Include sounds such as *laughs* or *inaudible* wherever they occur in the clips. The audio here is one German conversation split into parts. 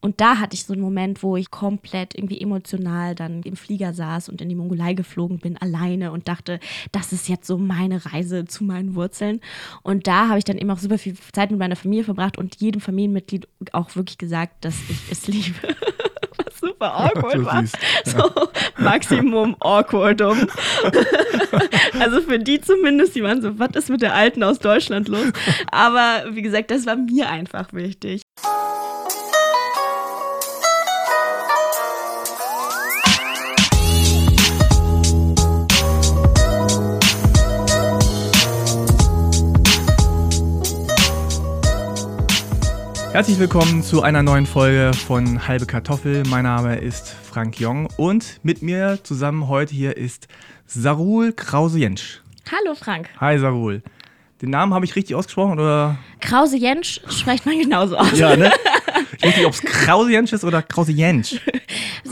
Und da hatte ich so einen Moment, wo ich komplett irgendwie emotional dann im Flieger saß und in die Mongolei geflogen bin, alleine und dachte, das ist jetzt so meine Reise zu meinen Wurzeln. Und da habe ich dann eben auch super viel Zeit mit meiner Familie verbracht und jedem Familienmitglied auch wirklich gesagt, dass ich es liebe. *laughs* Was super awkward war. *laughs* So Maximum awkwardum. *laughs* also für die zumindest, die waren so, was ist mit der Alten aus Deutschland los? Aber wie gesagt, das war mir einfach wichtig. Herzlich willkommen zu einer neuen Folge von Halbe Kartoffel. Mein Name ist Frank Jong und mit mir zusammen heute hier ist Sarul Krause-Jensch. Hallo Frank. Hi Sarul. Den Namen habe ich richtig ausgesprochen oder? Krause Jensch spricht man genauso aus. Ja, ne? *laughs* Ich weiß nicht, ob es Krause-Jensch ist oder Krause-Jensch. *laughs*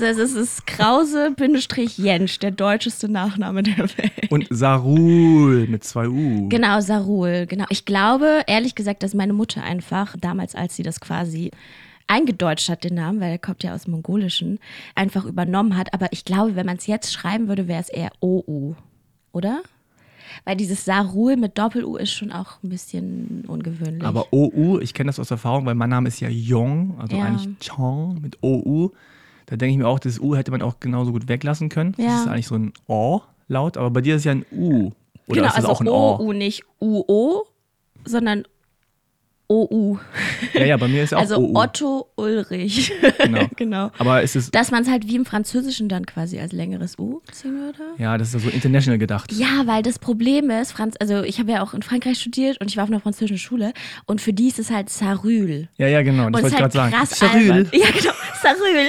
Es ist Krause-Jensch, der deutscheste Nachname der Welt. Und Sarul mit zwei U. Genau, Sarul, genau. Ich glaube, ehrlich gesagt, dass meine Mutter einfach, damals, als sie das quasi eingedeutscht hat, den Namen, weil er kommt ja aus dem Mongolischen, einfach übernommen hat. Aber ich glaube, wenn man es jetzt schreiben würde, wäre es eher OU, oder? Weil dieses Sarul mit Doppel-U ist schon auch ein bisschen ungewöhnlich. Aber OU, ich kenne das aus Erfahrung, weil mein Name ist ja Jong, also Ja. eigentlich Chong mit OU. Da denke ich mir auch, das U hätte man auch genauso gut weglassen können. Das Ja. ist eigentlich so ein O-Laut, aber bei dir ist ja ein U. Oder genau, ist das also auch ein O? OU, nicht UO, sondern OU. Ja, ja, bei mir ist ja auch Also OU. Otto Ulrich. Genau. *laughs* genau. Aber ist es, Dass man es halt wie im Französischen dann quasi als längeres U ziehen würde. ja, das ist ja so international gedacht. Ja, weil das Problem ist, Franz, also ich habe ja auch in Frankreich studiert und ich war auf einer französischen Schule und für die ist es halt Sarül. Ja, ja, genau, das wollte ich halt gerade sagen. albern. *laughs* Ja, genau, Sarül.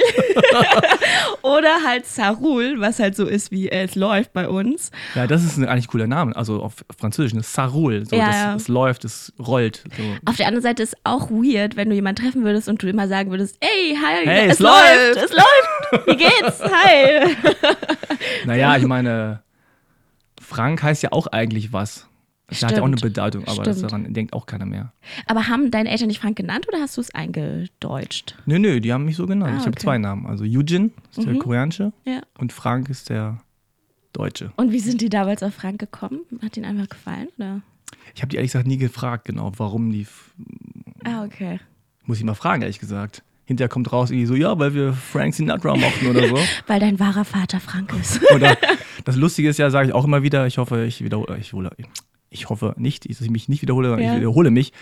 *laughs* Oder halt Sarul, was halt so ist, wie es läuft bei uns. Ja, das ist ein eigentlich cooler Name. Also auf Französisch, ist Sarul. So, Ja, das, ja. Es läuft, es rollt. So. Auf der anderen Seite ist auch weird, wenn du jemanden treffen würdest und du immer sagen würdest, ey, hi, Hey, es, es läuft, läuft." es läuft, wie geht's, hi. *laughs* Naja, ich meine, Frank heißt ja auch eigentlich was. Das hat ja auch eine. Bedeutung, aber daran denkt auch keiner mehr. Aber haben deine Eltern dich Frank genannt oder hast du es eingedeutscht? Nö, nö, die haben mich so genannt. Ah, ich habe okay. zwei Namen. Also Eugene ist der Mhm. koreanische Ja. und Frank ist der deutsche. Und wie sind die damals auf Frank gekommen? Hat ihnen einfach gefallen, oder? Ich habe die ehrlich gesagt nie gefragt, genau, warum die. Ah, okay. Muss ich mal fragen, ehrlich gesagt. Hinterher kommt raus irgendwie so, ja, weil wir Frank Sinatra mochten oder so. *laughs* Weil dein wahrer Vater Frank ist. *laughs* Oder das Lustige ist ja, sage ich auch immer wieder, ich hoffe, ich wiederhole, ich, wiederhole, ich hoffe nicht, dass ich mich nicht wiederhole, sondern Ja. ich wiederhole mich.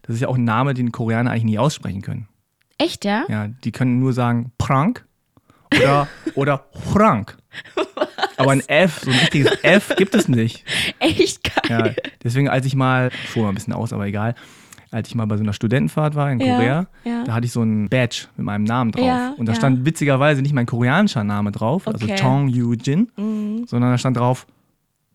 Das ist ja auch ein Name, den Koreaner eigentlich nie aussprechen können. Echt, ja? Ja, die können nur sagen Prank oder, oder Frank. *laughs* Aber ein F, so ein richtiges F gibt es nicht. *laughs* Echt geil. Ja, deswegen, als ich mal, schon mal ein bisschen aus, aber egal, als ich mal bei so einer Studentenfahrt war in Ja, Korea, ja. da hatte ich so ein Badge mit meinem Namen drauf. Ja, und da stand witzigerweise nicht mein koreanischer Name drauf, also Okay. Chong Yu Jin, sondern da stand drauf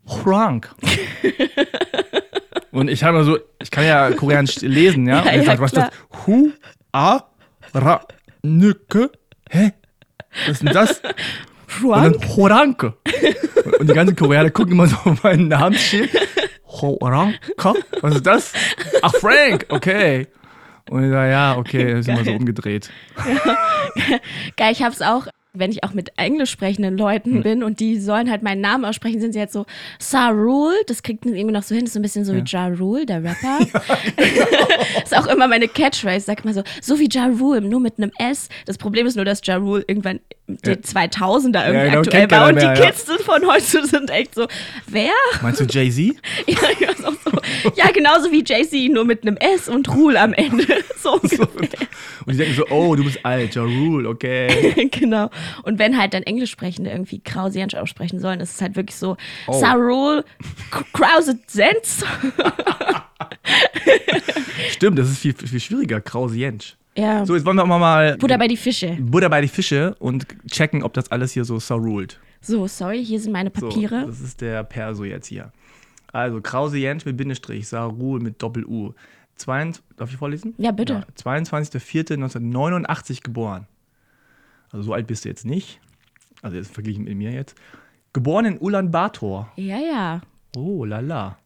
Frank. *laughs* und ich habe mir so, ich kann ja koreanisch *laughs* lesen, ja? Und ich dachte, was ist das? Hu, a, ra, nücke, hä? Was ist denn das? Und Frank? dann Horanke. Und die ganzen Koreaner gucken immer so auf meinen Namensschild. Horanka? Was ist das? Ach, Frank, okay. Und ich sage, ja, okay, das ist immer so umgedreht. *laughs* Geil, ich hab's auch, wenn ich auch mit englisch sprechenden Leuten Hm. bin und die sollen halt meinen Namen aussprechen, sind sie jetzt so Sarul, das kriegt man irgendwie noch so hin, das ist so ein bisschen so wie Ja Rule, der Rapper. *laughs* *laughs* ist auch immer meine Catchphrase, sag mal so, so wie Ja Rule, nur mit einem S. Das Problem ist nur, dass Ja Rule irgendwann die 2000er irgendwie genau, aktuell war und die mehr, ja. Kids sind von heute *laughs* sind echt so, wer? Meinst du Jay-Z? *laughs* Ja, weiß auch so. ja, genauso wie Jay-Z, nur mit einem S und Rule am Ende. *laughs* So ungefähr. Und die denken so, oh, du bist alt, Ja Rule, okay. genau. Und wenn halt dann Englischsprechende irgendwie Krausiansch aussprechen sollen, ist es halt wirklich so Oh. Sarul Krause Sense. Stimmt, das ist viel, viel schwieriger, Krause Jensch. Ja. So, jetzt wollen wir auch mal Butter bei die Fische. Butter bei die Fische und checken, ob das alles hier so sarult. So, sorry, hier sind meine So, Papiere. das ist der Perso jetzt hier. Also, Krause Jensch mit Bindestrich, Sarul mit Doppel-U. 22 Darf ich vorlesen? Ja, bitte. Ja, 22.04.1989 geboren. Also so alt bist du jetzt nicht. Also jetzt verglichen mit mir jetzt. Geboren in Ulaanbaatar. ja, ja. Oh, lala.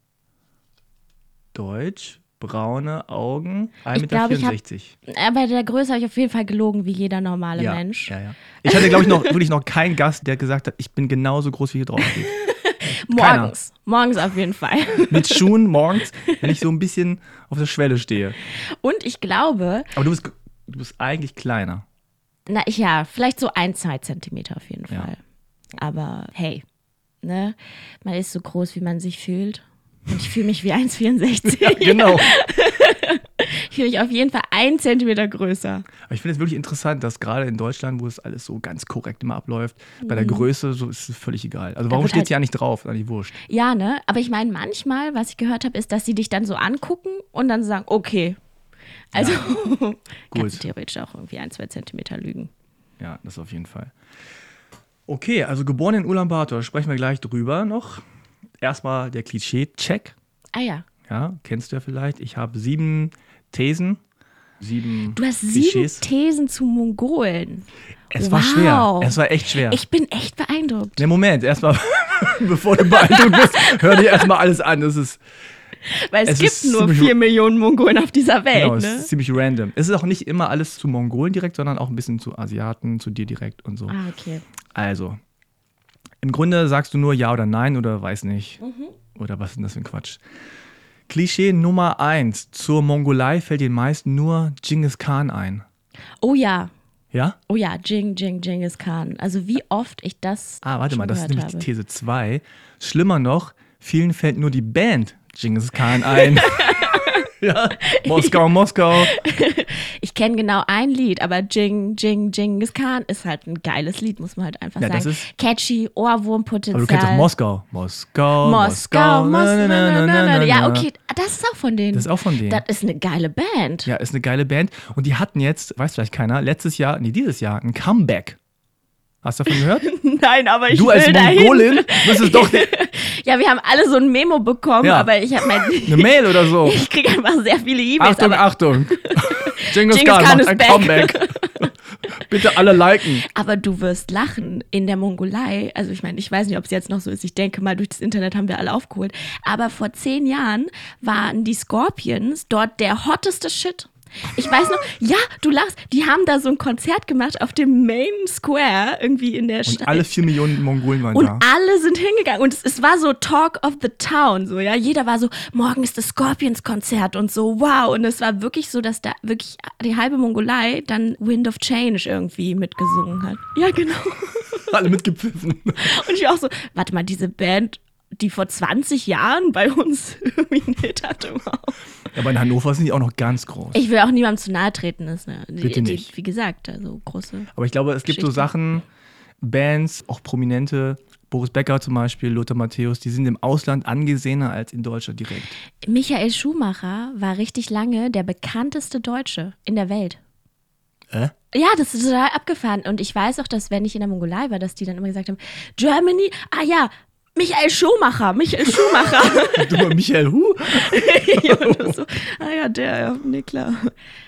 Deutsch, braune Augen, 1,64 Ich glaube, ich Meter. hab- Aber der Größe habe ich auf jeden Fall gelogen wie jeder normale ja, Mensch. Ja, ja. Ich hatte, glaube ich, noch *laughs* wirklich noch keinen Gast, der gesagt hat, ich bin genauso groß wie hier drauf steht. *laughs* Morgens. Morgens auf jeden Fall. *laughs* Mit Schuhen morgens, wenn ich so ein bisschen auf der Schwelle stehe. Und ich glaube, Aber du bist, du bist eigentlich kleiner. na ich ja, vielleicht so ein, zwei Zentimeter auf jeden. Fall. Aber hey, ne? Man ist so groß, wie man sich fühlt. Und ich fühle mich wie 1,64. Ja, genau. *laughs* Ich fühle mich auf jeden Fall ein Zentimeter größer. Aber ich finde es wirklich interessant, dass gerade in Deutschland, wo es alles so ganz korrekt immer abläuft, bei Mhm. der Größe so ist es völlig egal. Also warum steht halt- es ja nicht drauf? Eigentlich wurscht. Ja, ne? Aber ich meine, manchmal, was ich gehört habe, ist, dass sie dich dann so angucken und dann sagen, okay. Also *laughs* kannst du theoretisch auch irgendwie ein, zwei Zentimeter lügen. Ja, das auf jeden Fall. Okay, also geboren in Ulaanbaatar, sprechen wir gleich drüber noch. Erstmal der Klischee-Check. Ah ja. Ja, kennst du ja vielleicht. Ich habe sieben Thesen, sieben Du hast sieben Klischees. Thesen zu Mongolen. es war Wow. schwer. Es war echt schwer. Ich bin echt beeindruckt. Ne, Moment, erstmal, *laughs* bevor du beeindruckt bist, hör dir erstmal alles an. Das ist, Weil es, Es gibt nur vier Millionen Mongolen auf dieser Welt, genau, es ne? ist ziemlich random. Es ist auch nicht immer alles zu Mongolen direkt, sondern auch ein bisschen zu Asiaten, zu dir direkt und so. Ah, okay. Also, im Grunde sagst du nur ja oder nein oder weiß nicht. Mhm. Oder was ist denn das für ein Quatsch? Klischee Nummer eins. Zur Mongolei fällt den meisten nur Genghis Khan ein. Oh ja. Ja? Oh ja, Jing, Jing, Genghis Khan. Also wie oft ich das Ah, warte mal, das ist nämlich habe. die These 2. Schlimmer noch, vielen fällt nur die Band Genghis Khan ein. *laughs* *laughs* ja, Moskau, Moskau. *laughs* Ich kenne genau ein Lied, aber Jing, Jing, Genghis Khan ist halt ein geiles Lied, muss man halt einfach Ja, das sagen. ist- Catchy, Ohrwurmpotenzial. Aber du kennst doch Moskau. Moskau, Moskau, Moskau, na, na, na, na, na, Ja, okay, das ist auch von denen. Das ist auch von denen. Das ist eine geile Band. Ja, ist eine geile Band. Und die hatten jetzt, weiß vielleicht keiner, letztes Jahr, nee, dieses Jahr, ein Comeback. Hast du davon gehört? *laughs* Nein, aber ich Du will als dahin. Mongolin müsstest doch *laughs* Ja, wir haben alle so ein Memo bekommen, Ja. aber ich habe mein. *laughs* eine Mail oder so. Ich kriege einfach sehr viele E-Mails. Achtung, Achtung. Genghis Genghis Khan Khan macht ein back. Comeback. Bitte alle liken. aber du wirst lachen in der Mongolei. Also ich meine, ich weiß nicht, ob es jetzt noch so ist. Ich denke mal, durch das Internet haben wir alle aufgeholt. Aber vor zehn Jahren waren die Scorpions dort der hotteste Shit. Ich weiß noch, ja, du lachst, die haben da so ein Konzert gemacht auf dem Main Square, irgendwie in der Und Stadt. alle vier Millionen Mongolen waren Und da. alle sind hingegangen und es, es war so Talk of the Town, so, ja. Jeder war so, morgen ist das Scorpions-Konzert und so, wow. Und es war wirklich so, dass da wirklich die halbe Mongolei dann Wind of Change irgendwie mitgesungen hat. Ja, genau. *laughs* Alle mitgepfiffen. Und ich auch so, warte mal, diese Band, die vor 20 Jahren bei uns *laughs* irgendwie einen Hit hatte, wow. Aber in Hannover sind die auch noch ganz groß. Ich will auch niemandem zu nahe treten, ist ne, Bitte die, nicht. wie gesagt, also große. Aber ich glaube, es gibt so. Sachen, Bands, auch prominente, Boris Becker zum Beispiel, Lothar Matthäus, die sind im Ausland angesehener als in Deutschland direkt. Michael Schumacher war richtig lange der bekannteste Deutsche in der Welt. Äh? Ja, das ist total abgefahren. Und ich weiß auch, dass wenn ich in der Mongolei war, dass die dann immer gesagt haben, Germany, ah ja, Michael Schumacher, Michael Schumacher. *laughs* Du mal Michael Hu? *laughs* ja, so, ah ja, der, ja, nee, klar.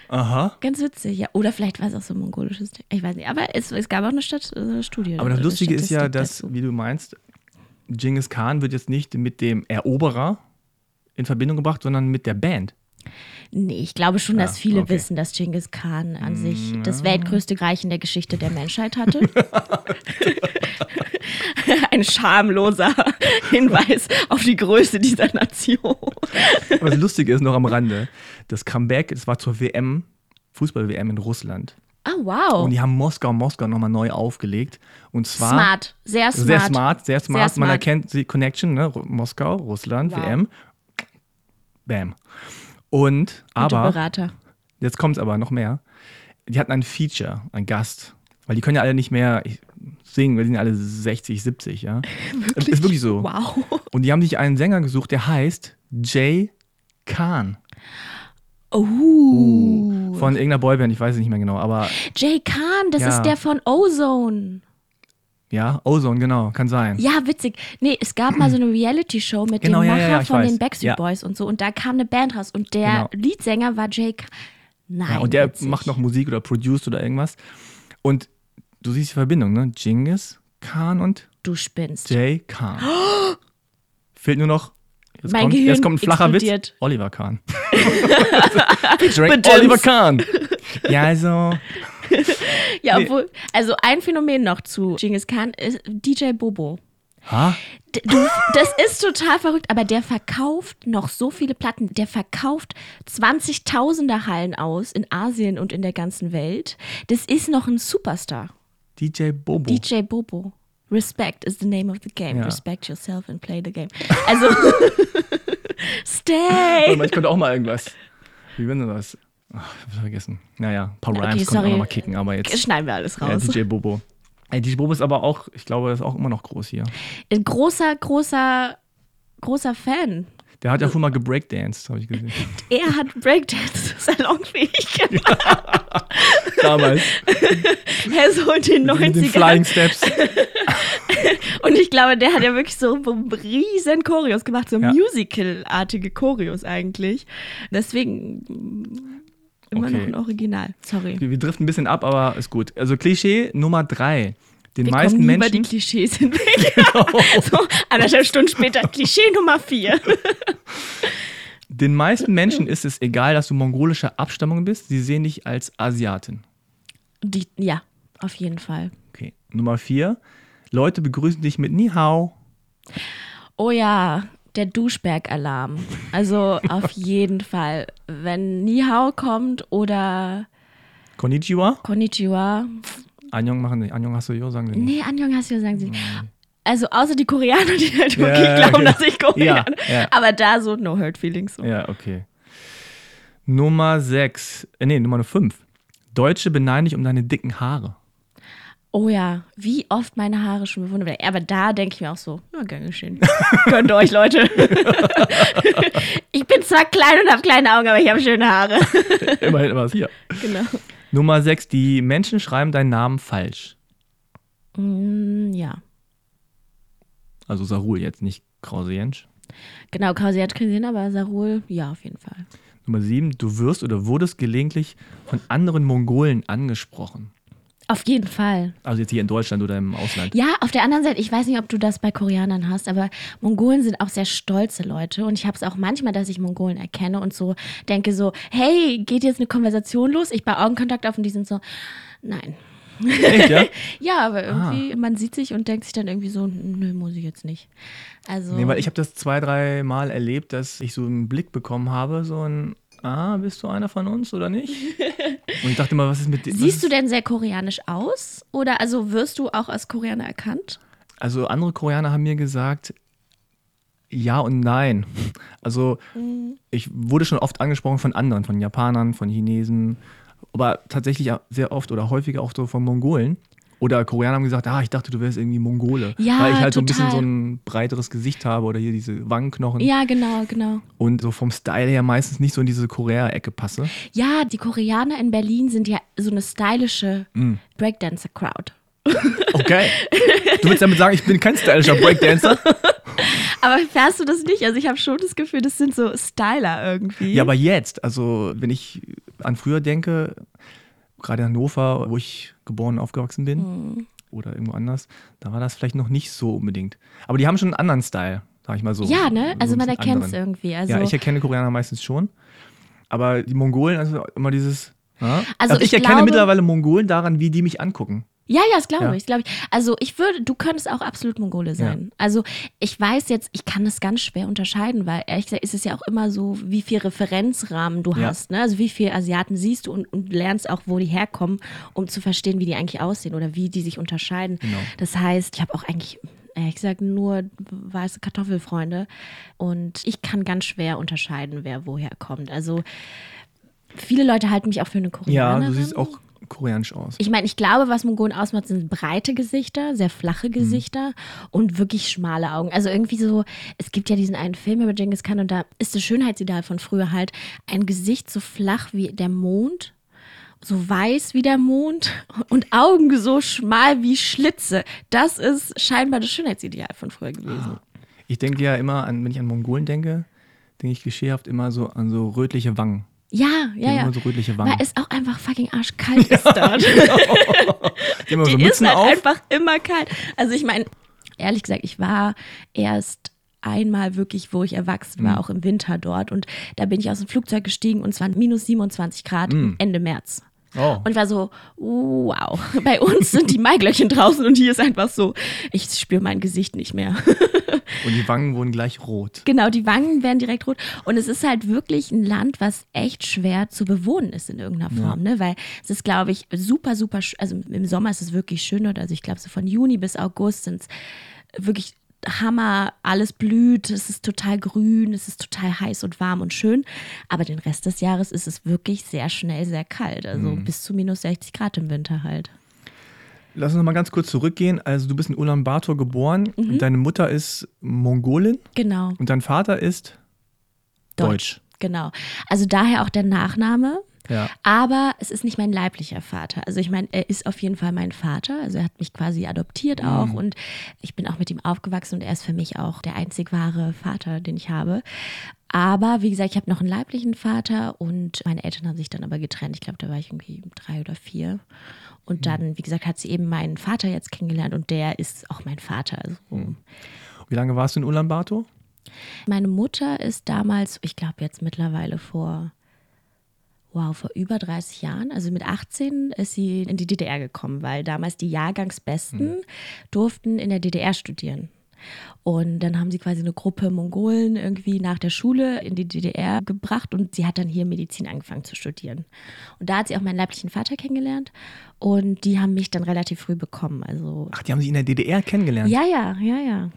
Aha. Ganz witzig, ja. Oder vielleicht war es auch so ein mongolisches Ding. Ich weiß nicht. Aber es, es gab auch eine Stadt, äh, Studie. Aber das Lustige ist ja, dass, dazu. wie du meinst, Genghis Khan wird jetzt nicht mit dem Eroberer in Verbindung gebracht, sondern mit der Band. Nee, ich glaube schon, dass Ah, viele okay. Mm, wissen, dass Genghis Khan an sich das weltgrößte Reich in der Geschichte der Menschheit hatte. *laughs* Ein schamloser Hinweis auf die Größe dieser Nation. Aber das Lustige ist noch am Rande, das Comeback, es war zur WM, Fußball-WM in Russland. Ah, wow. Und die haben Moskau, Moskau nochmal neu aufgelegt. Und zwar Smart, sehr smart. sehr smart, sehr smart. Sehr Man smart. erkennt die Connection, ne? Moskau, Russland, Wow. WM. Bam. Und, Gute aber, Berater. jetzt kommt es aber noch mehr. Die hatten ein Feature, ein Gast. Weil die können ja alle nicht mehr singen, weil die sind alle 60, 70, ja. *laughs* Das ist wirklich so. Wow. Und die haben sich einen Sänger gesucht, der heißt Jay Khan. Oh. Von irgendeiner Boyband, ich weiß es nicht mehr genau, aber Jay Khan, das Ja. ist der von Ozone. Ja, Ozone, genau, kann sein. Ja, witzig. Nee, es gab mal so eine Reality-Show mit Genau, dem Macher ja, ja, von weiß. den Backstreet. Boys und so. Und da kam eine Band raus. Und der Genau. Leadsänger war Jay Khan. Nein. Ja, und der witzig. macht noch Musik oder produced oder irgendwas. Und du siehst die Verbindung, ne? Genghis Khan und Du spinnst. Jay Khan. *gasps* Fehlt nur noch Jetzt, Mein kommt, Gehirn jetzt kommt ein flacher explodiert. Witz. Oliver Kahn. *laughs* *laughs* Bedimmt. Oliver Kahn. Ja, also. *laughs* Ja, Nee. obwohl, also ein Phänomen noch zu Genghis Khan ist DJ Bobo. Ha? Du, das ist total verrückt, aber der verkauft noch so viele Platten. Der verkauft 20.000er Hallen aus in Asien und in der ganzen Welt. Das ist noch ein Superstar. DJ Bobo. DJ Bobo. Respect is the name of the game. Ja. Respect yourself and play the game. Also, *laughs* *laughs* stay. Ich könnte auch mal irgendwas. Wie wenn du das? Ach, ich hab's vergessen. Naja, ein paar Okay, Rhymes konnte sorry. man noch mal kicken, aber jetzt. Schneiden wir alles Ja, raus. DJ Bobo. Ey, DJ Bobo ist aber auch, ich glaube, er ist auch immer noch groß hier. Ein großer, großer, großer Fan. Der hat ja früher mal gebreakdanced, habe ich gesehen. *laughs* Er hat Breakdance *laughs* salonfähig gemacht. *laughs* Damals. Er so in den Mit den 90ern. Flying Steps. Und ich glaube, der hat ja wirklich so riesen Choreos gemacht, so Ja. Musical-artige Choreos eigentlich. Deswegen mm, immer noch Okay. ein Original. Sorry. Wir, wir driften ein bisschen ab, aber ist gut. Also Klischee Nummer drei. Den Wir meisten kommen über die Menschen. Klischees hinweg. *laughs* so anderthalb Stunden später, Klischee Nummer vier. *laughs* Den meisten Menschen ist es egal, dass du mongolischer Abstammung bist. Sie sehen dich als Asiatin. Die, ja, auf jeden Fall. Okay. Nummer vier. Leute begrüßen dich mit Ni Hao. Oh ja, der Duschberg-Alarm. Also auf *laughs* jeden Fall. Wenn Nihao kommt oder Konnichiwa. Konnichiwa. Annyeong machen nicht. Annyeong Haseyo sagen sie nicht. Nee, Annyeonghaseyo sagen sie. Also außer die Koreaner, die halt wirklich ja, glauben, okay. dass ich Koreaner Ja, ja. Aber da so no hurt feelings. So. Ja, okay. Nummer sechs. Äh, nee, Nummer fünf. Deutsche beneiden dich um deine dicken Haare. Oh ja, wie oft meine Haare schon bewundert werden. Aber da denke ich mir auch so, ja, gern geschehen. *laughs* Gönnt euch, Leute. *laughs* ich bin zwar klein und habe kleine Augen, aber ich habe schöne Haare. *laughs* Immerhin immer hier. genau. Nummer sechs. Die Menschen schreiben deinen Namen falsch. Mm, ja. Also Sarul jetzt, nicht Krause Jensch. Genau, keinen Sinn, aber Sarul, ja, auf jeden Fall. Nummer sieben. Du wirst oder wurdest gelegentlich von anderen Mongolen angesprochen. Auf jeden Fall. Also jetzt hier in Deutschland oder im Ausland. Ja, auf der anderen Seite, ich weiß nicht, ob du das bei Koreanern hast, aber Mongolen sind auch sehr stolze Leute und ich habe es auch manchmal, dass ich Mongolen erkenne und so denke so, hey, geht jetzt eine Konversation los? Ich baue Augenkontakt auf und die sind so, nein. Echt, ja? *laughs* Ja, aber irgendwie, man sieht sich und denkt sich dann irgendwie so, nö, muss ich jetzt nicht. Also, Nee, weil ich habe das zwei, drei Mal erlebt, dass ich so einen Blick bekommen habe, so ein, ah, bist du einer von uns oder nicht? *laughs* Und ich dachte immer, was ist mit dir? siehst du denn sehr koreanisch aus? Oder also wirst du auch als Koreaner erkannt? Also andere Koreaner haben mir gesagt, ja und nein. Also Mhm. ich wurde schon oft angesprochen von anderen, von Japanern, von Chinesen, aber tatsächlich sehr oft oder häufiger auch so von Mongolen. Oder Koreaner haben gesagt, ah, ich dachte, du wärst irgendwie Mongole. Ja, weil ich halt so ein bisschen total. so ein breiteres Gesicht habe oder hier diese Wangenknochen. Ja, genau, genau. Und so vom Style her meistens nicht so in diese Korea-Ecke passe. Ja, die Koreaner in Berlin sind ja so eine stylische Mm. Breakdancer-Crowd. Okay. Du willst damit sagen, ich bin kein stylischer Breakdancer? *laughs* Aber fährst du das nicht? Also ich habe schon das Gefühl, das sind so Styler irgendwie. Ja, aber jetzt, also wenn ich an früher denke, gerade in Hannover, wo ich geboren und aufgewachsen bin, Mhm. oder irgendwo anders, da war das vielleicht noch nicht so unbedingt. Aber die haben schon einen anderen Style, sag ich mal so. ja, ne? So Also ein man erkennt es irgendwie. Also, ja, ich erkenne Koreaner meistens schon. Aber die Mongolen, also immer dieses. Ja? Also ich, ich erkenne glaube- mittlerweile Mongolen daran, wie die mich angucken. Ja, ja, das glaube Ja. ich, glaube ich. Also ich würde, du könntest auch absolut Mongole sein. Also ich weiß jetzt, ich kann das ganz schwer unterscheiden, weil ehrlich gesagt ist es ja auch immer so, wie viel Referenzrahmen du Ja. hast. Ne? Also wie viele Asiaten siehst du und, und lernst auch, wo die herkommen, um zu verstehen, wie die eigentlich aussehen oder wie die sich unterscheiden. Genau. Das heißt, ich habe auch eigentlich ehrlich gesagt nur weiße Kartoffelfreunde und ich kann ganz schwer unterscheiden, wer woher kommt. Also viele Leute halten mich auch für eine Ja, Koreanerin. du siehst auch koreanisch aus. Ich meine, ich glaube, was Mongolen ausmacht, sind breite Gesichter, sehr flache Gesichter und wirklich schmale Augen. Also irgendwie so, es gibt ja diesen einen Film über Genghis Khan und da ist das Schönheitsideal von früher halt ein Gesicht so flach wie der Mond, so weiß wie der Mond *laughs* und Augen so schmal wie Schlitze. Das ist scheinbar das Schönheitsideal von früher gewesen. Ich denke ja immer, an, wenn ich an Mongolen denke, denke ich klischeehaft immer so an so rötliche Wangen. Ja, Die ja, ja. immer so rötliche Wangen. Weil es auch einfach fucking arschkalt ist dort. Die haben immer *laughs* so Die ist halt auf. einfach immer kalt. Also ich meine, ehrlich gesagt, ich war erst einmal wirklich, wo ich erwachsen war, auch im Winter dort. Und da bin ich aus dem Flugzeug gestiegen und es waren minus 27 Grad Ende März. Oh. Und war so, wow, *laughs* bei uns sind die Maiglöckchen draußen und hier ist einfach so, ich spüre mein Gesicht nicht mehr. *laughs* Und die Wangen wurden gleich rot. Genau, die Wangen werden direkt rot. Und es ist halt wirklich ein Land, was echt schwer zu bewohnen ist in irgendeiner Form, ne? Weil es ist, glaube ich, super, super, also im Sommer ist es wirklich schön dort. Also ich glaube, so von Juni bis August sind es wirklich Hammer, alles blüht, es ist total grün, es ist total heiß und warm und schön. Aber den Rest des Jahres ist es wirklich sehr schnell, sehr kalt. Also bis zu minus 60 Grad im Winter halt. Lass uns noch mal ganz kurz zurückgehen. Also du bist in Ulaanbaatar geboren. Mhm. Deine Mutter ist Mongolin Genau. und dein Vater ist Deutsch. Genau. Also daher auch der Nachname. Ja. Aber es ist nicht mein leiblicher Vater. Also ich meine, er ist auf jeden Fall mein Vater. Also er hat mich quasi adoptiert auch und ich bin auch mit ihm aufgewachsen und er ist für mich auch der einzig wahre Vater, den ich habe. Aber wie gesagt, ich habe noch einen leiblichen Vater und meine Eltern haben sich dann aber getrennt. Ich glaube, da war ich irgendwie drei oder vier. Und dann, wie gesagt, hat sie eben meinen Vater jetzt kennengelernt und der ist auch mein Vater. Also Wie lange warst du in Ulaanbaatar? Meine Mutter ist damals, ich glaube jetzt mittlerweile vor, wow, vor über 30 Jahren, also mit 18 ist sie in die DDR gekommen, weil damals die Jahrgangsbesten durften in der DDR studieren. Und dann haben sie quasi eine Gruppe Mongolen irgendwie nach der Schule in die DDR gebracht und sie hat dann hier Medizin angefangen zu studieren. Und da hat sie auch meinen leiblichen Vater kennengelernt und die haben mich dann relativ früh bekommen. Also Ach, die haben sich in der DDR kennengelernt. ja, ja, ja, ja.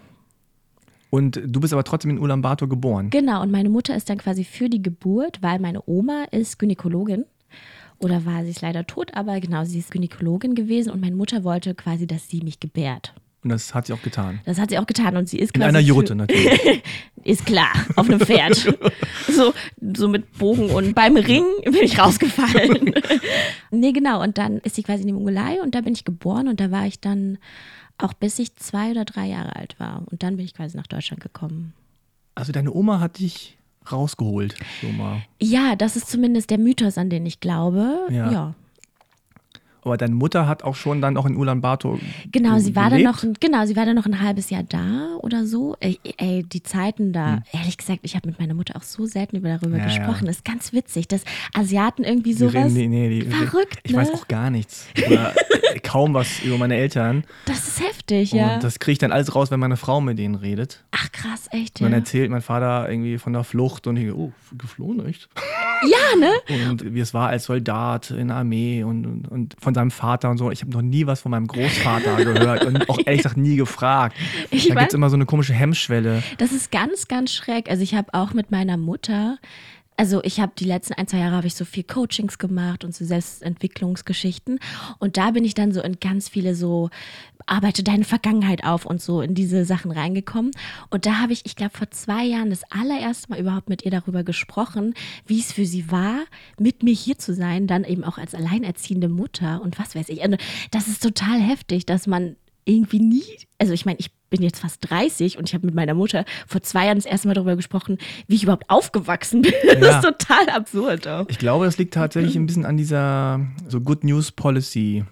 Und du bist aber trotzdem in Ulaanbaatar geboren. Genau, und meine Mutter ist dann quasi für die Geburt, weil meine Oma ist Gynäkologin. Oder war sie ist leider tot, aber genau, sie ist Gynäkologin gewesen und meine Mutter wollte quasi, dass sie mich gebärt. Und das hat sie auch getan. Das hat sie auch getan und sie ist In quasi. einer für- Jurte natürlich. *laughs* Ist klar, auf einem Pferd. *laughs* so, so mit Bogen und beim Ring bin ich rausgefallen. *laughs* nee, genau. Und dann ist sie quasi in die Mongolei und da bin ich geboren und da war ich dann auch bis ich zwei oder drei Jahre alt war. Und dann bin ich quasi nach Deutschland gekommen. Also deine Oma hat dich rausgeholt. So mal. Ja, das ist zumindest der Mythos, an den ich glaube. Ja. ja. Aber deine Mutter hat auch schon dann auch in Ulaanbaatar Genau, ge- sie war dann noch, ein- genau, sie war dann noch ein halbes Jahr da oder so. Ey, ey die Zeiten da, Hm. ehrlich gesagt, ich habe mit meiner Mutter auch so selten über darüber Ja, gesprochen. ja. Das ist ganz witzig, dass Asiaten irgendwie Die sowas. reden- nee, nee, die, verrückt, Ich ne? weiß auch gar nichts. Oder äh, kaum was über meine Eltern. Das ist heftig, ja. Und das kriege ich dann alles raus, wenn meine Frau mit denen redet. Ach krass, echt, Und ja. dann erzählt mein Vater irgendwie von der Flucht und ich, oh, geflohen, echt? Ja, ne? Und wie es war als Soldat in der Armee und, und, und von seinem Vater und so. Ich habe noch nie was von meinem Großvater gehört und auch ehrlich gesagt nie gefragt. *laughs* Ich da gibt es immer so eine komische Hemmschwelle. Das ist ganz, ganz schräg. Also ich habe auch mit meiner Mutter, also ich habe die letzten ein, zwei Jahre habe ich so viel Coachings gemacht und so Selbstentwicklungsgeschichten. Und da bin ich dann so in ganz viele so, arbeite deine Vergangenheit auf und so in diese Sachen reingekommen. Und da habe ich, ich glaube, vor zwei Jahren das allererste Mal überhaupt mit ihr darüber gesprochen, wie es für sie war, mit mir hier zu sein, dann eben auch als alleinerziehende Mutter und was weiß ich. Und das ist total heftig, dass man irgendwie nie, also ich meine, ich bin jetzt fast 30 und ich habe mit meiner Mutter vor zwei Jahren das erste Mal darüber gesprochen, wie ich überhaupt aufgewachsen bin. *laughs* Das Ja. ist total absurd auch. Ich glaube, das liegt tatsächlich ein bisschen an dieser so Good News Policy.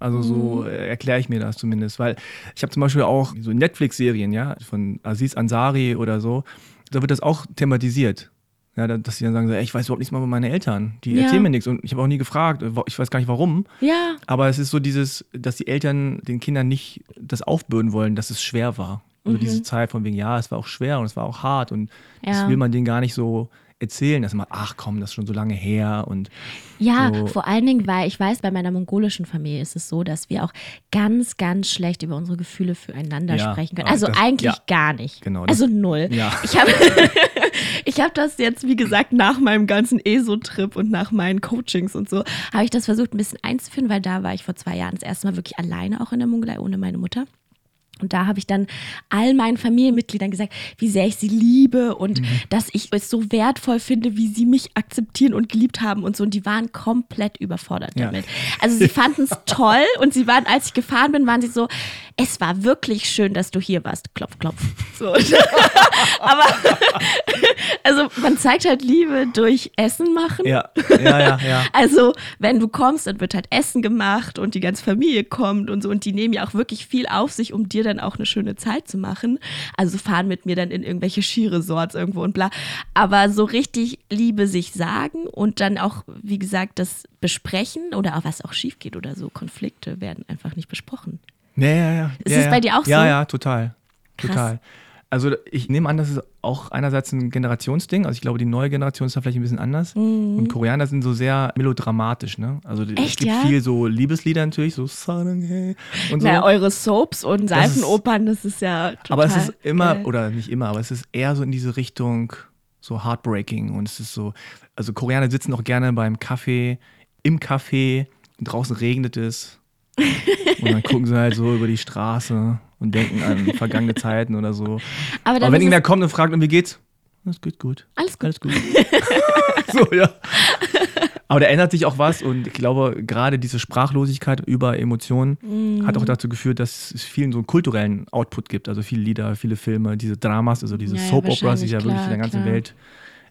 Also so äh, erkläre ich mir das zumindest, weil ich habe zum Beispiel auch so Netflix-Serien, ja, von Aziz Ansari oder so, da wird das auch thematisiert. Ja, da- dass sie dann sagen, so, ey, ich weiß überhaupt nichts mehr über meine Eltern. Die Ja. erzählen mir nichts und ich habe auch nie gefragt, ich weiß gar nicht warum. Ja, Aber es ist so dieses, dass die Eltern den Kindern nicht das aufbürden wollen, dass es schwer war. Also diese Zeit von wegen, ja, es war auch schwer und es war auch hart und das Ja. will man denen gar nicht so erzählen, dass man, ach komm, das ist schon so lange her und Ja, So. vor allen Dingen, weil ich weiß, bei meiner mongolischen Familie ist es so, dass wir auch ganz, ganz schlecht über unsere Gefühle füreinander Ja, sprechen können. aber Also das- eigentlich ja. gar nicht. Genau, das- also null. Ja. Ich habe *laughs* ich hab das jetzt, wie gesagt, nach meinem ganzen ESO-Trip und nach meinen Coachings und so, habe ich das versucht, ein bisschen einzuführen, weil da war ich vor zwei Jahren das erste Mal wirklich alleine auch in der Mongolei ohne meine Mutter. Und da habe ich dann all meinen Familienmitgliedern gesagt, wie sehr ich sie liebe und dass ich es so wertvoll finde, wie sie mich akzeptieren und geliebt haben und so. Und die waren komplett überfordert Ja. damit. Also sie fanden es *laughs* toll und sie waren, als ich gefahren bin, waren sie so, es war wirklich schön, dass du hier warst. Klopf, klopf. So. *laughs* Aber also man zeigt halt Liebe durch Essen machen. Ja, ja, ja, ja. *laughs* Also, wenn du kommst, dann wird halt Essen gemacht und die ganze Familie kommt und so. Und die nehmen ja auch wirklich viel auf sich, um dir dann auch eine schöne Zeit zu machen. Also fahren mit mir dann in irgendwelche Skiresorts irgendwo und bla. Aber so richtig Liebe sich sagen und dann auch, wie gesagt, das besprechen oder auch was auch schief geht oder so. Konflikte werden einfach nicht besprochen. Ja, ja, ja. Ist ja, es ja. bei dir auch Ja, so? ja, total. Krass. Total. Also ich nehme an, das ist auch einerseits ein Generationsding. Also ich glaube, die neue Generation ist da vielleicht ein bisschen anders. Und Koreaner sind so sehr melodramatisch, ne? Also die- es Mhm. Echt, gibt ja? viel so Liebeslieder natürlich, so Sarange und so. Na, eure Soaps und Das ist- Seifenopern, das ist ja total aber es ist immer, geil. oder nicht immer, aber es ist eher so in diese Richtung so heartbreaking und es ist so, also Koreaner sitzen auch gerne beim Kaffee, im Café, und draußen regnet es *laughs* und dann gucken sie halt so über die Straße und denken an *laughs* vergangene Zeiten oder so. Aber, Aber wenn irgendwer kommt und fragt, und wie geht's? Das geht gut. alles gut. Alles gut. *laughs* so, ja. Aber da ändert sich auch was und ich glaube, gerade diese Sprachlosigkeit über Emotionen hat Mhm. auch dazu geführt, dass es vielen so einen kulturellen Output gibt. Also viele Lieder, viele Filme, diese Dramas, also diese Ja, ja, Soap Operas, die ja wirklich klar, in der ganzen klar. Welt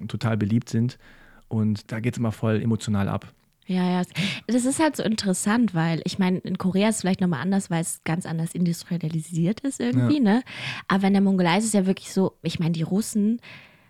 total beliebt sind. Und da geht es immer voll emotional ab. Ja, ja. Das ist halt so interessant, weil ich meine, in Korea ist es vielleicht nochmal anders, weil es ganz anders industrialisiert ist irgendwie, ne? Aber in der Mongolei ist es ja wirklich so, ich meine, die Russen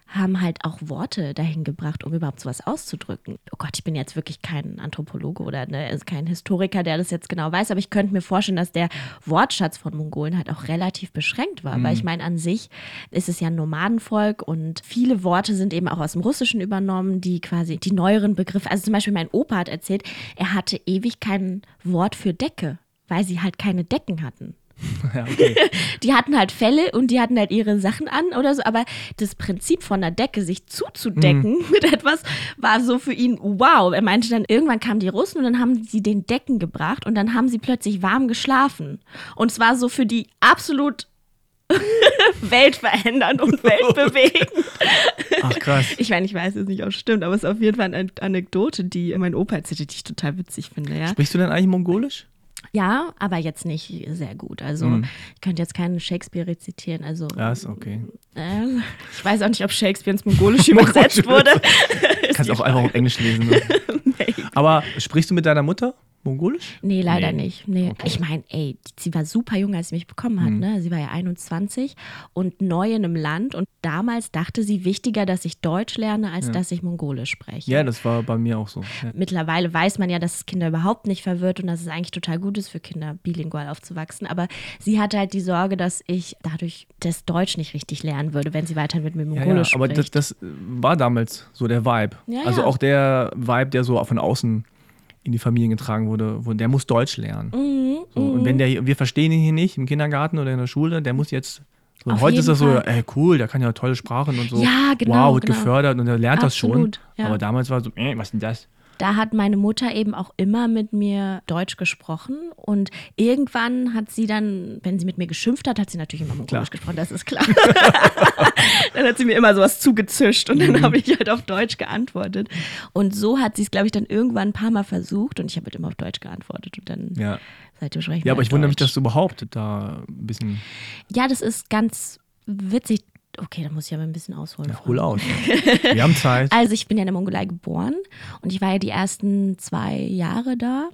haben halt auch Worte dahin gebracht, um überhaupt sowas auszudrücken. Oh Gott, ich bin jetzt wirklich kein Anthropologe oder ne, also kein Historiker, der das jetzt genau weiß, aber ich könnte mir vorstellen, dass der Wortschatz von Mongolen halt auch relativ beschränkt war. Weil ich meine, an sich ist es ja ein Nomadenvolk und viele Worte sind eben auch aus dem Russischen übernommen, die quasi die neueren Begriffe, also zum Beispiel mein Opa hat erzählt, er hatte ewig kein Wort für Decke, weil sie halt keine Decken hatten. *laughs* ja, okay. *laughs* Die hatten halt Felle und die hatten halt ihre Sachen an oder so, aber das Prinzip von der Decke, sich zuzudecken *laughs* mit etwas, war so für ihn wow. Er meinte dann, irgendwann kamen die Russen und dann haben sie den Decken gebracht und dann haben sie plötzlich warm geschlafen. Und es war so für die absolut weltverändernd und weltbewegend. Ach krass. Ich meine, ich weiß jetzt nicht, ob es stimmt, aber es ist auf jeden Fall eine Anekdote, die mein Opa erzählte, die ich total witzig finde, ja. Sprichst du denn eigentlich Mongolisch? Ja, aber jetzt nicht sehr gut. Also ich könnte jetzt keinen Shakespeare rezitieren. Also Ja, ist okay. äh, ich weiß auch nicht, ob Shakespeare ins Mongolische *laughs* übersetzt wurde. *laughs* Kannst auch einfach auf Englisch lesen. Ne? *laughs* Aber sprichst du mit deiner Mutter Mongolisch? Nee, leider Nee. nicht. Nee. Ich meine, ey, sie war super jung, als sie mich bekommen hat. Ne? Sie war ja 21 und neu in einem Land. Und damals dachte sie, wichtiger, dass ich Deutsch lerne, als dass ich Mongolisch spreche. Ja, das war bei mir auch so. Ja. Mittlerweile weiß man ja, dass es Kinder überhaupt nicht verwirrt und dass es eigentlich total gut ist für Kinder, bilingual aufzuwachsen. Aber sie hatte halt die Sorge, dass ich dadurch das Deutsch nicht richtig lernen würde, wenn sie weiterhin mit mir Ja, ja, Mongolisch aber das, spricht. das war damals so der Vibe. Ja, also ja. auch der Vibe, der so von außen in die Familien getragen wurde, wo der muss Deutsch lernen. Mhm, so, und wenn der, wir verstehen ihn hier nicht im Kindergarten oder in der Schule, der muss jetzt. So, Auf heute ist das so, ey, cool, der kann ja tolle Sprachen und so. Ja, genau, Wow, wird genau. gefördert und er lernt das schon. Absolut, ja. Aber damals war so, äh, was ist denn das? Da hat meine Mutter eben auch immer mit mir Deutsch gesprochen und irgendwann hat sie dann, wenn sie mit mir geschimpft hat, hat sie natürlich immer Mongolisch gesprochen, das ist klar. *laughs* dann hat sie mir immer sowas zugezischt und dann Mhm. habe ich halt auf Deutsch geantwortet. Und so hat sie es, glaube ich, dann irgendwann ein paar Mal versucht und ich habe halt immer auf Deutsch geantwortet und dann Ja. seitdem sprechen Ja, aber ich wundere mich, dass du überhaupt da ein bisschen. Ja, das ist ganz witzig. Okay, da muss ich aber ein bisschen ausholen. Ja, hol aus. *laughs* Wir haben Zeit. Also ich bin ja in der Mongolei geboren und ich war ja die ersten zwei Jahre da.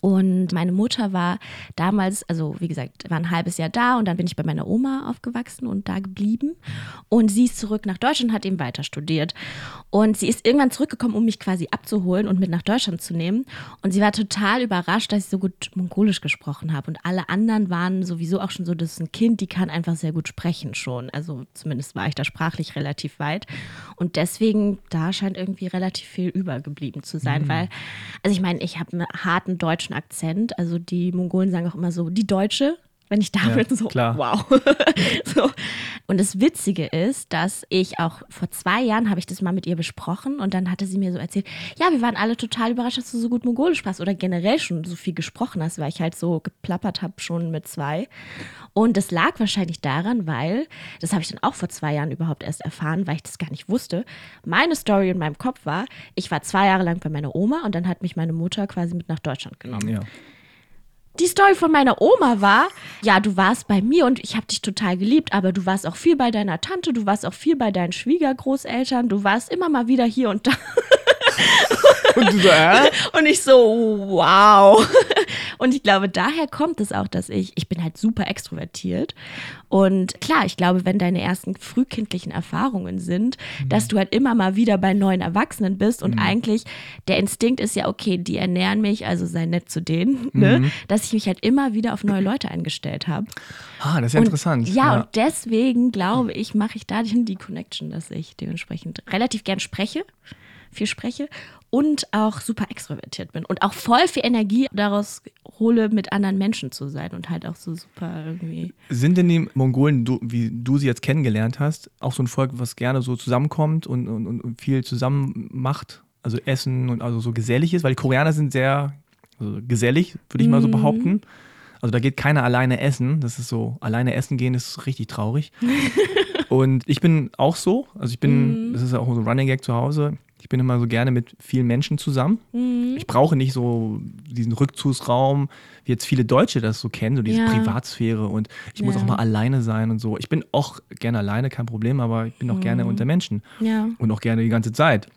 Und meine Mutter war damals, also wie gesagt, war ein halbes Jahr da und dann bin ich bei meiner Oma aufgewachsen und da geblieben. Und sie ist zurück nach Deutschland hat eben weiter studiert. Und sie ist irgendwann zurückgekommen, um mich quasi abzuholen und mit nach Deutschland zu nehmen. Und sie war total überrascht, dass ich so gut Mongolisch gesprochen habe. Und alle anderen waren sowieso auch schon so, das ist ein Kind, die kann einfach sehr gut sprechen schon. Also zumindest war ich da sprachlich relativ weit. Und deswegen, da scheint irgendwie relativ viel übergeblieben zu sein, weil, also ich meine, ich habe einen harten deutschen Akzent. Also die Mongolen sagen auch immer so, die Deutsche. Wenn ich da Ja, bin, so, klar. wow. *laughs* so. Und das Witzige ist, dass ich auch vor zwei Jahren habe ich das mal mit ihr besprochen und dann hatte sie mir so erzählt, ja, wir waren alle total überrascht, dass du so gut Mongolisch sprachst oder generell schon so viel gesprochen hast, weil ich halt so geplappert habe schon mit zwei. Und das lag wahrscheinlich daran, weil, das habe ich dann auch vor zwei Jahren überhaupt erst erfahren, weil ich das gar nicht wusste. Meine Story in meinem Kopf war, ich war zwei Jahre lang bei meiner Oma und dann hat mich meine Mutter quasi mit nach Deutschland genommen. Ja. Die Story von meiner Oma war, ja, du warst bei mir und ich habe dich total geliebt, aber du warst auch viel bei deiner Tante, du warst auch viel bei deinen Schwiegergroßeltern, du warst immer mal wieder hier und da. *laughs* Und du so, äh? Und ich so, wow. Und ich glaube, daher kommt es auch, dass ich, ich bin halt super extrovertiert. Und klar, ich glaube, wenn deine ersten frühkindlichen Erfahrungen sind, mhm. dass du halt immer mal wieder bei neuen Erwachsenen bist und mhm. eigentlich der Instinkt ist ja, okay, die ernähren mich, also sei nett zu denen, ne? mhm. ne? dass ich mich halt immer wieder auf neue Leute eingestellt habe. Ah, das ist ja und, interessant. Ja, ja, und deswegen glaube ich, mache ich dadurch die Connection, dass ich dementsprechend relativ gern spreche viel spreche und auch super extrovertiert bin und auch voll viel Energie daraus hole, mit anderen Menschen zu sein und halt auch so super irgendwie. Sind denn die Mongolen, du, wie du sie jetzt kennengelernt hast, auch so ein Volk, was gerne so zusammenkommt und, und, und viel zusammen macht? Also Essen und also so gesellig ist, weil die Koreaner sind sehr also gesellig, würde ich mal so mhm. behaupten. Also da geht keiner alleine essen. Das ist so, alleine essen gehen ist richtig traurig. *laughs* und ich bin auch so. Also ich bin, mm. das ist auch so ein Running Gag zu Hause. Ich bin immer so gerne mit vielen Menschen zusammen. Mhm. Ich brauche nicht so diesen Rückzugsraum, wie jetzt viele Deutsche das so kennen, so diese ja. Privatsphäre und ich ja. muss auch mal alleine sein und so. Ich bin auch gerne alleine, kein Problem, aber ich bin auch mhm. gerne unter Menschen ja. und auch gerne die ganze Zeit.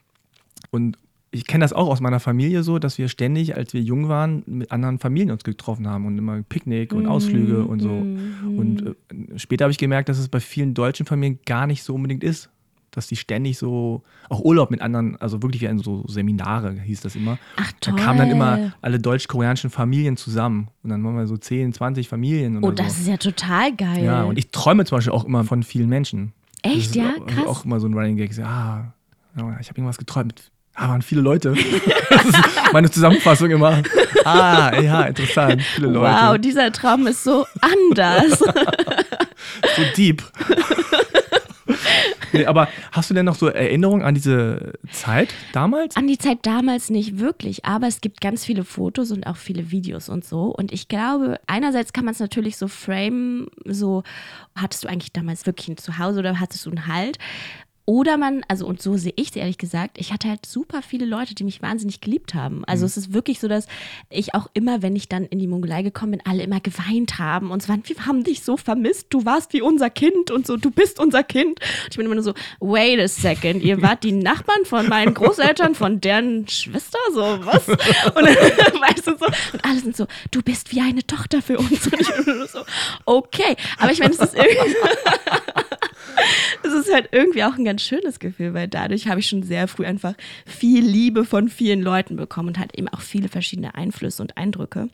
Und ich kenne das auch aus meiner Familie so, dass wir ständig, als wir jung waren, mit anderen Familien uns getroffen haben und immer Picknick und Ausflüge mhm. und so. Mhm. Und äh, später habe ich gemerkt, dass es bei vielen deutschen Familien gar nicht so unbedingt ist dass die ständig so, auch Urlaub mit anderen, also wirklich wie ein so Seminare hieß das immer. Ach toll. Da kamen dann immer alle deutsch-koreanischen Familien zusammen und dann waren wir so 10, 20 Familien. Oh, das so. ist ja total geil. Ja, und ich träume zum Beispiel auch immer von vielen Menschen. Echt, ja? Auch, Krass. Auch immer so ein Running Gag. Ah, ich habe irgendwas geträumt. Ah, waren viele Leute. *laughs* das ist meine Zusammenfassung immer. Ah, ja, interessant. Viele Leute. Wow, dieser Traum ist so anders. *laughs* so deep. *laughs* *laughs* nee, aber hast du denn noch so Erinnerungen an diese Zeit damals? An die Zeit damals nicht wirklich, aber es gibt ganz viele Fotos und auch viele Videos und so. Und ich glaube, einerseits kann man es natürlich so framen, so hattest du eigentlich damals wirklich ein Zuhause oder hattest du einen Halt? Oder man, also und so sehe ich es ehrlich gesagt, ich hatte halt super viele Leute, die mich wahnsinnig geliebt haben. Also mhm. es ist wirklich so, dass ich auch immer, wenn ich dann in die Mongolei gekommen bin, alle immer geweint haben und es waren, wir haben dich so vermisst, du warst wie unser Kind und so, du bist unser Kind. Und ich bin immer nur so, wait a second, ihr wart die Nachbarn von meinen Großeltern, von deren Schwester, so was? Und dann, *laughs* weißt du so, und alle sind so, du bist wie eine Tochter für uns. Und ich bin nur so, okay. Aber ich meine, es ist irgendwie. *laughs* Es ist halt irgendwie auch ein ganz schönes Gefühl, weil dadurch habe ich schon sehr früh einfach viel Liebe von vielen Leuten bekommen und halt eben auch viele verschiedene Einflüsse und Eindrücke.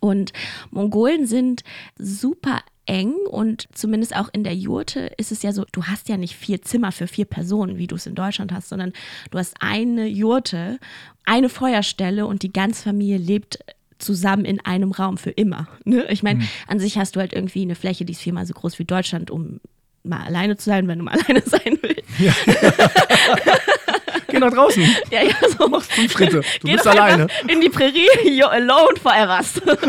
Und Mongolen sind super eng und zumindest auch in der Jurte ist es ja so, du hast ja nicht vier Zimmer für vier Personen, wie du es in Deutschland hast, sondern du hast eine Jurte, eine Feuerstelle und die ganze Familie lebt zusammen in einem Raum für immer. Ne? Ich meine, mhm. an sich hast du halt irgendwie eine Fläche, die ist viermal so groß wie Deutschland, um mal alleine zu sein, wenn du mal *laughs* alleine sein willst. Ja. *laughs* Geh nach draußen. Ja, ja, so. Mach fünf Schritte. Du Geh bist alleine. In die Prärie, you're alone forever. *laughs*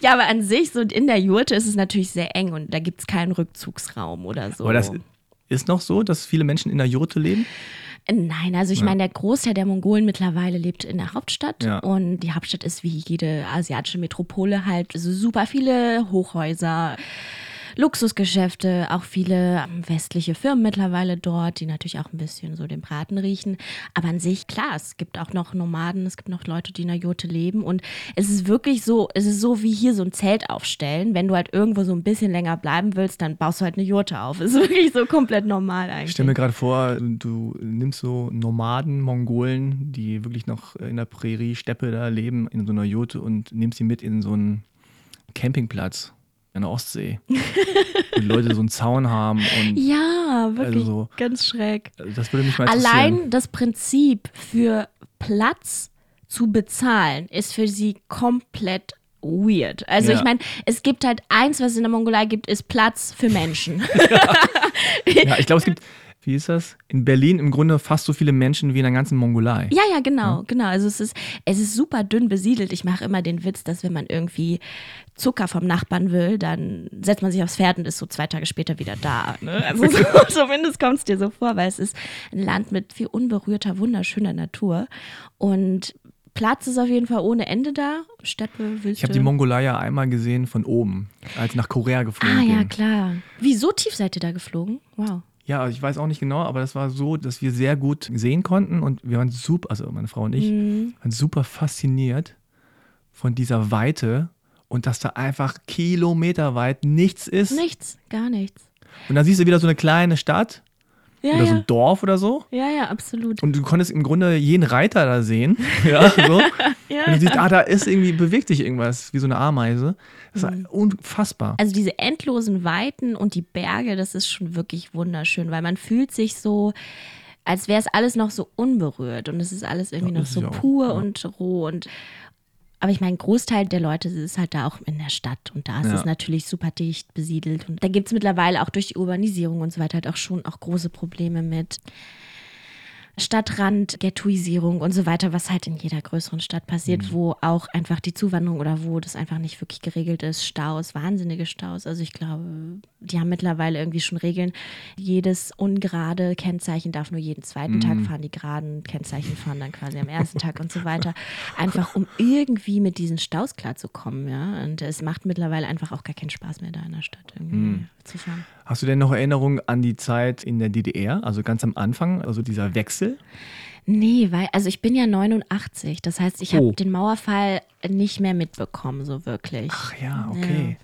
ja, aber an sich, so in der Jurte ist es natürlich sehr eng und da gibt es keinen Rückzugsraum oder so. Aber das ist noch so, dass viele Menschen in der Jurte leben? Nein, also ich ja. meine, der Großteil der Mongolen mittlerweile lebt in der Hauptstadt ja. und die Hauptstadt ist wie jede asiatische Metropole halt super viele Hochhäuser. Luxusgeschäfte, auch viele westliche Firmen mittlerweile dort, die natürlich auch ein bisschen so den Braten riechen. Aber an sich, klar, es gibt auch noch Nomaden, es gibt noch Leute, die in der Jurte leben. Und es ist wirklich so, es ist so wie hier so ein Zelt aufstellen. Wenn du halt irgendwo so ein bisschen länger bleiben willst, dann baust du halt eine Jurte auf. Es ist wirklich so komplett normal eigentlich. Ich stelle mir gerade vor, du nimmst so Nomaden, Mongolen, die wirklich noch in der Prärie, Steppe da leben, in so einer Jurte und nimmst sie mit in so einen Campingplatz an der Ostsee. die Leute so einen Zaun haben und. *laughs* Ja, wirklich. Also ganz schräg. Das würde mich mal. Allein das Prinzip für Platz zu bezahlen ist für sie komplett weird. Also ja. ich meine, es gibt halt eins, was es in der Mongolei gibt, ist Platz für Menschen. ja, *laughs* ja ich glaube, es gibt wie ist das? In Berlin im Grunde fast so viele Menschen wie in der ganzen Mongolei. Ja, ja, genau, ja? genau. Also es ist, es ist super dünn besiedelt. Ich mache immer den Witz, dass wenn man irgendwie Zucker vom Nachbarn will, dann setzt man sich aufs Pferd und ist so zwei Tage später wieder da. Ne? Also *laughs* so, *laughs* zumindest kommt es dir so vor, weil es ist ein Land mit viel unberührter, wunderschöner Natur. Und Platz ist auf jeden Fall ohne Ende da. Steppe, Wüste. Ich habe die Mongolei ja einmal gesehen von oben, als ich nach Korea geflogen Ah bin. ja, klar. Wie so tief seid ihr da geflogen? Wow. Ja, ich weiß auch nicht genau, aber das war so, dass wir sehr gut sehen konnten und wir waren super, also meine Frau und ich, Mhm. waren super fasziniert von dieser Weite und dass da einfach kilometerweit nichts ist. Nichts, gar nichts. Und dann siehst du wieder so eine kleine Stadt Ja, oder so ja. ein Dorf oder so. Ja, ja, absolut. Und du konntest im Grunde jeden Reiter da sehen. *laughs* Ja, so. *laughs* Ja, Und du siehst, ah, da ist irgendwie, bewegt sich irgendwas, wie so eine Ameise. Das war unfassbar. Also diese endlosen Weiten und die Berge, das ist schon wirklich wunderschön, weil man fühlt sich so, als wäre es alles noch so unberührt und es ist alles irgendwie Ja, noch ist so auch, pur ja. und roh und aber ich meine, ein Großteil der Leute ist halt da auch in der Stadt und da ist Ja. es natürlich super dicht besiedelt. Und da gibt es mittlerweile auch durch die Urbanisierung und so weiter halt auch schon auch große Probleme mit Stadtrand, Ghettoisierung und so weiter, was halt in jeder größeren Stadt passiert, Mhm. wo auch einfach die Zuwanderung oder wo das einfach nicht wirklich geregelt ist. Staus, wahnsinnige Staus. Also ich glaube, die haben mittlerweile irgendwie schon Regeln. Jedes ungerade Kennzeichen darf nur jeden zweiten Mhm. Tag fahren. Die geraden Kennzeichen fahren dann quasi am ersten Tag und so weiter. Einfach um irgendwie mit diesen Staus klarzukommen, ja. Und es macht mittlerweile einfach auch gar keinen Spaß mehr, da in der Stadt irgendwie Mhm. zu fahren. Hast du denn noch Erinnerungen an die Zeit in der DDR, also ganz am Anfang, also dieser Wechsel? Nee, weil, also ich bin ja 89, das heißt, ich habe Oh. den Mauerfall nicht mehr mitbekommen, so wirklich. Ach ja, okay.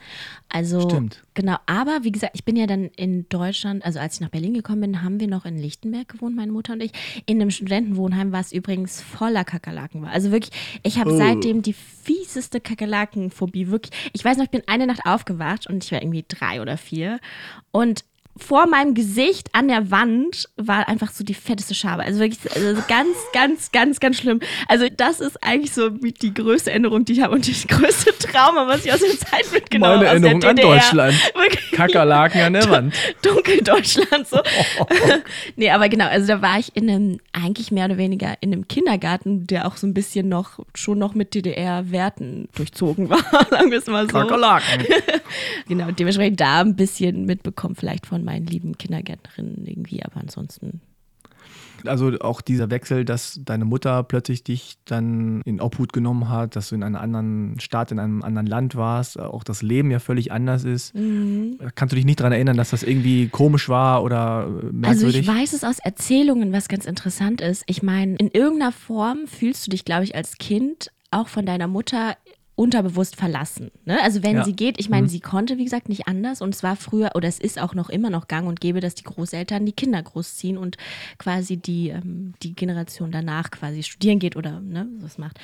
Also, Stimmt. genau, aber wie gesagt, ich bin ja dann in Deutschland, also als ich nach Berlin gekommen bin, haben wir noch in Lichtenberg gewohnt, meine Mutter und ich. In einem Studentenwohnheim, was übrigens voller Kakerlaken war. Also wirklich, ich habe Oh. seitdem die fieseste Kakerlakenphobie, wirklich. Ich weiß noch, ich bin eine Nacht aufgewacht und ich war irgendwie drei oder vier und vor meinem Gesicht an der Wand war einfach so die fetteste Schabe. Also wirklich also ganz, ganz, ganz, ganz schlimm. Also das ist eigentlich so die größte Erinnerung, die ich habe und das größte Trauma, was ich aus der Zeit mitgenommen Meine habe. Erinnerung aus an. Deutschland. *laughs* Wirklich. Kakerlaken an der Wand. Dunkeldeutschland so. *laughs* *laughs* nee, aber genau, also da war ich in einem, eigentlich mehr oder weniger in einem Kindergarten, der auch so ein bisschen noch, schon noch mit DDR-Werten durchzogen war, sagen wir es mal so. Kakerlaken. Genau, dementsprechend da ein bisschen mitbekommen, vielleicht von meinen lieben Kindergärtnerinnen irgendwie, aber ansonsten. Also auch dieser Wechsel, dass deine Mutter plötzlich dich dann in Obhut genommen hat, dass du in einer anderen Stadt, in einem anderen Land warst, auch das Leben ja völlig anders ist. Mhm. Kannst du dich nicht daran erinnern, dass das irgendwie komisch war oder äh, Also merkwürdig? ich weiß es aus Erzählungen, was ganz interessant ist. Ich meine, in irgendeiner Form fühlst du dich, glaube ich, als Kind auch von deiner Mutter unterbewusst verlassen. Ne? Also wenn Ja. sie geht, ich meine, sie konnte, wie gesagt, nicht anders und es war früher, oder es ist auch noch immer noch gang und gäbe, dass die Großeltern die Kinder großziehen und quasi die, ähm, die Generation danach quasi studieren geht oder ne, was macht.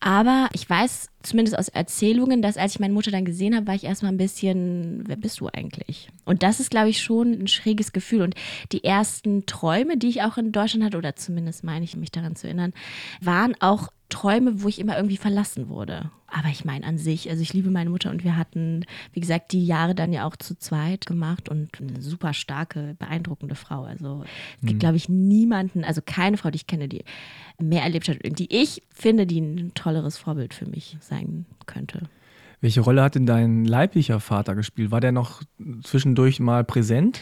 Aber ich weiß zumindest aus Erzählungen, dass als ich meine Mutter dann gesehen habe, war ich erstmal ein bisschen, wer bist du eigentlich? Und das ist, glaube ich, schon ein schräges Gefühl. Und die ersten Träume, die ich auch in Deutschland hatte, oder zumindest meine ich mich daran zu erinnern, waren auch Träume, wo ich immer irgendwie verlassen wurde. Aber ich meine an sich, also ich liebe meine Mutter und wir hatten, wie gesagt, die Jahre dann ja auch zu zweit gemacht und eine super starke, beeindruckende Frau. Also es gibt, glaube ich, niemanden, also keine Frau, die ich kenne, die mehr erlebt hat, die ich finde, die ein tolleres Vorbild für mich sein könnte. Welche Rolle hat denn dein leiblicher Vater gespielt? War der noch zwischendurch mal präsent?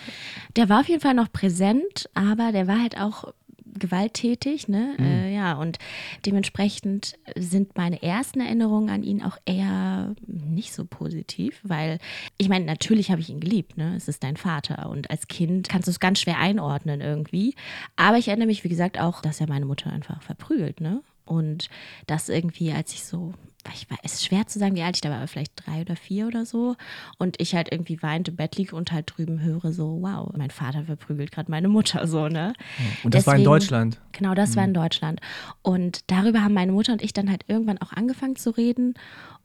Der war auf jeden Fall noch präsent, aber der war halt auch gewalttätig, ne? Äh, ja, und dementsprechend sind meine ersten Erinnerungen an ihn auch eher nicht so positiv, weil ich meine, natürlich habe ich ihn geliebt, ne? Es ist dein Vater und als Kind kannst du es ganz schwer einordnen irgendwie. Aber ich erinnere mich, wie gesagt, auch, dass er meine Mutter einfach verprügelt, ne? Und das irgendwie, als ich so, ich war, es ist schwer zu sagen, wie alt ich da war, aber vielleicht drei oder vier oder so. Und ich halt irgendwie weint im Bett liege und halt drüben höre so, wow, mein Vater verprügelt gerade meine Mutter so, ne? Und das war in Deswegen- Deutschland. Genau, das war in Deutschland. Und darüber haben meine Mutter und ich dann halt irgendwann auch angefangen zu reden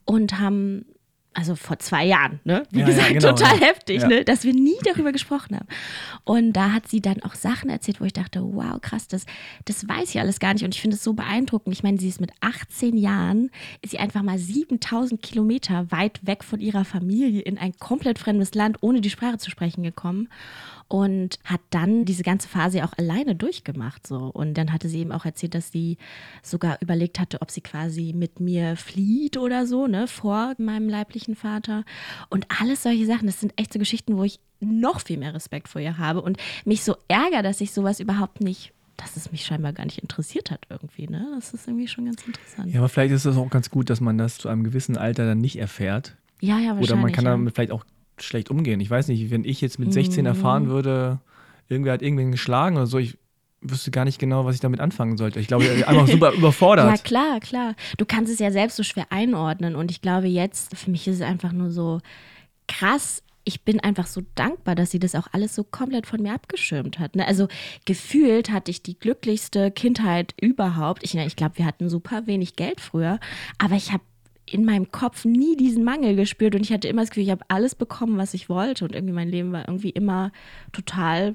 und haben, also vor zwei Jahren, ne? Wie Ja, ja, gesagt, genau, total ja. heftig, Ja. ne? Dass wir nie darüber gesprochen haben. Und da hat sie dann auch Sachen erzählt, wo ich dachte, wow, krass, das, das weiß ich alles gar nicht. Und ich finde es so beeindruckend. Ich meine, sie ist mit 18 Jahren, ist sie einfach mal 7000 Kilometer weit weg von ihrer Familie in ein komplett fremdes Land, ohne die Sprache zu sprechen gekommen und hat dann diese ganze Phase auch alleine durchgemacht so und dann hatte sie eben auch erzählt, dass sie sogar überlegt hatte, ob sie quasi mit mir flieht oder so, ne, vor meinem leiblichen Vater und alles solche Sachen, das sind echt so Geschichten, wo ich noch viel mehr Respekt vor ihr habe und mich so ärgere, dass ich sowas überhaupt nicht dass es mich scheinbar gar nicht interessiert hat irgendwie. Ne? Das ist irgendwie schon ganz interessant. Ja, aber vielleicht ist es auch ganz gut, dass man das zu einem gewissen Alter dann nicht erfährt. Ja, ja, wahrscheinlich. Oder man kann ja. damit vielleicht auch schlecht umgehen. Ich weiß nicht, wenn ich jetzt mit 16 erfahren Mhm. würde, irgendwer hat irgendwen geschlagen oder so, ich wüsste gar nicht genau, was ich damit anfangen sollte. Ich glaube, *laughs* einfach super Ja, überfordert. klar, klar. Du kannst es ja selbst so schwer einordnen. Und ich glaube jetzt, für mich ist es einfach nur so krass. Ich bin einfach so dankbar, dass sie das auch alles so komplett von mir abgeschirmt hat. Ne? Also gefühlt hatte ich die glücklichste Kindheit überhaupt. Ich, ich glaube, wir hatten super wenig Geld früher, aber ich habe in meinem Kopf nie diesen Mangel gespürt und ich hatte immer das Gefühl, ich habe alles bekommen, was ich wollte und irgendwie mein Leben war irgendwie immer total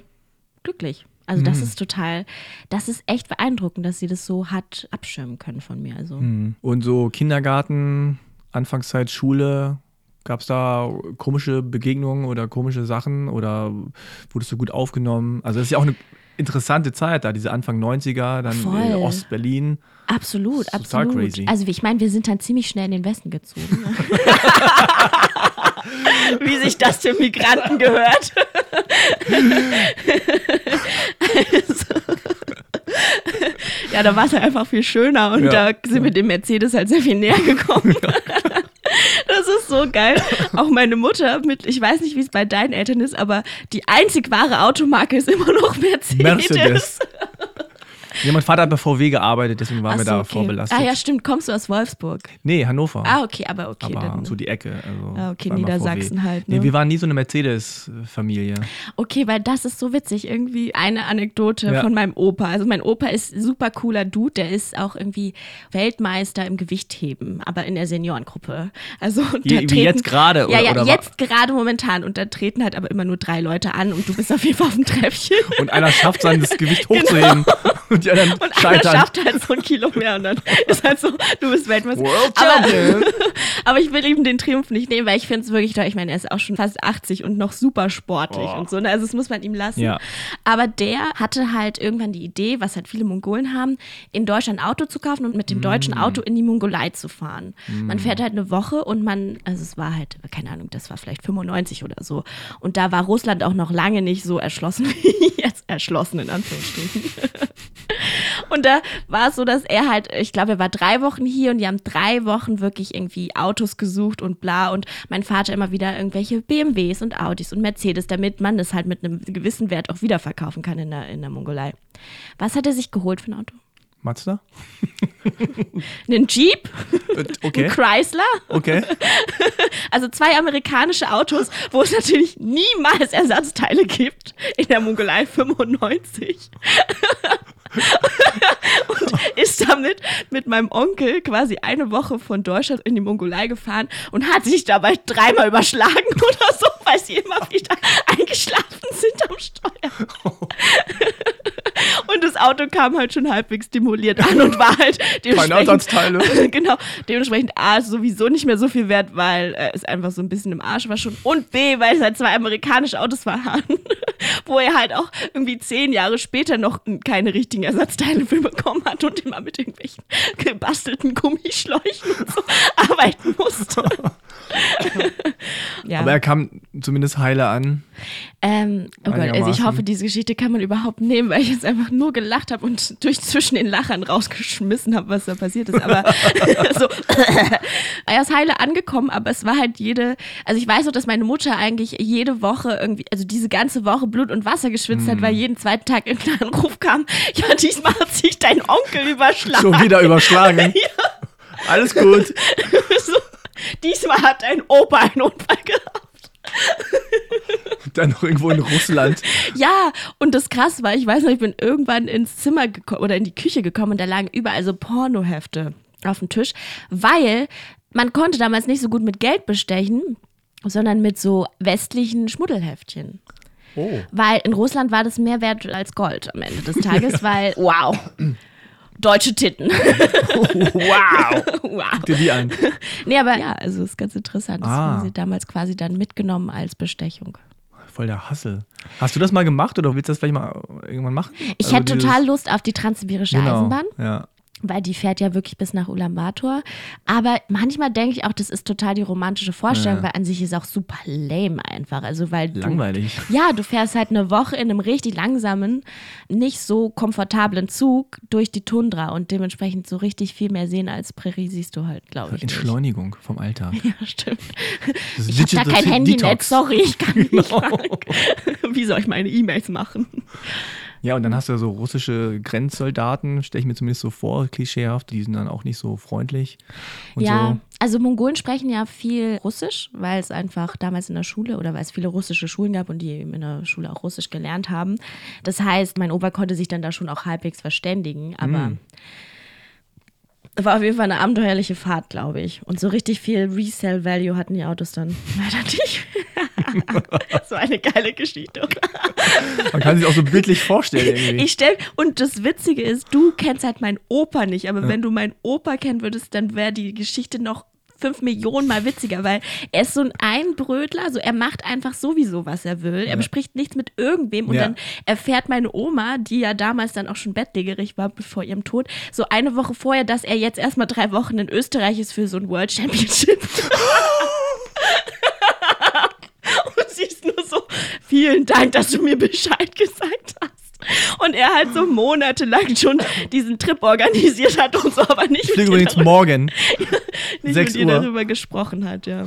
glücklich. Also das ist total, das ist echt beeindruckend, dass sie das so hat abschirmen können von mir. Also Mhm. Und so Kindergarten, Anfangszeit, Schule, gab es da komische Begegnungen oder komische Sachen oder wurdest du gut aufgenommen? Also das ist ja auch eine interessante Zeit da, diese Anfang 90er, dann Ostberlin. Absolut, Das ist total absolut. crazy. Also ich meine, wir sind dann ziemlich schnell in den Westen gezogen. ne? *laughs* Wie sich das für Migranten gehört. ja, da war es halt einfach viel schöner und Ja. da sind wir dem Mercedes halt sehr viel näher gekommen. Das ist so geil. Auch meine Mutter mit, ich weiß nicht, wie es bei deinen Eltern ist, aber die einzig wahre Automarke ist immer noch Mercedes. Mercedes. Ja, mein Vater hat bei VW gearbeitet, deswegen waren Ach wir so, da okay. vorbelastet. Ah ja, stimmt. Kommst du aus Wolfsburg? Nee, Hannover. Ah, okay, aber okay. aber dann, so die Ecke. Also Ah, okay, Niedersachsen halt, ne? Nee, wir waren nie so eine Mercedes-Familie. okay, weil das ist so witzig. Irgendwie eine Anekdote Ja. von meinem Opa. Also mein Opa ist ein super cooler Dude. Der ist auch irgendwie Weltmeister im Gewichtheben, aber in der Seniorengruppe. Also da Wie- jetzt gerade, Ja, oder- ja, oder wa- jetzt gerade momentan. Und da treten halt aber immer nur drei Leute an und du bist auf jeden Fall auf dem Treppchen. Und einer schafft das Gewicht *laughs* hochzuheben *laughs* und anderen Genau. Und scheitern. schafft halt so ein Kilo mehr und dann ist halt so, du bist Weltmeister. World Aber, *laughs* aber ich will ihm den Triumph nicht nehmen, weil ich finde es wirklich toll. Ich meine, er ist auch schon fast 80 und noch super sportlich Oh. und so. ne? Also das muss man ihm lassen. Ja. Aber der hatte halt irgendwann die Idee, was halt viele Mongolen haben, in Deutschland ein Auto zu kaufen und mit dem deutschen Mm. Auto in die Mongolei zu fahren. Man fährt halt eine Woche und man, also es war halt, keine Ahnung, das war vielleicht 95 oder so. Und da war Russland auch noch lange nicht so erschlossen *laughs* wie jetzt erschlossen in Anführungsstrichen. *laughs* Und da war es so, dass er halt, ich glaube, er war drei Wochen hier und die haben drei Wochen wirklich irgendwie Autos gesucht und bla. Und mein Vater immer wieder irgendwelche BMWs und Audis und Mercedes, damit man das halt mit einem gewissen Wert auch wiederverkaufen kann in der, in der Mongolei. Was hat er sich geholt für ein Auto? Mazda? *laughs* Einen Jeep? Äh, Okay. Ein Chrysler? Okay. *laughs* Also zwei amerikanische Autos, wo es natürlich niemals Ersatzteile gibt. In der Mongolei 95. *laughs* und ist damit mit meinem Onkel quasi eine Woche von Deutschland in die Mongolei gefahren und hat sich dabei dreimal überschlagen *laughs* oder so, weil sie immer wieder eingeschlafen sind am Steuer. *laughs* Und das Auto kam halt schon halbwegs stimuliert an und war halt *laughs* Keine dementsprechend Ersatzteile. *laughs* genau, dementsprechend A sowieso nicht mehr so viel wert, weil äh, es einfach so ein bisschen im Arsch war schon. Und B, weil es halt zwei amerikanische Autos waren, *laughs* wo er halt auch irgendwie zehn Jahre später noch keine richtigen Ersatzteile für bekommen hat und immer mit irgendwelchen gebastelten Gummischläuchen so arbeiten musste. *laughs* ja. Aber er kam zumindest heile an. Ähm, oh Gott, also ich hoffe, diese Geschichte kann man überhaupt nehmen, weil ich jetzt einfach nur gelacht habe und durch zwischen den Lachern rausgeschmissen habe, was da passiert ist. Aber *laughs* so, *laughs* er ist heile angekommen, aber es war halt jede, also ich weiß noch, dass meine Mutter eigentlich jede Woche irgendwie, also diese ganze Woche Blut und Wasser geschwitzt hat, weil Mhm. jeden zweiten Tag irgendein Anruf kam, ja, diesmal hat sich dein Onkel überschlagen. Schon wieder überschlagen. Alles gut. so, diesmal hat dein Opa einen Unfall gehabt. Dann noch irgendwo in Russland. Ja, und das krass war, ich weiß noch, ich bin irgendwann ins Zimmer gekommen oder in die Küche gekommen und da lagen überall so Pornohefte auf dem Tisch, weil man konnte damals nicht so gut mit Geld bestechen, sondern mit so westlichen Schmuddelheftchen. Oh. Weil in Russland war das mehr wert als Gold am Ende des Tages, *laughs* weil, wow, deutsche Titten. *laughs* Wow. wow. Guck dir die an. Nee, aber ja, also ist ganz interessant. Das Ah. haben sie damals quasi dann mitgenommen als Bestechung. Voll der Hassel. Hast du das mal gemacht oder willst du das vielleicht mal irgendwann machen? Ich Also hätte total Lust auf die transsibirische genau, Eisenbahn. Ja. Weil die fährt ja wirklich bis nach Ulaanbaatar. Aber manchmal denke ich auch, das ist total die romantische Vorstellung, Ja. weil an sich ist auch super lame einfach. Also weil du, Langweilig. ja, du fährst halt eine Woche in einem richtig langsamen, nicht so komfortablen Zug durch die Tundra und dementsprechend so richtig viel mehr sehen als Prärie siehst du halt, glaube ich. Nicht. Entschleunigung vom Alltag. *laughs* Ja, stimmt. Das Ich habe da kein Handynetz, sorry, ich kann *laughs* nicht. Genau. Frank. *laughs* Wie soll ich meine E-Mails machen? Ja, und dann hast du ja so russische Grenzsoldaten, stelle ich mir zumindest so vor, klischeehaft, die sind dann auch nicht so freundlich. Und ja, so. also Mongolen sprechen ja viel Russisch, weil es einfach damals in der Schule oder weil es viele russische Schulen gab und die eben in der Schule auch Russisch gelernt haben. Das heißt, mein Opa konnte sich dann da schon auch halbwegs verständigen, aber Mm. War auf jeden Fall eine abenteuerliche Fahrt, glaube ich. Und so richtig viel Resale-Value hatten die Autos dann *laughs* leider nicht. *laughs* so eine geile Geschichte, oder? Man kann sich auch so bildlich vorstellen *laughs* irgendwie. Ich stell, und das Witzige ist, du kennst halt meinen Opa nicht, aber wenn du meinen Opa kennen würdest, dann wäre die Geschichte noch fünf Millionen mal witziger, weil er ist so ein Einbrötler, also er macht einfach sowieso, was er will. Er bespricht nichts mit irgendwem und Ja. dann erfährt meine Oma, die ja damals dann auch schon bettlägerig war vor ihrem Tod, so eine Woche vorher, dass er jetzt erstmal drei Wochen in Österreich ist für so ein World Championship. *laughs* Und sie ist nur so, vielen Dank, dass du mir Bescheid gesagt hast. Und er halt so monatelang schon diesen Trip organisiert hat und so, aber nicht, Ich fliege übrigens darüber, morgen. *laughs* nicht 6 mit dir Uhr. darüber gesprochen hat, ja.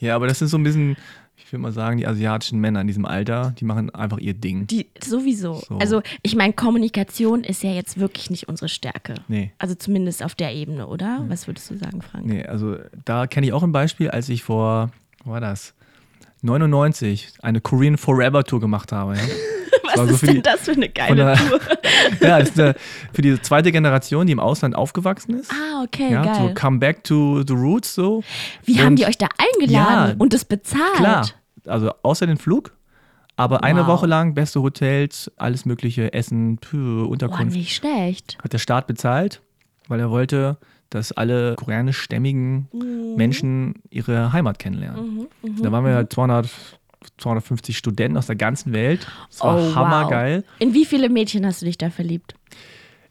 Ja, aber das ist so ein bisschen, ich würde mal sagen, die asiatischen Männer in diesem Alter, die machen einfach ihr Ding. Die sowieso. So. Also, ich meine, Kommunikation ist ja jetzt wirklich nicht unsere Stärke. Nee. Also zumindest auf der Ebene, oder? Was würdest du sagen, Frank? Nee, also da kenne ich auch ein Beispiel, als ich vor, wo war das? 99 eine Korean Forever Tour gemacht habe. Ja, *laughs* Was war so ist für denn die- das für eine geile der- Tour? *laughs* ja ist eine, für die zweite Generation, die im Ausland aufgewachsen ist. Ah, okay, ja, geil. so come back to the roots so. Wie haben Und die euch da eingeladen Ja, und das bezahlt? Klar, also außer den Flug, aber eine Wow. Woche lang beste Hotels, alles mögliche, Essen, pü, Boah, Unterkunft. nicht schlecht. hat der Staat bezahlt, weil er wollte, dass alle koreanischstämmigen Mhm. Menschen ihre Heimat kennenlernen. da waren wir ja 200, 250 Studenten aus der ganzen Welt. Das war Oh, hammergeil. Wow. In wie viele Mädchen hast du dich da verliebt?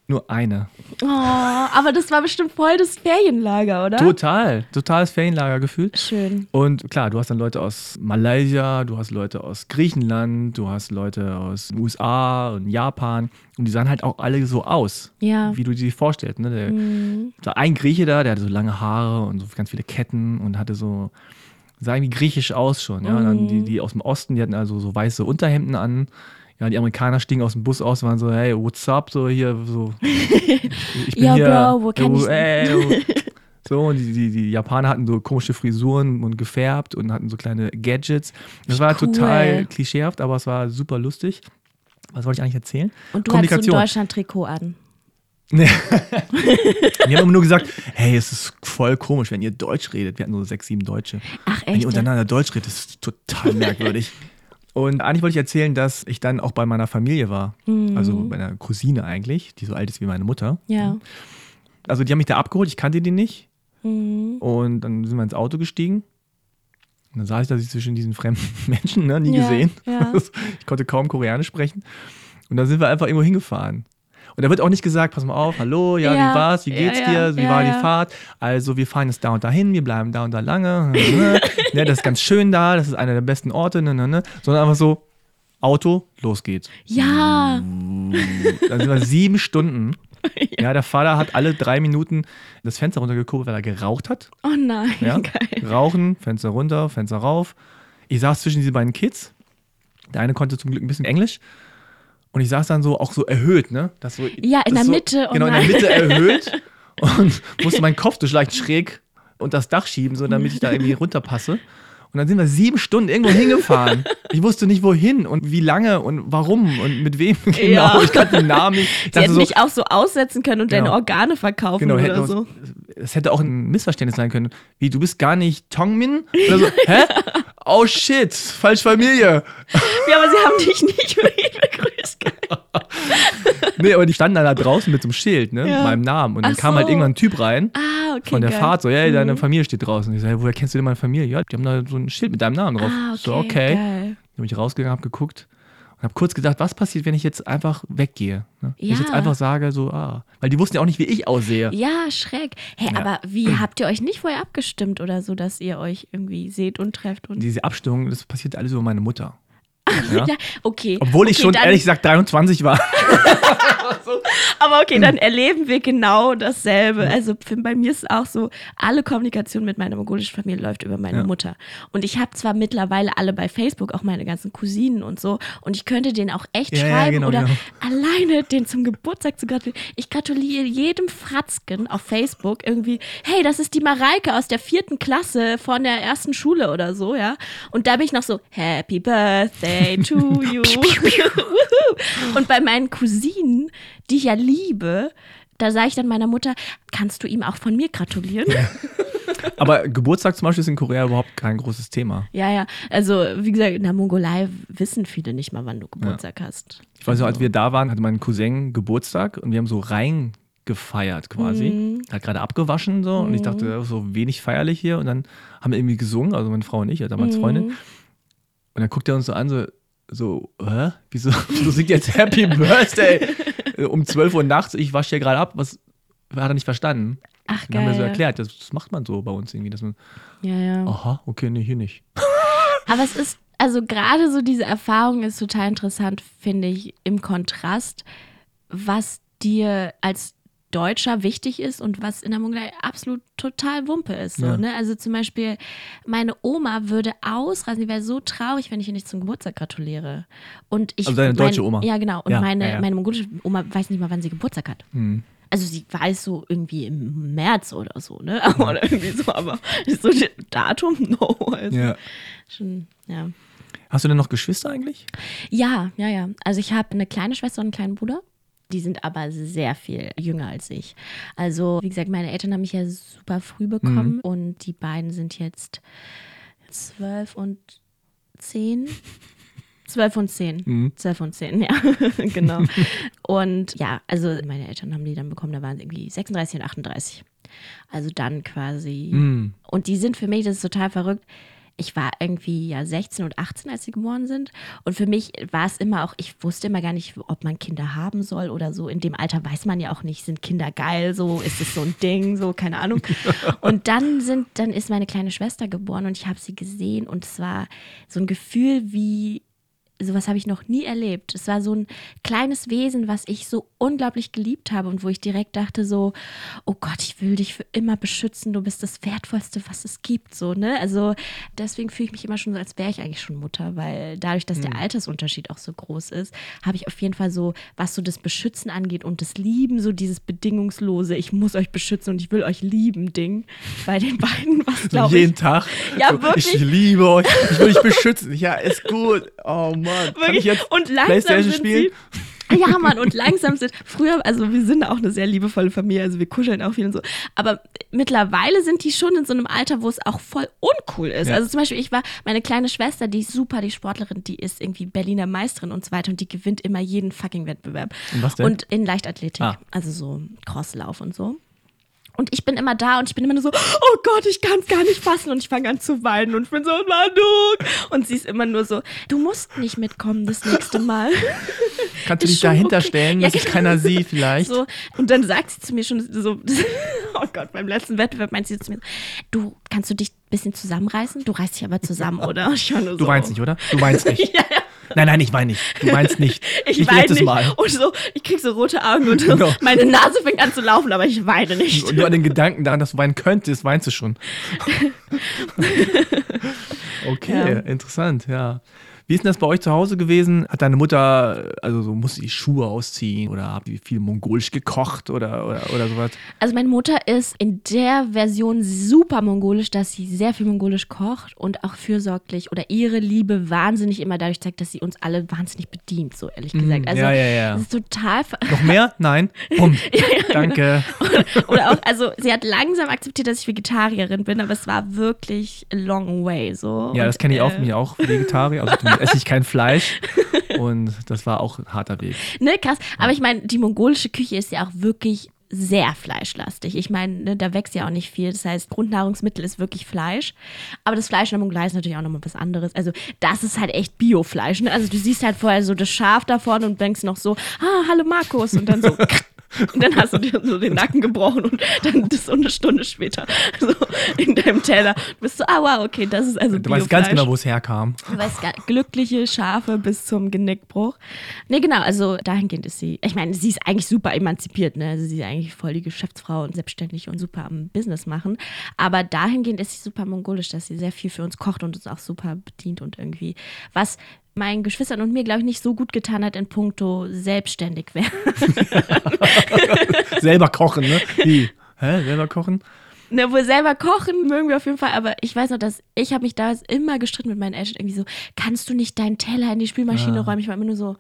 Nur eine. Oh, aber das war bestimmt voll das Ferienlager, oder? Total, totales Ferienlagergefühl. Schön. Und klar, du hast dann Leute aus Malaysia, du hast Leute aus Griechenland, du hast Leute aus den USA und Japan. Und die sahen halt auch alle so aus, Ja. wie du dir vorstellst. Ne? Der, Mhm. da ein Grieche da, der hatte so lange Haare und so ganz viele Ketten und hatte so, sah irgendwie griechisch aus schon. Ja? Und dann Mhm. die, die aus dem Osten, die hatten also so weiße Unterhemden an. Ja, die Amerikaner stiegen aus dem Bus aus und waren so, hey, what's up? So hier, so. *laughs* Ich bin Yo, hier. Bro, wo kann ich ey, *laughs* So, und die, die, die Japaner hatten so komische Frisuren und gefärbt und hatten so kleine Gadgets. Das war Cool. total klischeehaft, aber es war super lustig. Was wollte ich eigentlich erzählen? Und du hattest so ein. Deutschland-Trikot an. *laughs* Die haben immer nur gesagt, hey, es ist voll komisch, wenn ihr Deutsch redet. Wir hatten so sechs, sieben Deutsche. Ach, Wenn echt? ihr untereinander Deutsch redet, das ist total merkwürdig. Und eigentlich wollte ich erzählen, dass ich dann auch bei meiner Familie war. Also bei einer Cousine eigentlich, die so alt ist wie meine Mutter. Ja. Also die haben mich da abgeholt, ich kannte die nicht. Mhm. Und dann sind wir ins Auto gestiegen. Und dann saß ich da zwischen diesen fremden *laughs* Menschen, ne, nie Ja, gesehen. ja. *laughs* Ich konnte kaum Koreanisch sprechen. Und dann sind wir einfach irgendwo hingefahren. Und da wird auch nicht gesagt, pass mal auf, hallo, ja, Ja, wie war's, wie ja, geht's ja, dir, wie ja, war ja. die Fahrt? Also wir fahren jetzt da und dahin, wir bleiben da und da lange. *laughs* ne, das ist ganz schön da, das ist einer der besten Orte, ne, ne, ne. Sondern einfach so, Auto, los geht's. Ja. Dann sind wir sieben Stunden. *laughs* Ja, der Vater hat alle drei Minuten das Fenster runtergekurbelt, weil er geraucht hat. Oh nein. Ja? *laughs* Geil. Rauchen, Fenster runter, Fenster rauf. Ich saß zwischen diese beiden Kids. Der eine konnte zum Glück ein bisschen Englisch. Und ich saß dann so auch so erhöht, ne? Das so, Ja, in der so, Mitte, oh genau, in der nein. Mitte erhöht. *laughs* Und musste meinen Kopf so leicht schräg unter das Dach schieben, so damit ich da irgendwie *laughs* runterpasse. Und dann sind wir sieben Stunden irgendwo hingefahren. Ich wusste nicht wohin und wie lange und warum und mit wem *laughs* genau. Ja. Ich kannte den Namen nicht. Ich Sie hätten so, mich auch so aussetzen können und deine Genau. Organe verkaufen Genau, oder so. es hätte auch ein Missverständnis sein können. Wie, du bist gar nicht Tongmin? Oder so, hä? Oh shit, falsch Familie. Ja, aber sie haben dich nicht wirklich. *laughs* Nee, aber die standen dann da draußen mit so einem Schild, ne? Ja. Mit meinem Namen. Und dann Ach kam halt so. irgendwann ein Typ rein Ah, okay. von der geil. Fahrt, so, hey, deine Mhm. Familie steht draußen. Ich so, hey, woher kennst du denn meine Familie? Ja, die haben da so ein Schild mit deinem Namen drauf. Ah, okay. so, okay. Geil. Dann bin ich rausgegangen, hab geguckt. Und habe kurz gedacht, was passiert, wenn ich jetzt einfach weggehe? Ne? Wenn ich jetzt Ja. einfach sage, so, ah. Weil die wussten ja auch nicht, wie ich aussehe. Ja, schräg. Hey, Ja. aber wie habt ihr euch nicht vorher abgestimmt oder so, dass ihr euch irgendwie seht und trefft? Und Diese Abstimmung, das passiert alles über meine Mutter. Ja? *laughs* ja, okay. Obwohl ich okay, schon ehrlich gesagt 23 war. *laughs* *laughs* Aber okay, dann *clears throat* erleben wir genau dasselbe. Also für, bei mir ist es auch so, alle Kommunikation mit meiner mongolischen Familie läuft über meine Ja. Mutter. Und ich habe zwar mittlerweile alle bei Facebook, auch meine ganzen Cousinen und so, und ich könnte denen auch echt Ja, schreiben genau, oder genau. alleine den zum Geburtstag zu gratulieren. Ich gratuliere jedem Fratzken auf Facebook irgendwie, hey, das ist die Mareike aus der vierten Klasse von der ersten Schule oder so, ja. Und da bin ich noch so, Happy Birthday to *laughs* you. *laughs* Und bei meinen Cousinen, die ich ja liebe, da sage ich dann meiner Mutter, kannst du ihm auch von mir gratulieren? Aber Geburtstag zum Beispiel ist in Korea überhaupt kein großes Thema. Ja, ja. Also, wie gesagt, in der Mongolei wissen viele nicht mal, wann du Geburtstag hast. Ich weiß noch, als wir da waren, hatte mein Cousin Geburtstag und wir haben so rein gefeiert quasi. Mhm. Hat gerade abgewaschen so und ich dachte, ist so wenig feierlich hier und dann haben wir irgendwie gesungen, also meine Frau und ich, ja, damals Mhm. Freundin. Und dann guckt er uns so an, so, so hä? Wieso, *laughs* wieso singt jetzt Happy Birthday um 12 Uhr nachts? Ich wasche hier gerade ab. Was hat er nicht verstanden? Ach, Dann haben wir so erklärt, das, das macht man so bei uns irgendwie, dass man, Ja, ja. aha, okay, nee, hier nicht. Aber es ist, also gerade so diese Erfahrung ist total interessant, finde ich, im Kontrast, was dir als Deutscher wichtig ist und was in der Mongolei absolut total Wumpe ist. So, Ja. ne? Also zum Beispiel, meine Oma würde ausrasen, die wäre so traurig, wenn ich ihr nicht zum Geburtstag gratuliere. Und ich, Also deine deutsche mein, Oma? Ja, genau. Und Ja, meine, ja, meine mongolische Oma weiß nicht mal, wann sie Geburtstag hat. Hm. Also sie weiß so irgendwie im März oder so, ne? *laughs* Oder irgendwie so, aber so das Datum, *laughs* no. Also Ja. Schon, ja. Hast du denn noch Geschwister eigentlich? Ja, ja, ja. Also ich habe eine kleine Schwester und einen kleinen Bruder. Die sind aber sehr viel jünger als ich. Also, wie gesagt, meine Eltern haben mich ja super früh bekommen Mhm. und die beiden sind jetzt zwölf und zehn. *laughs* Zwölf und zehn. Mhm. Zwölf und zehn, *laughs* ja, genau. Und ja, also meine Eltern haben die dann bekommen, da waren sie irgendwie 36 und 38. Also dann quasi. Hm. Und die sind für mich, das ist total verrückt. Ich war irgendwie ja 16 und 18, als sie geboren sind. Und für mich war es immer auch, ich wusste immer gar nicht, ob man Kinder haben soll oder so. In dem Alter weiß man ja auch nicht, sind Kinder geil, so ist es so ein Ding, so, keine Ahnung. *laughs* Und dann sind, dann ist meine kleine Schwester geboren und ich habe sie gesehen und es war so ein Gefühl wie, sowas habe ich noch nie erlebt. Es war so ein kleines Wesen, was ich so unglaublich geliebt habe und wo ich direkt dachte so, oh Gott, ich will dich für immer beschützen, du bist das Wertvollste, was es gibt, so, ne? Also deswegen fühle ich mich immer schon so, als wäre ich eigentlich schon Mutter, weil dadurch, dass der Altersunterschied auch so groß ist, habe ich auf jeden Fall so, was so das Beschützen angeht und das Lieben, so dieses bedingungslose, ich muss euch beschützen und ich will euch lieben Ding bei den beiden, *laughs* was So glaube jeden ich. Tag. Ja, so, wirklich. Ich liebe euch. Ich will euch beschützen. Ja, ist gut. Oh Mann. Kann Wirklich? ich jetzt und langsam Playstation sind spielen? Sie, ja, Mann, und langsam sind, früher, also wir sind auch eine sehr liebevolle Familie, also wir kuscheln auch viel und so, aber mittlerweile sind die schon in so einem Alter, wo es auch voll uncool ist. Ja. Also zum Beispiel, ich war, meine kleine Schwester, die ist super, die Sportlerin, die ist irgendwie Berliner Meisterin und so weiter und die gewinnt immer jeden fucking Wettbewerb. Und was denn? Und in Leichtathletik, Ah. also so Crosslauf und so. Und ich bin immer da und ich bin immer nur so, oh Gott, ich kann es gar nicht fassen. Und ich fange an zu weinen und ich bin so, Manu. Und sie ist immer nur so, du musst nicht mitkommen das nächste Mal. *laughs* Kannst du dich dahinter okay. stellen, Ja, dass es genau. keiner sieht vielleicht? So, und dann sagt sie zu mir schon so, *laughs* oh Gott, beim letzten Wettbewerb meint sie zu mir, du, kannst du dich ein bisschen zusammenreißen? Du reißt dich aber zusammen, *laughs* oder? Du so, weinst nicht, oder? Du weinst nicht. Ja, ja. Nein, nein, ich weine nicht. Du weinst nicht. *laughs* Ich, Ich, weine nicht. Mal. Und so, ich krieg so rote Augen und so, *laughs* Genau. meine Nase fängt an zu laufen, aber ich weine nicht. Und nur an den Gedanken daran, dass du weinen könntest, weinst du schon. *laughs* Okay, Ja. interessant, ja. Wie ist denn das bei euch zu Hause gewesen? Hat deine Mutter, also so, musste die Schuhe ausziehen oder habt ihr viel mongolisch gekocht oder, oder, oder sowas? Also meine Mutter ist in der Version super mongolisch, dass sie sehr viel mongolisch kocht und auch fürsorglich oder ihre Liebe wahnsinnig immer dadurch zeigt, dass sie uns alle wahnsinnig bedient, so ehrlich gesagt. Also Mhm. ja, ja, ja. das ist total Noch mehr? *laughs* Nein? Bumm. Danke. *laughs* oder auch also sie hat langsam akzeptiert, dass ich Vegetarierin bin, aber es war wirklich a long way so. Ja, Und, das kenne ich auch, äh, bin ich auch Vegetarier, also *laughs* *laughs* esse ich kein Fleisch und das war auch ein harter Weg. Ne, krass. Aber ich meine, die mongolische Küche ist ja auch wirklich sehr fleischlastig. Ich meine, ne, da wächst ja auch nicht viel. Das heißt, Grundnahrungsmittel ist wirklich Fleisch. Aber das Fleisch in der Mongolei ist natürlich auch nochmal was anderes. Also, das ist halt echt Biofleisch. Ne? Also, du siehst halt vorher so das Schaf da vorne und denkst noch so, ah, hallo Markus. Und dann so, *laughs* *laughs* Und dann hast du dir so den Nacken gebrochen und dann das so eine Stunde später *laughs* so in deinem Teller bist du, ah wow, okay, das ist also Du weißt ganz genau, wo es herkam. Du weißt glückliche Schafe bis zum Genickbruch. Nee, genau, also dahingehend ist sie, ich meine, sie ist eigentlich super emanzipiert, ne? Also sie ist eigentlich voll die Geschäftsfrau und selbstständig und super am Business machen. Aber dahingehend ist sie super mongolisch, dass sie sehr viel für uns kocht und uns auch super bedient und irgendwie was meinen Geschwistern und mir, glaube ich, nicht so gut getan hat in puncto selbstständig werden. *laughs* Selber kochen, ne? Wie? Hä? Selber kochen? Ne, wohl selber kochen mögen wir auf jeden Fall, aber ich weiß noch, dass ich habe mich da immer gestritten mit meinen Eltern. Irgendwie so, kannst du nicht deinen Teller in die Spülmaschine ah. räumen? Ich war immer nur so,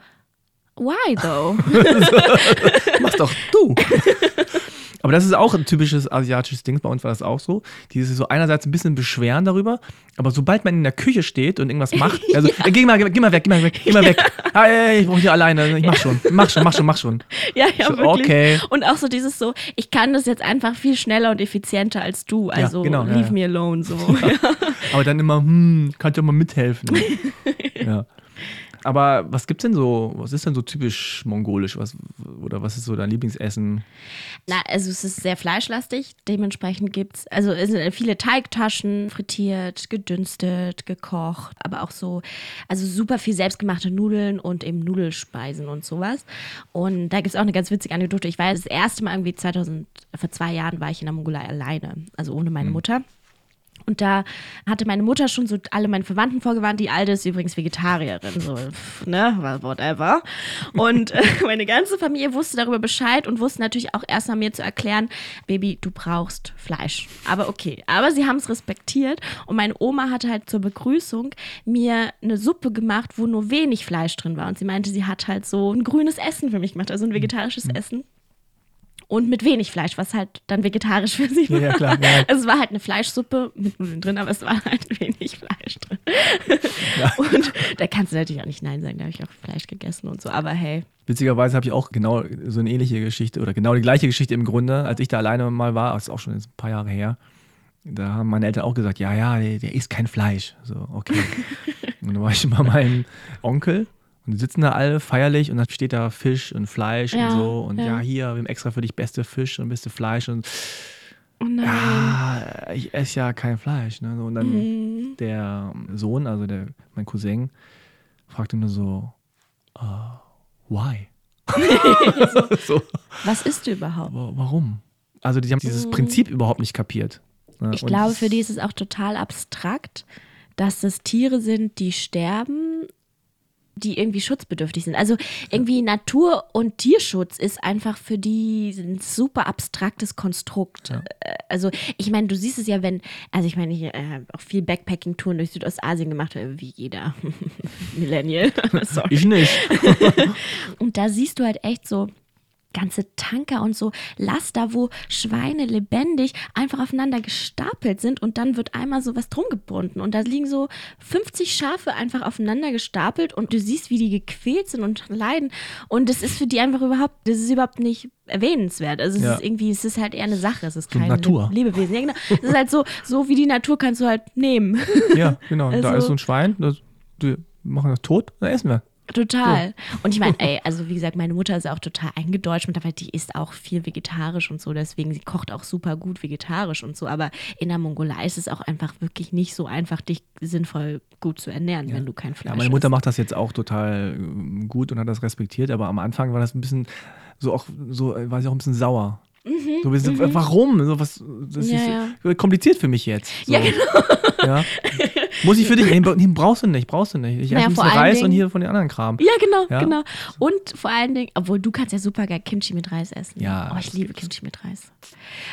why though? *laughs* Mach doch du. *laughs* Aber das ist auch ein typisches asiatisches Ding. Bei uns war das auch so. Die sich so einerseits ein bisschen beschweren darüber, aber sobald man in der Küche steht und irgendwas macht, *laughs* also ja. geh, mal, geh mal weg, geh mal weg, geh mal weg. *laughs* Ah, ey, ich brauche hier alleine. Ich mach schon, mach schon, mach schon, mach schon. Ja, ja, so, wirklich. Okay. Und auch so dieses so, ich kann das jetzt einfach viel schneller und effizienter als du. Also ja, genau, leave me alone so. *laughs* aber dann immer, hm, kannst du mal mithelfen. ja. Aber was gibt's denn so, was ist denn so typisch mongolisch? Was, oder was ist so dein Lieblingsessen? Na, also es ist sehr fleischlastig. Dementsprechend gibt es, also es sind viele Teigtaschen, frittiert, gedünstet, gekocht, aber auch so, also super viel selbstgemachte Nudeln und eben Nudelspeisen und sowas. Und da gibt es auch eine ganz witzige Anekdote. Ich war das erste Mal irgendwie 2000, vor zwei Jahren war ich in der Mongolei alleine, also ohne meine hm. Mutter. Und da hatte meine Mutter schon so alle meine Verwandten vorgewarnt. Die Alte ist übrigens Vegetarierin, so, ne, whatever. Und äh, *laughs* meine ganze Familie wusste darüber Bescheid und wusste natürlich auch erstmal mir zu erklären, Baby, du brauchst Fleisch. Aber okay. Aber sie haben es respektiert. Und meine Oma hatte halt zur Begrüßung mir eine Suppe gemacht, wo nur wenig Fleisch drin war. Und sie meinte, sie hat halt so ein grünes Essen für mich gemacht, also ein vegetarisches mhm. Essen und mit wenig Fleisch, was halt dann vegetarisch für sie war. Ja, klar, ja. Also es war halt eine Fleischsuppe mit Nudeln drin, aber es war halt wenig Fleisch drin. Ja. *laughs* Und da kannst du natürlich auch nicht Nein sagen, da habe ich auch Fleisch gegessen und so, aber hey. Witzigerweise habe ich auch genau so eine ähnliche Geschichte oder genau die gleiche Geschichte im Grunde, als ich da alleine mal war, das ist auch schon ein paar Jahre her. Da haben meine Eltern auch gesagt, ja, ja, der, der isst kein Fleisch. So, okay. *laughs* und dann war ich bei meinem Onkel und die sitzen da alle feierlich und dann steht da Fisch und Fleisch ja, und so. Und ja. ja. hier, wir haben extra für dich beste Fisch und beste Fleisch. Und oh ja, ich esse ja kein Fleisch. Ne? Und dann mhm. der Sohn, also der, mein Cousin, fragte nur so, uh, why? so, *laughs* so. Was isst du überhaupt? Warum? Also die haben dieses mhm. Prinzip überhaupt nicht kapiert. Ne? Ich und glaube, für die ist es auch total abstrakt, dass das Tiere sind, die sterben die irgendwie schutzbedürftig sind. Also irgendwie Natur- und Tierschutz ist einfach für die ein super abstraktes Konstrukt. Ja. Äh, also ich meine, du siehst es ja, wenn, also ich meine, ich äh, habe auch viel Backpacking-Touren durch Südostasien gemacht, äh, wie jeder *laughs* Millennial. *laughs* ich nicht. *laughs* und da siehst du halt echt so, ganze Tanker und so Laster, wo Schweine lebendig einfach aufeinander gestapelt sind und dann wird einmal so was drum gebunden und da liegen so 50 Schafe einfach aufeinander gestapelt und du siehst, wie die gequält sind und leiden und das ist für die einfach überhaupt, das ist überhaupt nicht erwähnenswert. Also es ja. ist irgendwie, es ist halt eher eine Sache, es ist kein Natur. Lebewesen. Ja, genau. Es ist halt so, so wie die Natur kannst du halt nehmen. Ja, genau. Also, da ist so ein Schwein, das, wir machen das tot, dann essen wir. Total. So. Und ich meine, *laughs* ey, also wie gesagt, meine Mutter ist auch total eingedeutscht mittlerweile, die isst auch viel vegetarisch und so, deswegen sie kocht auch super gut vegetarisch und so, aber in der Mongolei ist es auch einfach wirklich nicht so einfach, dich sinnvoll gut zu ernähren, ja. wenn du kein Fleisch ja, Meine Mutter isst. macht das jetzt auch total äh, gut und hat das respektiert, aber am Anfang war das ein bisschen so auch so, war sie auch ein bisschen sauer. Mhm, so bisschen, mhm. Warum? So was, das ja, ist kompliziert für mich jetzt. So. Ja, genau. Ja. *laughs* Muss ich für dich? Nee, brauchst du nicht, brauchst du nicht. Ich naja, esse ein Reis Dingen, und hier von den anderen Kram. Ja, genau, ja? genau. Und vor allen Dingen, obwohl du kannst ja super geil Kimchi mit Reis essen. Ja. Oh, ich liebe Kimchi mit Reis.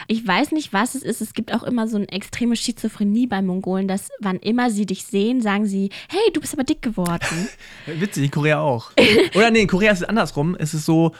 Ich weiß nicht, was es ist. Es gibt auch immer so eine extreme Schizophrenie bei Mongolen, dass wann immer sie dich sehen, sagen sie, hey, du bist aber dick geworden. *laughs* Witzig, in Korea auch. Oder nee, in Korea ist es andersrum. Es ist so,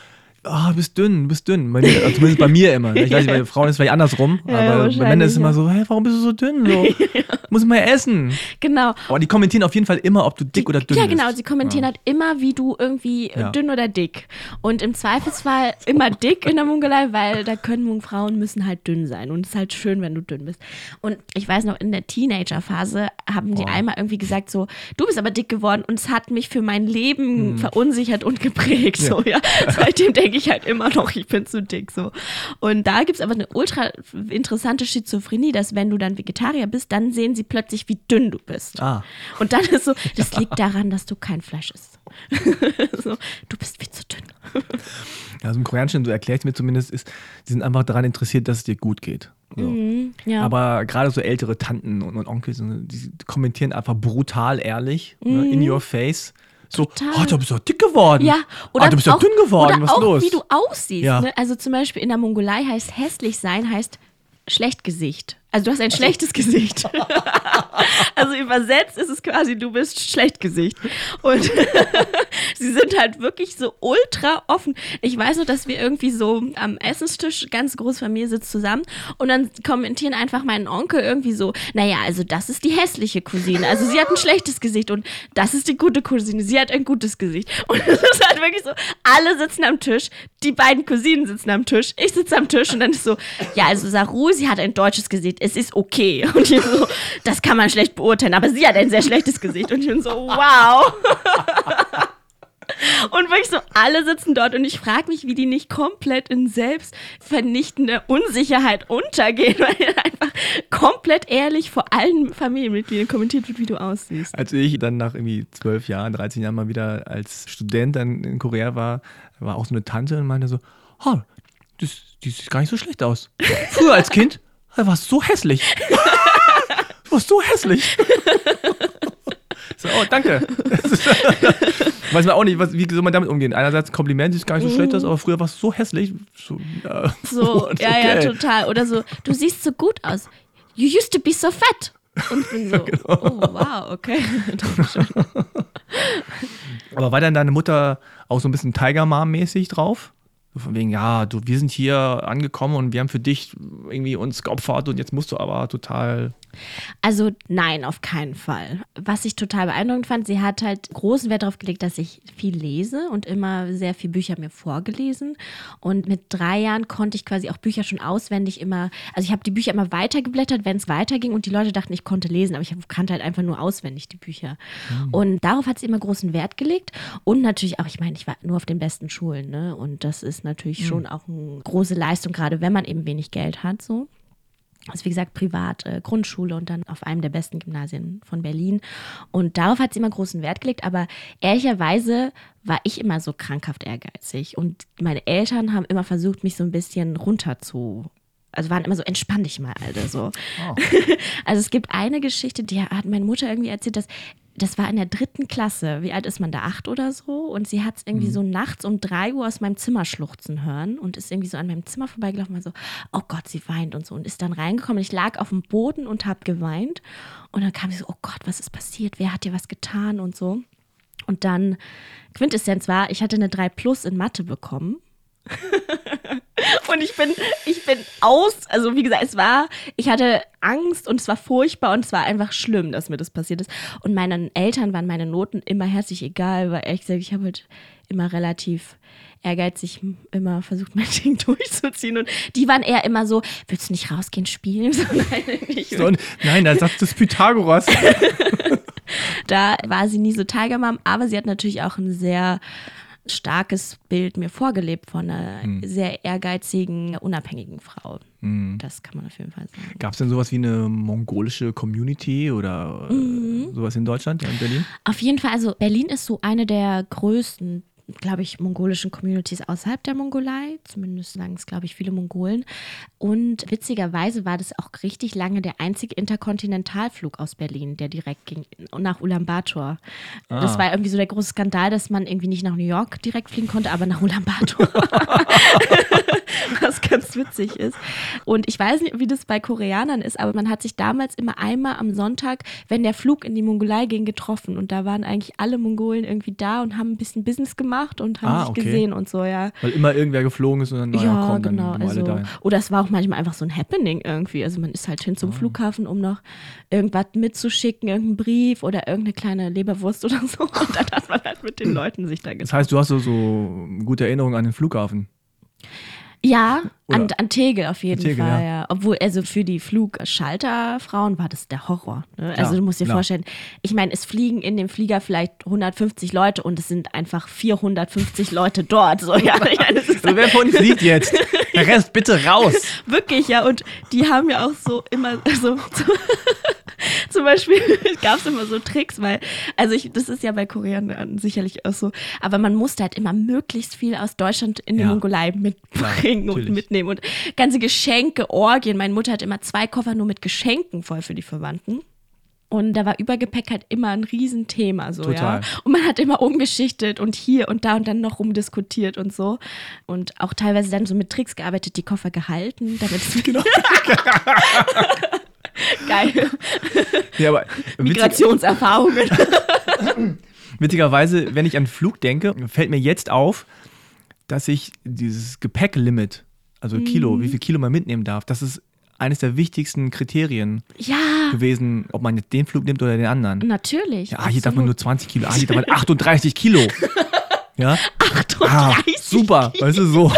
oh, du bist dünn, du bist dünn. Bei mir, also zumindest bei mir immer. Ne? Ich weiß nicht, bei *laughs* Frauen ist es vielleicht andersrum, Ja, aber bei Männern ist es immer ja. so, hey, warum bist du so dünn? So, *laughs* Muss mal essen. Genau. Aber die kommentieren auf jeden Fall immer, ob du dick oder dünn ja, bist. genau. Sie kommentieren halt immer, wie du irgendwie äh, Ja. dünn oder dick. Und im Zweifelsfall immer dick in der Mongolei, weil da können Mong- Frauen müssen halt dünn sein. Und es ist halt schön, wenn du dünn bist. Und ich weiß noch, in der Teenagerphase haben die Oh. einmal irgendwie gesagt so, du bist aber dick geworden. Und es hat mich für mein Hm. Leben verunsichert und geprägt. So, ja. Seitdem *laughs* denke ich halt immer noch, ich bin zu dick. So. Und da gibt es aber eine ultra interessante Schizophrenie, dass wenn du dann Vegetarier bist, dann sehen sie plötzlich, wie dünn du bist. Ah. Und dann ist so, das *laughs* liegt daran, dass du kein Fleisch isst. *laughs* so, du bist viel zu dünn. Also im Koreanischen, so erklärt mir zumindest, ist, die sind einfach daran interessiert, dass es dir gut geht. So. Mhm, ja. Aber gerade so ältere Tanten und, Onkels, die kommentieren einfach brutal ehrlich, ne, in your face. So. Total. oh, du bist doch dick geworden. ja, oh, du bist doch dünn geworden. Oder Was auch, los? wie du aussiehst. Ja. Ne? Also zum Beispiel in der Mongolei heißt hässlich sein, heißt schlecht Gesicht. Also du hast ein schlechtes *laughs* Gesicht. also übersetzt ist es quasi, du bist schlecht Gesicht. Und *laughs* sie sind halt wirklich so ultra offen. Ich weiß noch, dass wir irgendwie so am Essenstisch, ganz große Familie sitzt zusammen und dann kommentieren einfach meinen Onkel irgendwie so, naja, also das ist die hässliche Cousine. Also sie hat ein schlechtes Gesicht und das ist die gute Cousine. Sie hat ein gutes Gesicht. *laughs* Und es ist halt wirklich so, alle sitzen am Tisch, die beiden Cousinen sitzen am Tisch, ich sitze am Tisch und dann ist so, ja, also Saru, sie hat ein deutsches Gesicht, es ist okay. *laughs* Und ich so, das kann man schlecht beurteilen, aber sie hat ein sehr schlechtes Gesicht. Und ich bin so, wow. *laughs* Und wirklich so, alle sitzen dort und ich frage mich, wie die nicht komplett in selbstvernichtende Unsicherheit untergehen, *laughs* weil einfach komplett ehrlich vor allen Familienmitgliedern kommentiert wird, wie du aussiehst. Als ich dann nach irgendwie zwölf Jahren, 13 Jahren mal wieder als Student dann in Korea war, war auch so eine Tante und meinte so, oh, das, die sieht gar nicht so schlecht aus. Früher als Kind da warst du so hässlich. *laughs* Du warst so hässlich. *laughs* So, oh, danke. *laughs* Weiß man auch nicht, was, wie soll man damit umgehen? Einerseits ein Kompliment, sieht gar nicht so schlecht aus, aber früher warst du so hässlich. So, ja, So, ja, ja, okay. total. Oder so, du siehst so gut aus. You used to be so fat. Und bin so, Genau. oh, wow, okay. Dankeschön. Aber war dann deine Mutter auch so ein bisschen Tiger Mom-mäßig drauf? Von wegen, ja, du, wir sind hier angekommen und wir haben für dich irgendwie uns geopfert und jetzt musst du aber total. Also nein, auf keinen Fall. Was ich total beeindruckend fand, sie hat halt großen Wert darauf gelegt, dass ich viel lese und immer sehr viel Bücher mir vorgelesen. Und mit drei Jahren konnte ich quasi auch Bücher schon auswendig immer, also ich habe die Bücher immer weitergeblättert, wenn es weiterging und die Leute dachten, ich konnte lesen, aber ich kannte halt einfach nur auswendig die Bücher. Und darauf hat sie immer großen Wert gelegt. Und natürlich auch, ich meine, ich war nur auf den besten Schulen, ne? Und das ist natürlich schon auch eine große Leistung, gerade wenn man eben wenig Geld hat, so. Also wie gesagt, privat, äh, Grundschule und dann auf einem der besten Gymnasien von Berlin. Und darauf hat sie immer großen Wert gelegt. Aber ehrlicherweise war ich immer so krankhaft ehrgeizig. Und meine Eltern haben immer versucht, mich so ein bisschen runter zu. Also waren immer so, entspann dich mal, Alter. So. *laughs* Also es gibt eine Geschichte, die hat meine Mutter irgendwie erzählt, dass das war in der dritten Klasse. Wie alt ist man da? Acht oder so? Und sie hat es irgendwie so nachts um drei Uhr aus meinem Zimmer schluchzen hören und ist irgendwie so an meinem Zimmer vorbeigelaufen und so, oh Gott, sie weint und so. Und ist dann reingekommen. Ich lag auf dem Boden und habe geweint. Und dann kam sie so, oh Gott, was ist passiert? Wer hat dir was getan und so. Und dann, Quintessenz war, ich hatte eine 3 Plus in Mathe bekommen. *laughs* Und ich bin, ich bin aus, also wie gesagt, es war, ich hatte Angst und es war furchtbar und es war einfach schlimm, dass mir das passiert ist. Und meinen Eltern waren meine Noten immer herzlich egal, weil ehrlich gesagt, ich habe halt immer relativ ehrgeizig immer versucht, *laughs* mein Ding durchzuziehen. Und die waren eher immer so, willst du nicht rausgehen spielen? *laughs* So, nein, nicht So, nein, der Satz des Pythagoras. *laughs* da war sie nie so Tiger Mom, aber sie hat natürlich auch ein sehr starkes Bild mir vorgelebt von einer sehr ehrgeizigen, unabhängigen Frau. Das kann man auf jeden Fall sagen. Gab es denn sowas wie eine mongolische Community oder Mhm. äh, sowas in Deutschland, ja, in Berlin? Auf jeden Fall, also Berlin ist so eine der größten, glaube ich, mongolischen Communities außerhalb der Mongolei. Zumindest sagen es, glaube ich, viele Mongolen. Und witzigerweise war das auch richtig lange der einzige Interkontinentalflug aus Berlin, der direkt ging nach Ulaanbaatar. Das Ah. war irgendwie so der große Skandal, dass man irgendwie nicht nach New York direkt fliegen konnte, aber nach Ulaanbaatar. *laughs* *laughs* was ganz witzig ist. Und ich weiß nicht, wie das bei Koreanern ist, aber man hat sich damals immer einmal am Sonntag, wenn der Flug in die Mongolei ging, getroffen. Und da waren eigentlich alle Mongolen irgendwie da und haben ein bisschen Business gemacht und haben Ah, sich okay. gesehen und so, ja. Weil immer irgendwer geflogen ist und dann, naja, Ja, komm, genau. dann alle Also, dahin. oder es war auch manchmal einfach so ein Happening irgendwie. Also man ist halt hin Ah. zum Flughafen, um noch irgendwas mitzuschicken, irgendeinen Brief oder irgendeine kleine Leberwurst oder so. *laughs* Und dann hat man halt mit den Leuten sich da Das getroffen. heißt, du hast so, so gute Erinnerungen an den Flughafen. Ja, an, an Tegel auf jeden Tegel, Fall, ja. ja. Obwohl, also für die Flugschalterfrauen war das der Horror. Ne? Also Ja, du musst dir klar. vorstellen, ich meine, es fliegen in dem Flieger vielleicht 150 Leute und es sind einfach 450 Leute dort. So, ja, *laughs* ich meine, Also wer von uns liegt jetzt? Der *laughs* Rest bitte raus. Wirklich, ja. Und die haben ja auch so immer *laughs* so. Zum Beispiel gab es immer so Tricks, weil, also ich, das ist ja bei Koreanern sicherlich auch so, aber man musste halt immer möglichst viel aus Deutschland in die. Mongolei mitbringen und natürlich. Mitnehmen und ganze Geschenke, Orgien. Meine Mutter hat immer zwei Koffer nur mit Geschenken voll für die Verwandten. Und da war Übergepäck halt immer ein Riesenthema, so, Total. ja. Und man hat immer umgeschichtet und hier und da und dann noch rumdiskutiert und so. Und auch teilweise dann so mit Tricks gearbeitet, die Koffer gehalten, damit es *laughs* *laughs* genau. Geil. Ja, aber Migrationserfahrungen. *laughs* witzigerweise, wenn ich an Flug denke, fällt mir jetzt auf, dass ich dieses Gepäcklimit, also Kilo, wie viel Kilo man mitnehmen darf, das ist eines der wichtigsten Kriterien Ja, gewesen, ob man jetzt den Flug nimmt oder den anderen. natürlich. Ja, ah, hier darf man nur 20 Kilo, ah, hier darf man *laughs* 38 Kilo. Ja, ah, 38 super, weißt du, so.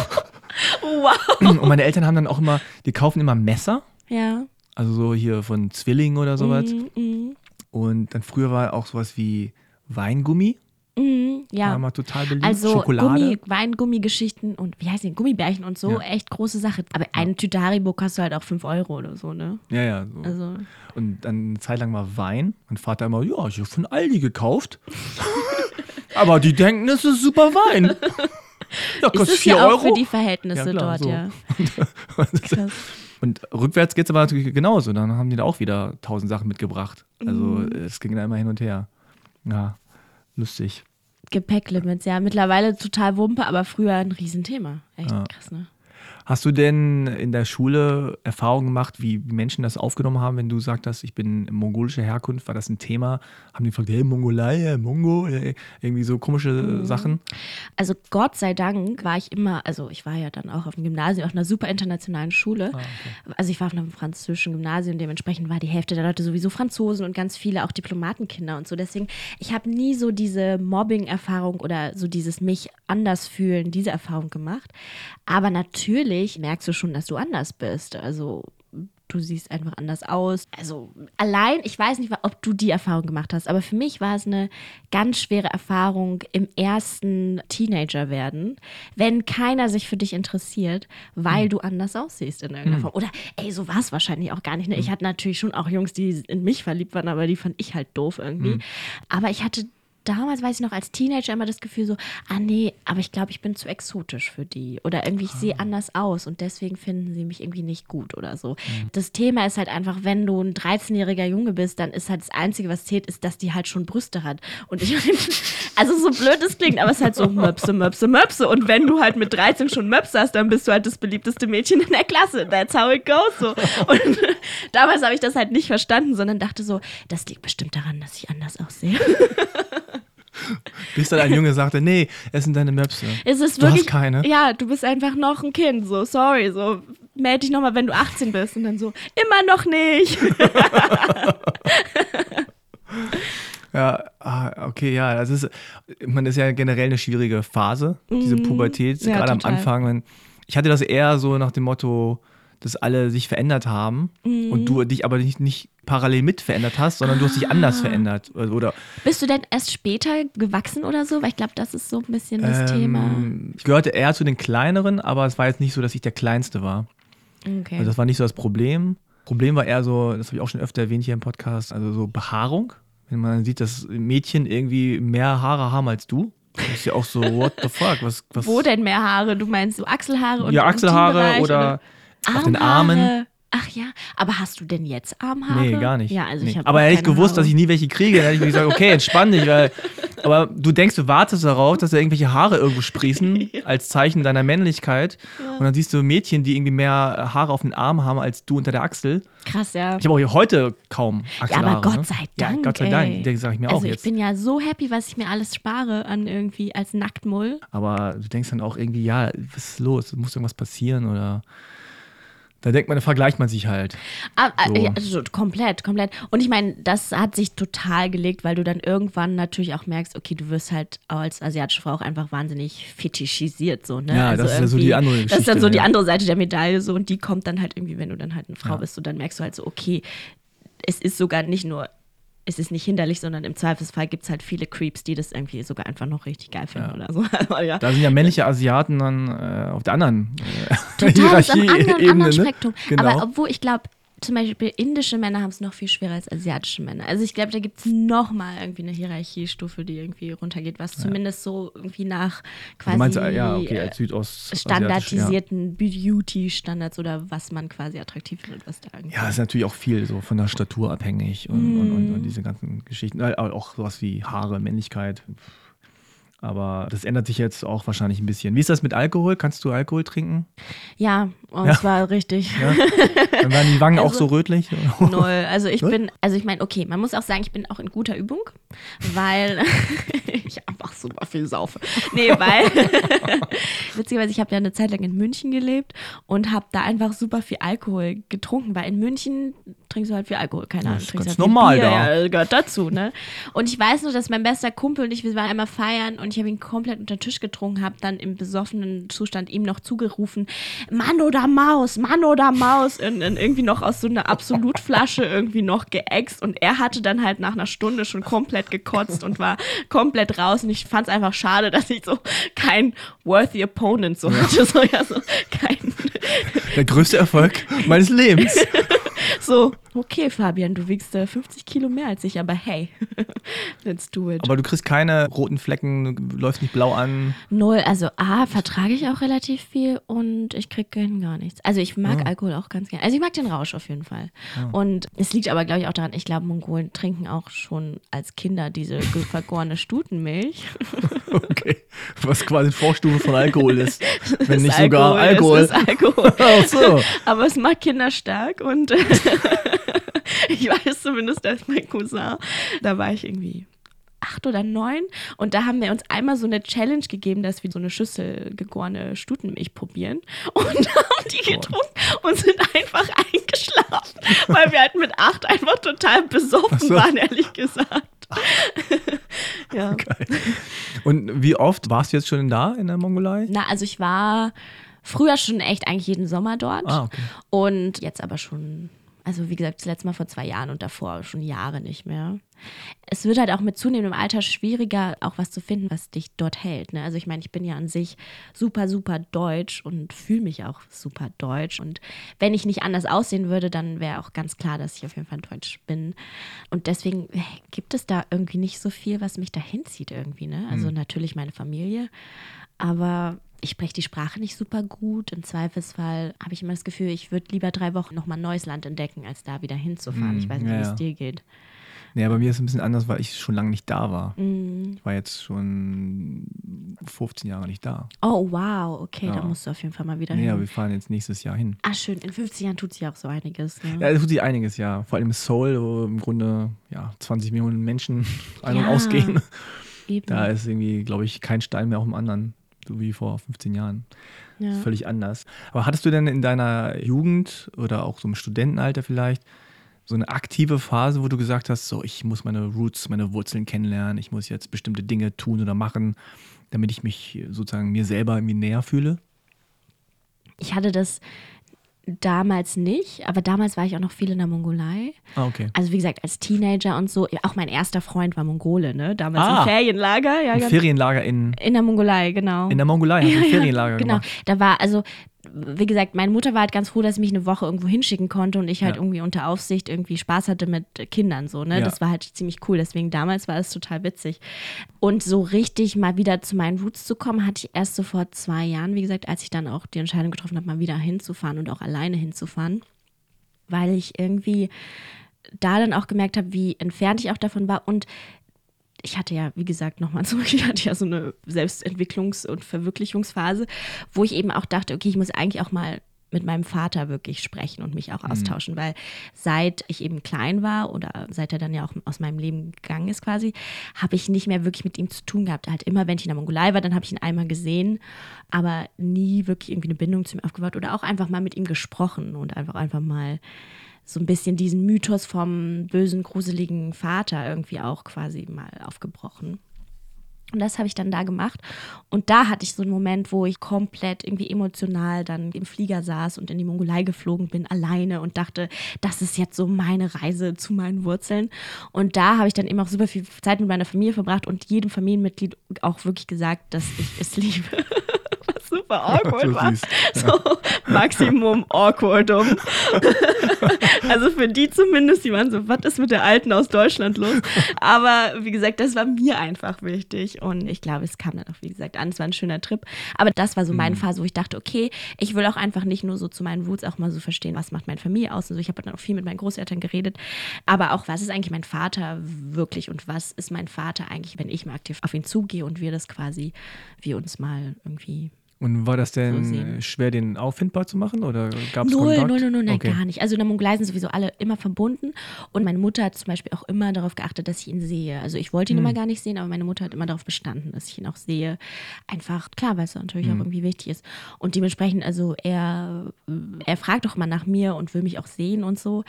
Wow. Und meine Eltern haben dann auch immer, die kaufen immer Messer, Ja. also so hier von Zwilling oder sowas. Mm, mm, Und dann früher war auch sowas wie Weingummi, war ja. immer total beliebt. Also Schokolade. Gummi, Weingummigeschichten und wie heißt die, Gummibärchen und so, Ja. echt große Sache. Aber eine Tüte Haribo kostet halt auch 5 Euro oder so, ne? Ja, ja. So. Also, Und dann eine Zeit lang war Wein. Mein Vater immer, ja, ich habe von Aldi gekauft. *laughs* Aber die denken, es ist super Wein. *laughs* Ja, ist kostet es 4 ja auch Euro. für die Verhältnisse Ja, klar, dort, so. ja. Krass. *laughs* Und rückwärts geht es aber natürlich genauso. Dann haben die da auch wieder tausend Sachen mitgebracht. Also Mhm. es ging da immer hin und her. Ja, lustig. Gepäcklimits, ja. Mittlerweile total Wumpe, aber früher ein Riesenthema. Echt Ja. krass, ne? Hast du denn in der Schule Erfahrungen gemacht, wie Menschen das aufgenommen haben, wenn du gesagt hast, ich bin mongolischer Herkunft? War das ein Thema? Haben die gefragt, hey, Mongolei, Mongo, irgendwie so komische Mhm. Sachen? Also Gott sei Dank war ich immer, also ich war ja dann auch auf dem Gymnasium, auf einer super internationalen Schule. Also ich war auf einem französischen Gymnasium, dementsprechend war die Hälfte der Leute sowieso Franzosen und ganz viele auch Diplomatenkinder und so. Deswegen, ich habe nie so diese Mobbing-Erfahrung oder so dieses mich anders fühlen, diese Erfahrung gemacht. Aber natürlich merkst du schon, dass du anders bist. Also du siehst einfach anders aus. Also allein, ich weiß nicht, ob du die Erfahrung gemacht hast, aber für mich war es eine ganz schwere Erfahrung im ersten Teenager werden, wenn keiner sich für dich interessiert, weil du anders aussiehst in irgendeiner Form. Oder ey, so war es wahrscheinlich auch gar nicht. Ne? Ich hatte natürlich schon auch Jungs, die in mich verliebt waren, aber die fand ich halt doof irgendwie. Aber ich hatte damals, weiß ich noch, als Teenager immer das Gefühl so, ah nee, aber ich glaube, ich bin zu exotisch für die. Oder irgendwie, ich sehe anders aus und deswegen finden sie mich irgendwie nicht gut oder so. Das Thema ist halt einfach, wenn du ein 13-jähriger Junge bist, dann ist halt das Einzige, was zählt, ist, dass die halt schon Brüste hat. Und ich, *laughs* also so blöd es klingt, aber es ist halt so Möpse, Möpse, Möpse. Und wenn du halt mit 13 schon Möpse hast, dann bist du halt das beliebteste Mädchen in der Klasse. That's how it goes. So. Und *laughs* damals habe ich das halt nicht verstanden, sondern dachte so, das liegt bestimmt daran, dass ich anders aussehe. *laughs* *laughs* Bis dann ein Junge sagte, nee, es sind deine Möpse. Es ist Du hast wirklich, keine? Ja, du bist einfach noch ein Kind, so, sorry, so, melde dich nochmal, wenn du 18 bist und dann so, immer noch nicht. *laughs* Ja, ah, okay, ja, das ist, man ist ja generell eine schwierige Phase, diese Pubertät, Mhm. Ja, gerade am total. Anfang. Wenn, ich hatte das eher so nach dem Motto, dass alle sich verändert haben Mhm. und du dich aber nicht, nicht parallel mit verändert hast, sondern du hast dich anders Ah. verändert. Also, Oder Bist du denn erst später gewachsen oder so? Weil ich glaube, das ist so ein bisschen das Thema. ähm, ich gehörte eher zu den kleineren, aber es war jetzt nicht so, dass ich der Kleinste war. Okay. Also das war nicht so das Problem. Problem war eher so, das habe ich auch schon öfter erwähnt hier im Podcast, also so Behaarung. Wenn man sieht, dass Mädchen irgendwie mehr Haare haben als du, das ist ja auch so, what the fuck? Was, was, Wo denn mehr Haare? Du meinst so Achselhaare und ja, Achselhaare Intimbereich oder, auf den Armhaare? Armen. Ach ja, aber hast du denn jetzt Armhaare? Nee, gar nicht. Ja, also nee. ich Aber hätte ich gewusst, Haare. dass ich nie welche kriege, dann hätte ich mir gesagt, okay, entspann dich, weil *laughs* Aber du denkst, du wartest darauf, dass da irgendwelche Haare irgendwo sprießen, *laughs* als Zeichen deiner Männlichkeit. Und dann siehst du Mädchen, die irgendwie mehr Haare auf den Arm haben als du unter der Achsel. Krass, ja. Ich habe auch hier heute kaum Ja, Achselhaare. aber Gott ne? sei Dank. Ja, Gott sei. Dank. Das sage ich mir also auch ich jetzt. bin ja so happy, was ich mir alles spare an irgendwie als Nacktmull. Aber du denkst dann auch irgendwie, ja, was ist los? Muss irgendwas passieren oder. Da denkt man, da vergleicht man sich halt. Ah, So. ja, also komplett, komplett. Und ich meine, das hat sich total gelegt, weil du dann irgendwann natürlich auch merkst, okay, du wirst halt als asiatische Frau auch einfach wahnsinnig fetischisiert, so, ne? Ja, das ist ja so die andere Das ist dann Geschichte, so die ja. andere Seite der Medaille, so, und die kommt dann halt irgendwie, wenn du dann halt eine Frau Ja. bist, so, dann merkst du halt so, okay, es ist sogar nicht nur, es ist nicht hinderlich, sondern im Zweifelsfall gibt es halt viele Creeps, die das irgendwie sogar einfach noch richtig geil finden Ja. oder so. *laughs* Also, ja. Da sind ja männliche Asiaten dann äh, auf der anderen äh, *laughs* Total, Hierarchieebene. Ne? Spektrum. Genau. Aber obwohl ich glaube, zum Beispiel indische Männer haben es noch viel schwerer als asiatische Männer. Also ich glaube, da gibt es nochmal irgendwie eine Hierarchiestufe, die irgendwie runtergeht, was zumindest so irgendwie nach quasi meinst, ja, okay, standardisierten Beauty-Standards oder was man quasi attraktiv findet, was da irgendwie. Ja. ja, ist natürlich auch viel so von der Statur abhängig und, und, und, und diese ganzen Geschichten. Auch sowas wie Haare, Männlichkeit. Aber das ändert sich jetzt auch wahrscheinlich ein bisschen. Wie ist das mit Alkohol? Kannst du Alkohol trinken? Ja, und Ja. es war richtig. Ja. Dann waren die Wangen auch Also- so rötlich? *laughs* Null. Also ich Null? bin, also ich meine, okay, man muss auch sagen, ich bin auch in guter Übung, weil *laughs* ich einfach super viel saufe. Nee, weil *laughs* witzigerweise, ich habe ja eine Zeit lang in München gelebt und habe da einfach super viel Alkohol getrunken, weil in München trinkst du halt viel Alkohol, keine Ahnung. Das ist ganz halt normal Bier, da. Ja, gehört dazu, ne? Und ich weiß nur, dass mein bester Kumpel und ich, wir waren einmal feiern und ich habe ihn komplett unter den Tisch getrunken, habe dann im besoffenen Zustand ihm noch zugerufen, Mann oder Maus, Mann oder Maus und dann irgendwie noch aus so einer Absolutflasche irgendwie noch geäxt und er hatte dann halt nach einer Stunde schon komplett gekotzt und war komplett raus und ich fand es einfach schade, dass ich so kein worthy opponent so hatte, so ja so kein Der größte Erfolg meines Lebens. *laughs* so okay Fabian, du wiegst äh, 50 Kilo mehr als ich, aber hey, *laughs* let's do it. Aber du kriegst keine roten Flecken, du läufst nicht blau an. Null, also A, vertrage ich auch relativ viel und ich kriege gar nichts. Also ich mag Alkohol auch ganz gerne. Also ich mag den Rausch auf jeden Fall. Und es liegt aber, glaube ich, auch daran, ich glaube, Mongolen trinken auch schon als Kinder diese *laughs* vergorene Stutenmilch. *laughs* Okay. Was quasi Vorstufe von Alkohol ist. Wenn Ist nicht sogar Alkohol. Es ist Alkohol. Ach so. Aber es macht Kinder stark und *laughs* ich weiß zumindest, dass mein Cousin, da war ich irgendwie acht oder neun und da haben wir uns einmal so eine Challenge gegeben, dass wir so eine Schüssel gegorene Stutenmilch probieren *laughs* und haben die getrunken und sind einfach eingeschlafen, weil wir halt mit acht einfach total besoffen so. waren, ehrlich gesagt. *laughs* ja. Und wie oft warst du jetzt schon da in der Mongolei? Na, also ich war früher schon echt eigentlich jeden Sommer dort. Ah, okay. Und jetzt aber schon, also wie gesagt, das letzte Mal vor zwei Jahren und davor schon Jahre nicht mehr. Es wird halt auch mit zunehmendem Alter schwieriger, auch was zu finden, was dich dort hält. Ne? Also ich meine, ich bin ja an sich super, super deutsch und fühle mich auch super deutsch. Und wenn ich nicht anders aussehen würde, dann wäre auch ganz klar, dass ich auf jeden Fall deutsch bin. Und deswegen äh, gibt es da irgendwie nicht so viel, was mich dahin zieht irgendwie. Ne? Also natürlich meine Familie, aber ich spreche die Sprache nicht super gut. Im Zweifelsfall habe ich immer das Gefühl, ich würde lieber drei Wochen nochmal ein neues Land entdecken, als da wieder hinzufahren. ich weiß nicht, ja, wie es ja. dir geht. Ja, bei mir ist es ein bisschen anders, weil ich schon lange nicht da war. Mhm. Ich war jetzt schon 15 Jahre nicht da. Oh, wow, okay, da Ja. musst du auf jeden Fall mal wieder Nee, hin. wir fahren jetzt nächstes Jahr hin. Ah, schön, in 50 Jahren tut sich auch so einiges. Ne? Ja, es tut sich einiges, ja. Vor allem in Seoul, wo im Grunde ja, 20 Millionen Menschen *laughs* ein- und Ja. ausgehen. Eben. Da ist irgendwie, glaube ich, kein Stein mehr auf dem anderen, so wie vor 15 Jahren. ja. Völlig anders. Aber hattest du denn in deiner Jugend oder auch so im Studentenalter vielleicht so eine aktive Phase, wo du gesagt hast, so ich muss meine Roots, meine Wurzeln kennenlernen, ich muss jetzt bestimmte Dinge tun oder machen, damit ich mich sozusagen mir selber irgendwie näher fühle? Ich hatte das damals nicht, aber damals war ich auch noch viel in der Mongolei. Ah, okay. Also wie gesagt, als Teenager und so. Auch mein erster Freund war Mongole, ne? Damals Ah. im Ferienlager. Ja, Ein Ferienlager in, in der Mongolei, genau. in der Mongolei, hast du ein Ja, ja, Ferienlager genau. gemacht. Da war, also, wie gesagt, meine Mutter war halt ganz froh, dass sie mich eine Woche irgendwo hinschicken konnte und ich halt Ja. irgendwie unter Aufsicht irgendwie Spaß hatte mit Kindern so, ne? Ja. Das war halt ziemlich cool. Deswegen damals war es total witzig. Und so richtig mal wieder zu meinen Roots zu kommen, hatte ich erst so vor zwei Jahren, wie gesagt, als ich dann auch die Entscheidung getroffen habe, mal wieder hinzufahren und auch alleine hinzufahren. Weil ich irgendwie da dann auch gemerkt habe, wie entfernt ich auch davon war und ich hatte ja, wie gesagt, nochmal *laughs* zurück, ich hatte ja so eine Selbstentwicklungs- und Verwirklichungsphase, wo ich eben auch dachte, okay, ich muss eigentlich auch mal mit meinem Vater wirklich sprechen und mich auch Mhm. austauschen, weil seit ich eben klein war oder seit er dann ja auch aus meinem Leben gegangen ist quasi, habe ich nicht mehr wirklich mit ihm zu tun gehabt. Halt immer, wenn ich in der Mongolei war, dann habe ich ihn einmal gesehen, aber nie wirklich irgendwie eine Bindung zu ihm aufgebaut oder auch einfach mal mit ihm gesprochen und einfach einfach mal so ein bisschen diesen Mythos vom bösen, gruseligen Vater irgendwie auch quasi mal aufgebrochen. Und das habe ich dann da gemacht. Und da hatte ich so einen Moment, wo ich komplett irgendwie emotional dann im Flieger saß und in die Mongolei geflogen bin, alleine und dachte, das ist jetzt so meine Reise zu meinen Wurzeln. Und da habe ich dann eben auch super viel Zeit mit meiner Familie verbracht und jedem Familienmitglied auch wirklich gesagt, dass ich es *laughs* liebe. Super *laughs* awkward war. *laughs* So Maximum awkwardum. *laughs* also für die zumindest, die waren so, was ist mit der Alten aus Deutschland los? Aber wie gesagt, das war mir einfach wichtig und ich glaube, es kam dann auch, wie gesagt, an. Es war ein schöner Trip. Aber das war so meine Phase, wo ich dachte, okay, ich will auch einfach nicht nur so zu meinen Woods auch mal so verstehen, was macht meine Familie aus und so. Ich habe dann auch viel mit meinen Großeltern geredet, aber auch, was ist eigentlich mein Vater wirklich und was ist mein Vater eigentlich, wenn ich mal aktiv auf ihn zugehe und wir das quasi, wir uns mal irgendwie Und war das So denn äh, schwer, den auffindbar zu machen oder gab es Null, null, null, null, nein, okay. gar nicht. Also in der Mongolei sind sowieso alle immer verbunden. Und meine Mutter hat zum Beispiel auch immer darauf geachtet, dass ich ihn sehe. Also ich wollte ihn Hm. immer gar nicht sehen, aber meine Mutter hat immer darauf bestanden, dass ich ihn auch sehe. Einfach, klar, weil es natürlich Hm. auch irgendwie wichtig ist. Und dementsprechend, also er, er fragt doch mal nach mir und will mich auch sehen und so.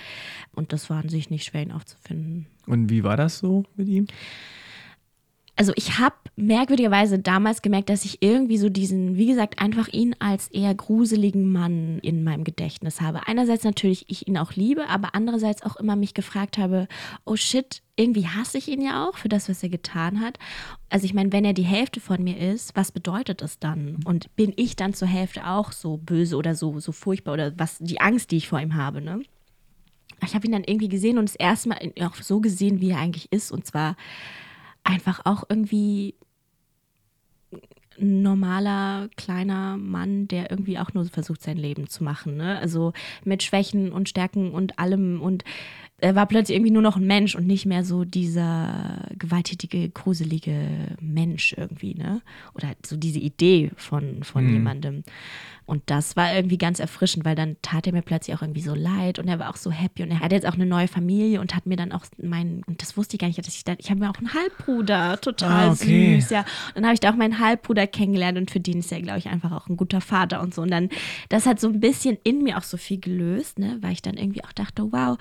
Und das war an sich nicht schwer, ihn aufzufinden. Und wie war das so mit ihm? Also ich habe merkwürdigerweise damals gemerkt, dass ich irgendwie so diesen, wie gesagt, einfach ihn als eher gruseligen Mann in meinem Gedächtnis habe. Einerseits natürlich ich ihn auch liebe, aber andererseits auch immer mich gefragt habe, oh shit, irgendwie hasse ich ihn ja auch für das, was er getan hat. Also ich meine, wenn er die Hälfte von mir ist, was bedeutet das dann? Und bin ich dann zur Hälfte auch so böse oder so, so furchtbar oder was die Angst, die ich vor ihm habe, ne? Ich habe ihn dann irgendwie gesehen und das erste Mal auch so gesehen, wie er eigentlich ist. Und zwar einfach auch irgendwie normaler, kleiner Mann, der irgendwie auch nur versucht, sein Leben zu machen. Ne? Also mit Schwächen und Stärken und allem. Und er war plötzlich irgendwie nur noch ein Mensch und nicht mehr so dieser gewalttätige, gruselige Mensch irgendwie. Ne? Oder so diese Idee von, von Mhm. jemandem. Und das war irgendwie ganz erfrischend, weil dann tat er mir plötzlich auch irgendwie so leid und er war auch so happy und er hat jetzt auch eine neue Familie und hat mir dann auch meinen, und das wusste ich gar nicht, dass ich da, ich habe mir auch einen Halbbruder, total Ah, okay. süß, ja. Und dann habe ich da auch meinen Halbbruder kennengelernt und für den ist er, glaube ich, einfach auch ein guter Vater und so. Und dann, das hat so ein bisschen in mir auch so viel gelöst, ne, weil ich dann irgendwie auch dachte, wow,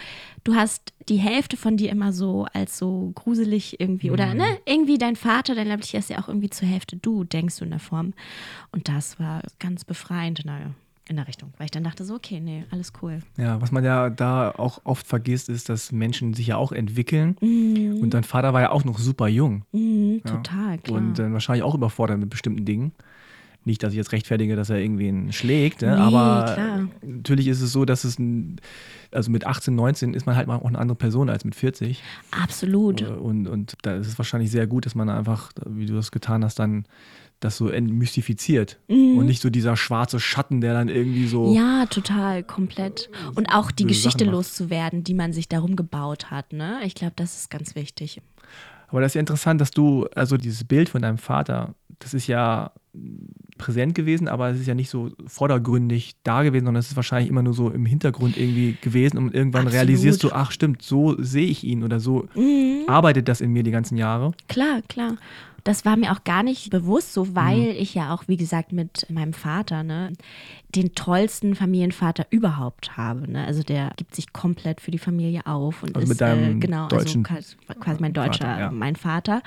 du hast die Hälfte von dir immer so als so gruselig irgendwie oder ne, irgendwie dein Vater, dein leiblicher ist ja auch irgendwie zur Hälfte du, denkst du in der Form. Und das war ganz befreiend in der, in der Richtung, weil ich dann dachte so, okay, nee, alles cool. Ja, was man ja da auch oft vergisst, ist, dass Menschen sich ja auch entwickeln. Mhm. Und dein Vater war ja auch noch super jung. Mhm, Ja. total, klar. Und dann wahrscheinlich auch überfordert mit bestimmten Dingen. Nicht, dass ich jetzt rechtfertige, dass er irgendwen schlägt, ne? Nee, aber klar. natürlich ist es so, dass es ein, also mit 18, 19 ist man halt mal auch eine andere Person als mit 40. Absolut. Und, und da ist es wahrscheinlich sehr gut, dass man einfach, wie du das getan hast, dann das so entmystifiziert. Und nicht so dieser schwarze Schatten, der dann irgendwie so. Mhm. Ja, total, komplett. Und auch die Geschichte loszuwerden, die man sich darum gebaut hat. Ne? Ich glaube, das ist ganz wichtig. Aber das ist ja interessant, dass du, also dieses Bild von deinem Vater, das ist ja präsent gewesen, aber es ist ja nicht so vordergründig da gewesen, sondern es ist wahrscheinlich immer nur so im Hintergrund irgendwie gewesen und irgendwann Absolut. realisierst du, ach stimmt, so sehe ich ihn oder so Mhm. arbeitet das in mir die ganzen Jahre. Klar, klar. Das war mir auch gar nicht bewusst, so weil Mhm. ich ja auch, wie gesagt, mit meinem Vater, ne, den tollsten Familienvater überhaupt habe. Ne? Also der gibt sich komplett für die Familie auf und Also ist mit deinem äh, genau, deutschen also quasi- mein deutscher, Vater, ja. mein Vater,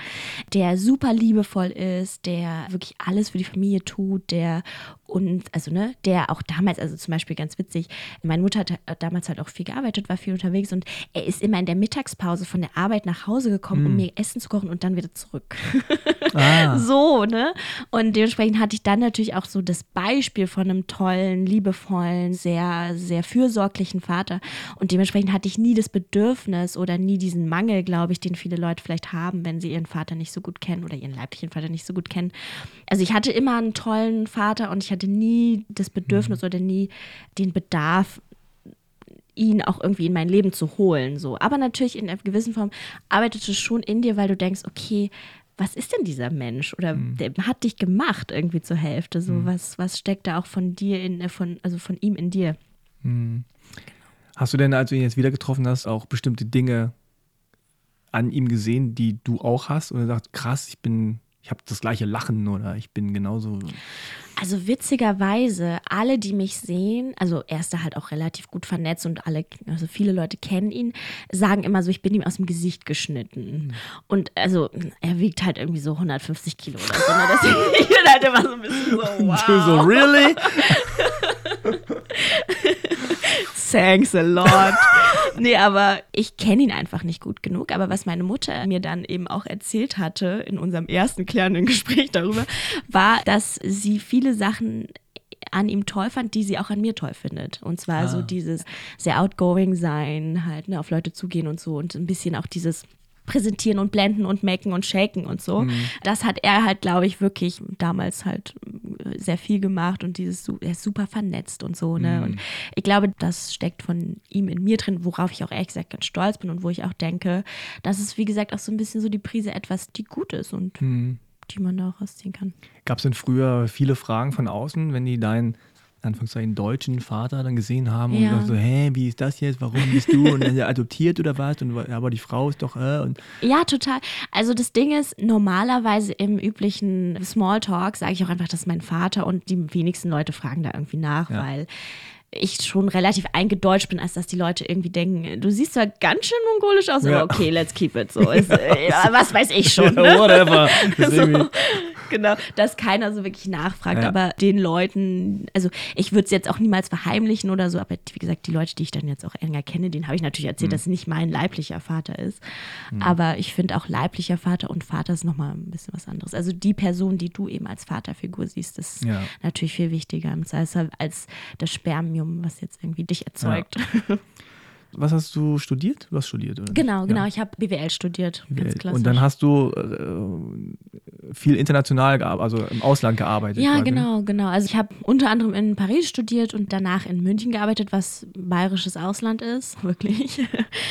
der super liebevoll ist, der wirklich alles für die Familie tut, der und also ne, der auch damals, also zum Beispiel ganz witzig, meine Mutter hat damals halt auch viel gearbeitet, war viel unterwegs und er ist immer in der Mittagspause von der Arbeit nach Hause gekommen, Hm. um mir Essen zu kochen und dann wieder zurück. Ah, *laughs* So, ne? Und dementsprechend hatte ich dann natürlich auch so das Beispiel von einem tollen, liebevollen, sehr, sehr fürsorglichen Vater. Und dementsprechend hatte ich nie das Bedürfnis oder nie diesen Mangel, glaube ich, den viele Leute vielleicht haben, wenn sie ihren Vater nicht so gut kennen oder ihren leiblichen Vater nicht so gut kennen. Also ich hatte immer einen tollen Vater und ich hatte nie das Bedürfnis oder nie den Bedarf, ihn auch irgendwie in mein Leben zu holen. So. Aber natürlich in einer gewissen Form arbeitet es schon in dir, weil du denkst, okay, was ist denn dieser Mensch? Oder mhm. der hat dich gemacht irgendwie zur Hälfte. So, mhm. was, was steckt da auch von dir in, äh, von, also von ihm in dir? Mhm. Hast du denn, als du ihn jetzt wieder getroffen hast, auch bestimmte Dinge an ihm gesehen, die du auch hast? Oder sagst, krass, ich bin ich habe das gleiche Lachen oder ich bin genauso. Also witzigerweise, alle, die mich sehen, also er ist da halt auch relativ gut vernetzt und alle, also viele Leute kennen ihn, sagen immer so, ich bin ihm aus dem Gesicht geschnitten. Mhm. Und also er wiegt halt irgendwie so 150 Kilo oder so. Ne? Deswegen ich bin halt immer so ein bisschen so, *laughs* wow. so, really? *laughs* Thanks a lot. *laughs* nee, aber ich kenne ihn einfach nicht gut genug. Aber was meine Mutter mir dann eben auch erzählt hatte in unserem ersten klärenden Gespräch darüber, war, dass sie viele Sachen an ihm toll fand, die sie auch an mir toll findet. Und zwar ah. so dieses sehr outgoing sein, halt ne, auf Leute zugehen und so und ein bisschen auch dieses präsentieren und blenden und machen und shaken und so. Mhm. Das hat er halt, glaube ich, wirklich damals halt äh, sehr viel gemacht und dieses, er ist super vernetzt und so, ne? Mhm. Und ich glaube, das steckt von ihm in mir drin, worauf ich auch ehrlich gesagt ganz stolz bin und wo ich auch denke, das ist, wie gesagt, auch so ein bisschen so die Prise etwas, die gut ist und mhm. die man da rausziehen kann. Gab es denn früher viele Fragen von außen, wenn die dein Anführungszeichen deutschen Vater dann gesehen haben ja. und so, hä, wie ist das jetzt, warum bist du und dann *laughs* adoptiert oder was und aber die Frau ist doch äh, und ja total. Also das Ding ist normalerweise im üblichen Smalltalk sage ich auch einfach, das ist mein Vater und die wenigsten Leute fragen da irgendwie nach, ja. weil ich schon relativ eingedeutscht bin, als dass die Leute irgendwie denken, du siehst zwar ganz schön mongolisch aus, ja. aber okay, let's keep it so. *laughs* Ist, äh, was weiß ich schon. Ne? whatever. *laughs* so genau, dass keiner so wirklich nachfragt. Ja. Aber den Leuten, also ich würde es jetzt auch niemals verheimlichen oder so, aber wie gesagt, die Leute, die ich dann jetzt auch enger kenne, denen habe ich natürlich erzählt, mhm. dass es nicht mein leiblicher Vater ist. Mhm. Aber ich finde auch leiblicher Vater und Vater ist nochmal ein bisschen was anderes. Also die Person, die du eben als Vaterfigur siehst, ist ja. natürlich viel wichtiger als das Spermium, was jetzt irgendwie dich erzeugt. Ja. *laughs* Was hast du studiert? Du hast studiert, oder? Genau, genau. Ja. Ich habe BWL studiert. BWL. Und dann hast du äh, viel international gearbeitet, also im Ausland gearbeitet. Ja, quasi. genau, genau. Also ich habe unter anderem in Paris studiert und danach in München gearbeitet, was bayerisches Ausland ist, *laughs* wirklich.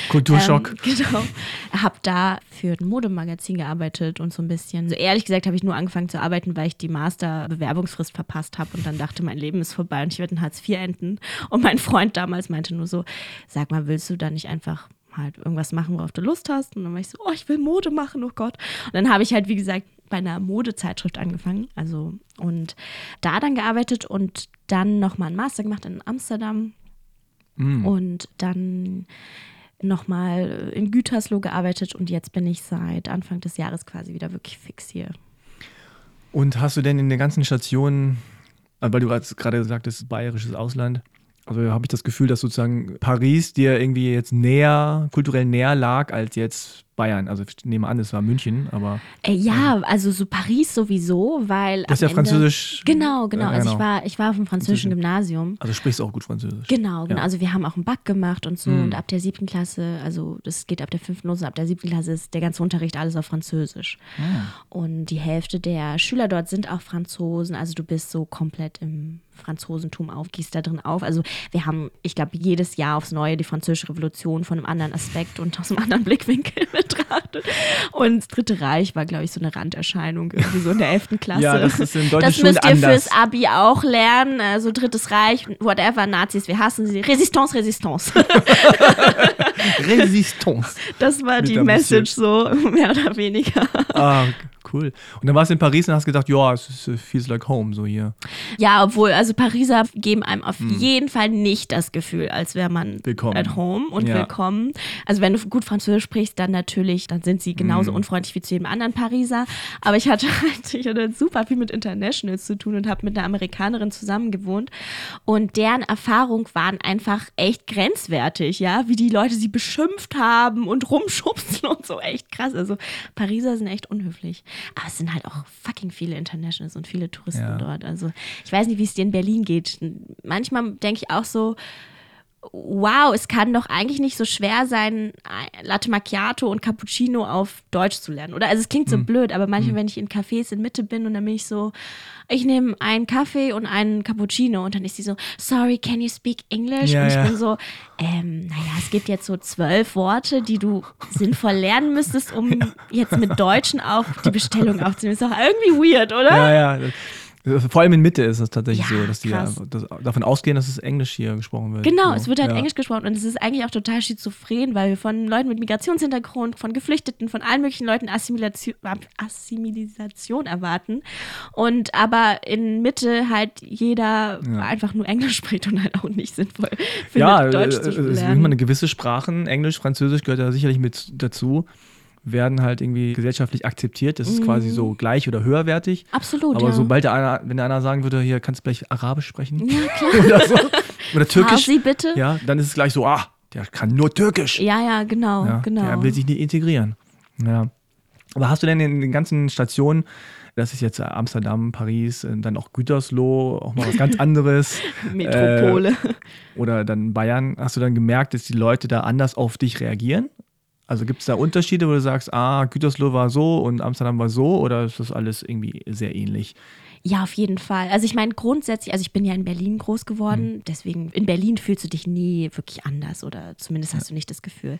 Kulturschock. ähm, genau. Habe da für ein Modemagazin gearbeitet und so ein bisschen. Also ehrlich gesagt habe ich nur angefangen zu arbeiten, weil ich die Master-Bewerbungsfrist verpasst habe und dann dachte, mein Leben ist vorbei und ich werde in Hartz IV enden. Und mein Freund damals meinte nur so, sag mal, willst du da nicht einfach halt irgendwas machen, worauf du Lust hast? Und dann war ich so, oh, ich will Mode machen, oh Gott. Und dann habe ich halt, wie gesagt, bei einer Modezeitschrift angefangen, also und da dann gearbeitet und dann nochmal einen Master gemacht in Amsterdam mm. und dann nochmal in Gütersloh gearbeitet und jetzt bin ich seit Anfang des Jahres quasi wieder wirklich fix hier. Und hast du denn in den ganzen Stationen, weil du gerade gesagt hast, bayerisches Ausland, also habe ich das Gefühl, dass sozusagen Paris dir irgendwie jetzt näher, kulturell näher lag als jetzt Bayern. Also ich nehme an, es war München, aber. Äh, ja, ähm, also so Paris sowieso, weil. Das ist ja Ende, Französisch. Genau, genau. Äh, also ich genau. war, ich war auf dem französischen Gymnasium. Also sprichst du auch gut Französisch. Genau, genau. Ja. Also wir haben auch einen Back gemacht und so. Mhm. Und ab der siebten Klasse, also das geht ab der fünften los, ab der siebten Klasse ist der ganze Unterricht alles auf Französisch. Mhm. Und die Hälfte der Schüler dort sind auch Franzosen. Also du bist so komplett im Franzosentum auf, gehst da drin auf. Also wir haben, ich glaube, jedes Jahr aufs Neue die französische Revolution von einem anderen Aspekt und aus einem anderen *laughs* Blickwinkel betrachtet. Und das Dritte Reich war, glaube ich, so eine Randerscheinung, irgendwie so in der 11. Klasse. Ja, das ist in deutschen Das müsst ihr anders. fürs Abi auch lernen. Also Drittes Reich, whatever, Nazis, wir hassen sie. Resistance, Resistance. *laughs* Resistance. Das war die Message so, *laughs* mehr oder weniger. Ah, cool. Und dann warst du in Paris und hast gedacht, ja, es äh, feels like home, so hier. Ja, obwohl, also Pariser geben einem auf hm. jeden Fall nicht das Gefühl, als wäre man willkommen. at home und ja. willkommen. Also wenn du gut Französisch sprichst, dann natürlich, dann sind sie genauso hm. unfreundlich wie zu jedem anderen Pariser. Aber ich hatte halt, *laughs* ich hatte super viel mit Internationals zu tun und habe mit einer Amerikanerin zusammen gewohnt. Und deren Erfahrung waren einfach echt grenzwertig, ja, wie die Leute sie beschimpft haben und rumschubsen *laughs* und so, echt krass. Also Pariser sind echt unhöflich. Aber es sind halt auch fucking viele Internationals und viele Touristen ja. dort. Also ich weiß nicht, wie es dir in Berlin geht. Manchmal denke ich auch so, wow, es kann doch eigentlich nicht so schwer sein, Latte Macchiato und Cappuccino auf Deutsch zu lernen. Oder also es klingt so Mhm. blöd, aber manchmal, wenn ich in Cafés in Mitte bin und dann bin ich so, ich nehme einen Kaffee und einen Cappuccino und dann ist sie so, sorry, can you speak English? Ja, und ich ja. bin so, ähm, naja, es gibt jetzt so zwölf Worte, die du sinnvoll lernen müsstest, um jetzt mit Deutschen auch die Bestellung aufzunehmen. Ist doch irgendwie weird, oder? Ja, ja. Vor allem in Mitte ist es tatsächlich Ja, so, dass die ja das, davon ausgehen, dass es Englisch hier gesprochen wird. Genau, So, es wird halt ja. Englisch gesprochen und es ist eigentlich auch total schizophren, weil wir von Leuten mit Migrationshintergrund, von Geflüchteten, von allen möglichen Leuten Assimilation, Assimilisation erwarten und aber in Mitte halt jeder Ja. einfach nur Englisch *laughs* spricht und halt auch nicht sinnvoll findet, Ja, Deutsch äh, zu es sind immer lernen. eine gewisse Sprachen, Englisch, Französisch gehört da sicherlich mit dazu, werden halt irgendwie gesellschaftlich akzeptiert. Das ist quasi so gleich oder höherwertig. Absolut, Aber Mhm. ja. sobald der einer, wenn der einer sagen würde, hier kannst du vielleicht Arabisch sprechen ja, *laughs* klar. oder so, oder Türkisch, Farsi bitte? ja, dann ist es gleich so, ah, der kann nur Türkisch. Ja, ja, genau, Ja, genau. Der will sich nicht integrieren. Ja. Aber hast du denn in den ganzen Stationen, das ist jetzt Amsterdam, Paris, äh, dann auch Gütersloh, auch mal was ganz *laughs* anderes, Metropole. oder dann Bayern, hast du dann gemerkt, dass die Leute da anders auf dich reagieren? Also gibt es da Unterschiede, wo du sagst, ah, Gütersloh war so und Amsterdam war so, oder ist das alles irgendwie sehr ähnlich? Ja, auf jeden Fall. Also ich meine grundsätzlich, also ich bin ja in Berlin groß geworden, Mhm. deswegen in Berlin fühlst du dich nie wirklich anders oder zumindest hast du nicht das Gefühl.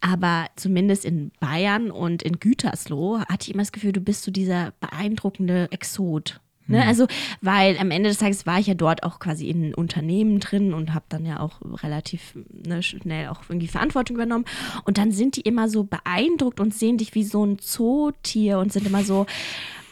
Aber zumindest in Bayern und in Gütersloh hatte ich immer das Gefühl, du bist so dieser beeindruckende Exot. Ne? Mhm. Also, weil am Ende des Tages war ich ja dort auch quasi in Unternehmen drin und habe dann ja auch relativ ne, schnell auch irgendwie Verantwortung übernommen. Und dann sind die immer so beeindruckt und sehen dich wie so ein Zootier und sind immer so,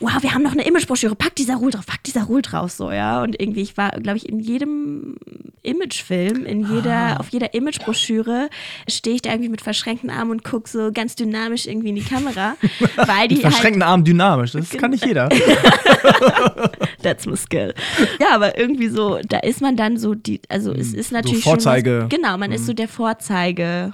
wow, wir haben noch eine Imagebroschüre, pack dieser Ruhl drauf, pack dieser Ruhl drauf, so, ja. Und irgendwie, ich war, glaube ich, in jedem Imagefilm, in jeder, auf jeder Imagebroschüre stehe ich da irgendwie mit verschränkten Armen und gucke so ganz dynamisch irgendwie in die Kamera, *laughs* weil die halt, Verschränkten Arm dynamisch, das kann nicht jeder. *laughs* *laughs* that's my skill. Ja, aber irgendwie so, da ist man dann so, die, also es ist natürlich schon Vorzeige. was, genau, man ist so der Vorzeige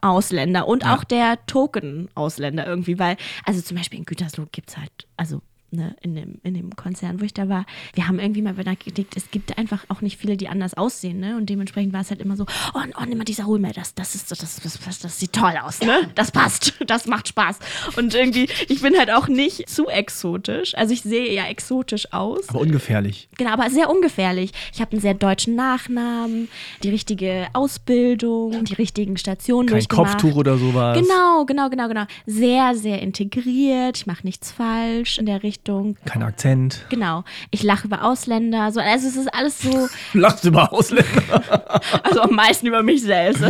Ausländer und auch der Token-Ausländer irgendwie, weil, also zum Beispiel in Gütersloh gibt es halt, also ne, in, dem, in dem Konzern, wo ich da war, wir haben irgendwie mal benachrichtigt, es gibt einfach auch nicht viele, die anders aussehen, ne? Und dementsprechend war es halt immer so, oh, oh nimm mal dieser Hol das, das ist das, das, das, das, das sieht toll aus, ne? Das passt, *laughs* das macht Spaß. Und irgendwie, ich bin halt auch nicht zu exotisch. Also ich sehe ja exotisch aus. Aber ungefährlich. Genau, aber sehr ungefährlich. Ich habe einen sehr deutschen Nachnamen, die richtige Ausbildung, die richtigen Stationen Kein durchgemacht. Kopftuch oder sowas. Genau, genau, genau, genau. Sehr, sehr integriert. Ich mache nichts falsch in der Richtung. Kein Akzent. Genau. Ich lache über Ausländer. So, also es ist alles so, *laughs* Lachst über Ausländer. *laughs* also am meisten über mich selbst.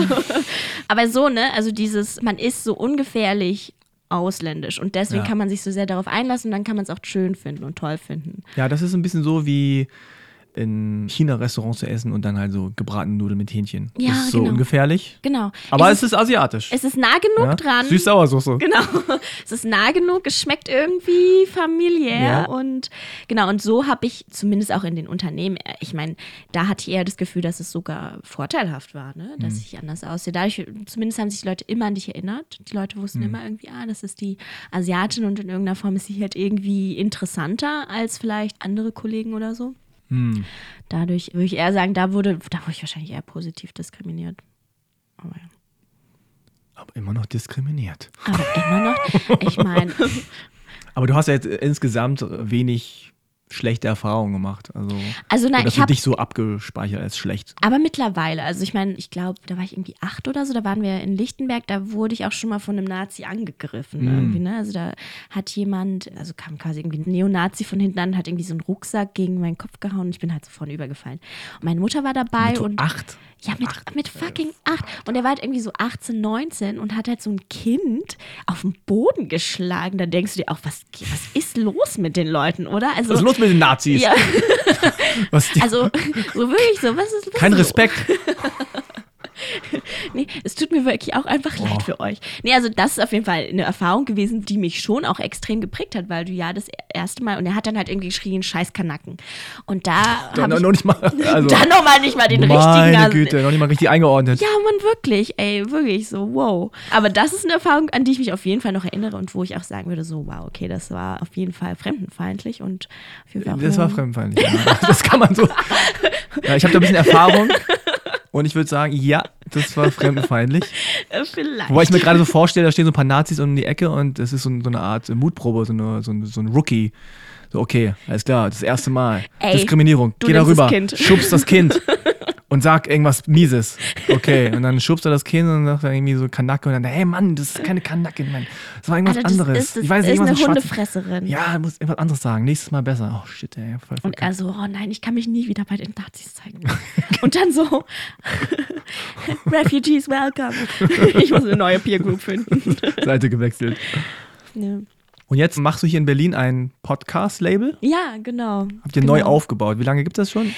*laughs* aber so, ne? Also dieses, man ist so ungefährlich ausländisch und deswegen Ja. kann man sich so sehr darauf einlassen und dann kann man es auch schön finden und toll finden. Ja, das ist ein bisschen so wie in China-Restaurants zu essen und dann halt so gebratene Nudeln mit Hähnchen. Ja, das ist so genau. ungefährlich. Genau. Aber es es ist asiatisch. Es ist nah genug ja? dran. Süß-Sauersoße. Genau. *laughs* Es ist nah genug, es schmeckt irgendwie familiär Ja. und genau, und so habe ich zumindest auch in den Unternehmen, äh, ich meine, da hatte ich eher das Gefühl, dass es sogar vorteilhaft war, ne? dass Mhm. ich anders aussehe. Dadurch, zumindest haben sich die Leute immer an dich erinnert. Die Leute wussten Mhm. immer irgendwie, ah, das ist die Asiatin und in irgendeiner Form ist sie halt irgendwie interessanter als vielleicht andere Kollegen oder so. Hm. Dadurch würde ich eher sagen, da wurde, da wurde ich wahrscheinlich eher positiv diskriminiert. Aber ja. Aber immer noch diskriminiert. Aber immer noch, ich meine, *laughs* Aber du hast ja jetzt insgesamt wenig schlechte Erfahrungen gemacht. Also, also nein, oder ich habe dich so abgespeichert als schlecht. Aber mittlerweile, also ich meine, ich glaube, da war ich irgendwie acht oder so, da waren wir in Lichtenberg, da wurde ich auch schon mal von einem Nazi angegriffen. Mhm. Irgendwie, ne? Also da hat jemand, also kam quasi irgendwie ein Neonazi von hinten an, hat irgendwie so einen Rucksack gegen meinen Kopf gehauen und ich bin halt so vorne übergefallen. Und meine Mutter war dabei so und. acht? Ja, mit, mit fucking acht. Und er war halt irgendwie so 18, 19 und hat halt so ein Kind auf den Boden geschlagen. Da denkst du dir auch, was, was ist los mit den Leuten, oder? Also, Was ist los mit den Nazis? Ja, *laughs* also so wirklich so, was ist los? kein? Respekt. *laughs* *laughs* Nee, es tut mir wirklich auch einfach leid für euch. Nee, also das ist auf jeden Fall eine Erfahrung gewesen, die mich schon auch extrem geprägt hat, weil du ja das erste Mal, und er hat dann halt irgendwie geschrien, scheiß Kanacken. Und da Dann noch ich noch nicht mal. *laughs* Also, dann nochmal nicht mal den richtigen meine Güte, noch nicht mal richtig eingeordnet. Ja, man, wirklich, ey, wirklich so, wow. Aber das ist eine Erfahrung, an die ich mich auf jeden Fall noch erinnere und wo ich auch sagen würde, so, wow, okay, das war auf jeden Fall fremdenfeindlich und auf jeden Fall Das war fremdfeindlich. Ja. *laughs* Das kann man so. Ja, ich habe da ein bisschen Erfahrung Und ich würde sagen, ja, das war fremdenfeindlich. *laughs* Äh, Vielleicht. Wobei ich mir gerade so vorstelle, da stehen so ein paar Nazis um die Ecke und das ist so, so eine Art Mutprobe, so, eine, so, ein, so ein Rookie. So, okay, alles klar, das erste Mal. Ey, Diskriminierung. Geh das darüber, schubst das Kind *laughs* und sag irgendwas Mieses. Okay, und dann schubst er das Kind und sagt er irgendwie so Kanacke und dann, hey Mann, das ist keine Kanacke, Mann. Das war irgendwas Alter, das anderes. ist, das ich weiß ist nicht, eine mit schwarzen- Hundefresserin. Ja, muss irgendwas anderes sagen. Nächstes Mal besser. Oh shit, ey. Voll Und er so, oh nein, ich kann mich nie wieder bei den Nazis zeigen. Und dann so, *laughs* Refugees, welcome. *laughs* Ich muss eine neue Peer Group finden. Seite gewechselt. Ja, Und jetzt machst du hier in Berlin ein Podcast-Label. ja genau. Habt ihr genau. neu aufgebaut. Wie lange gibt es das schon?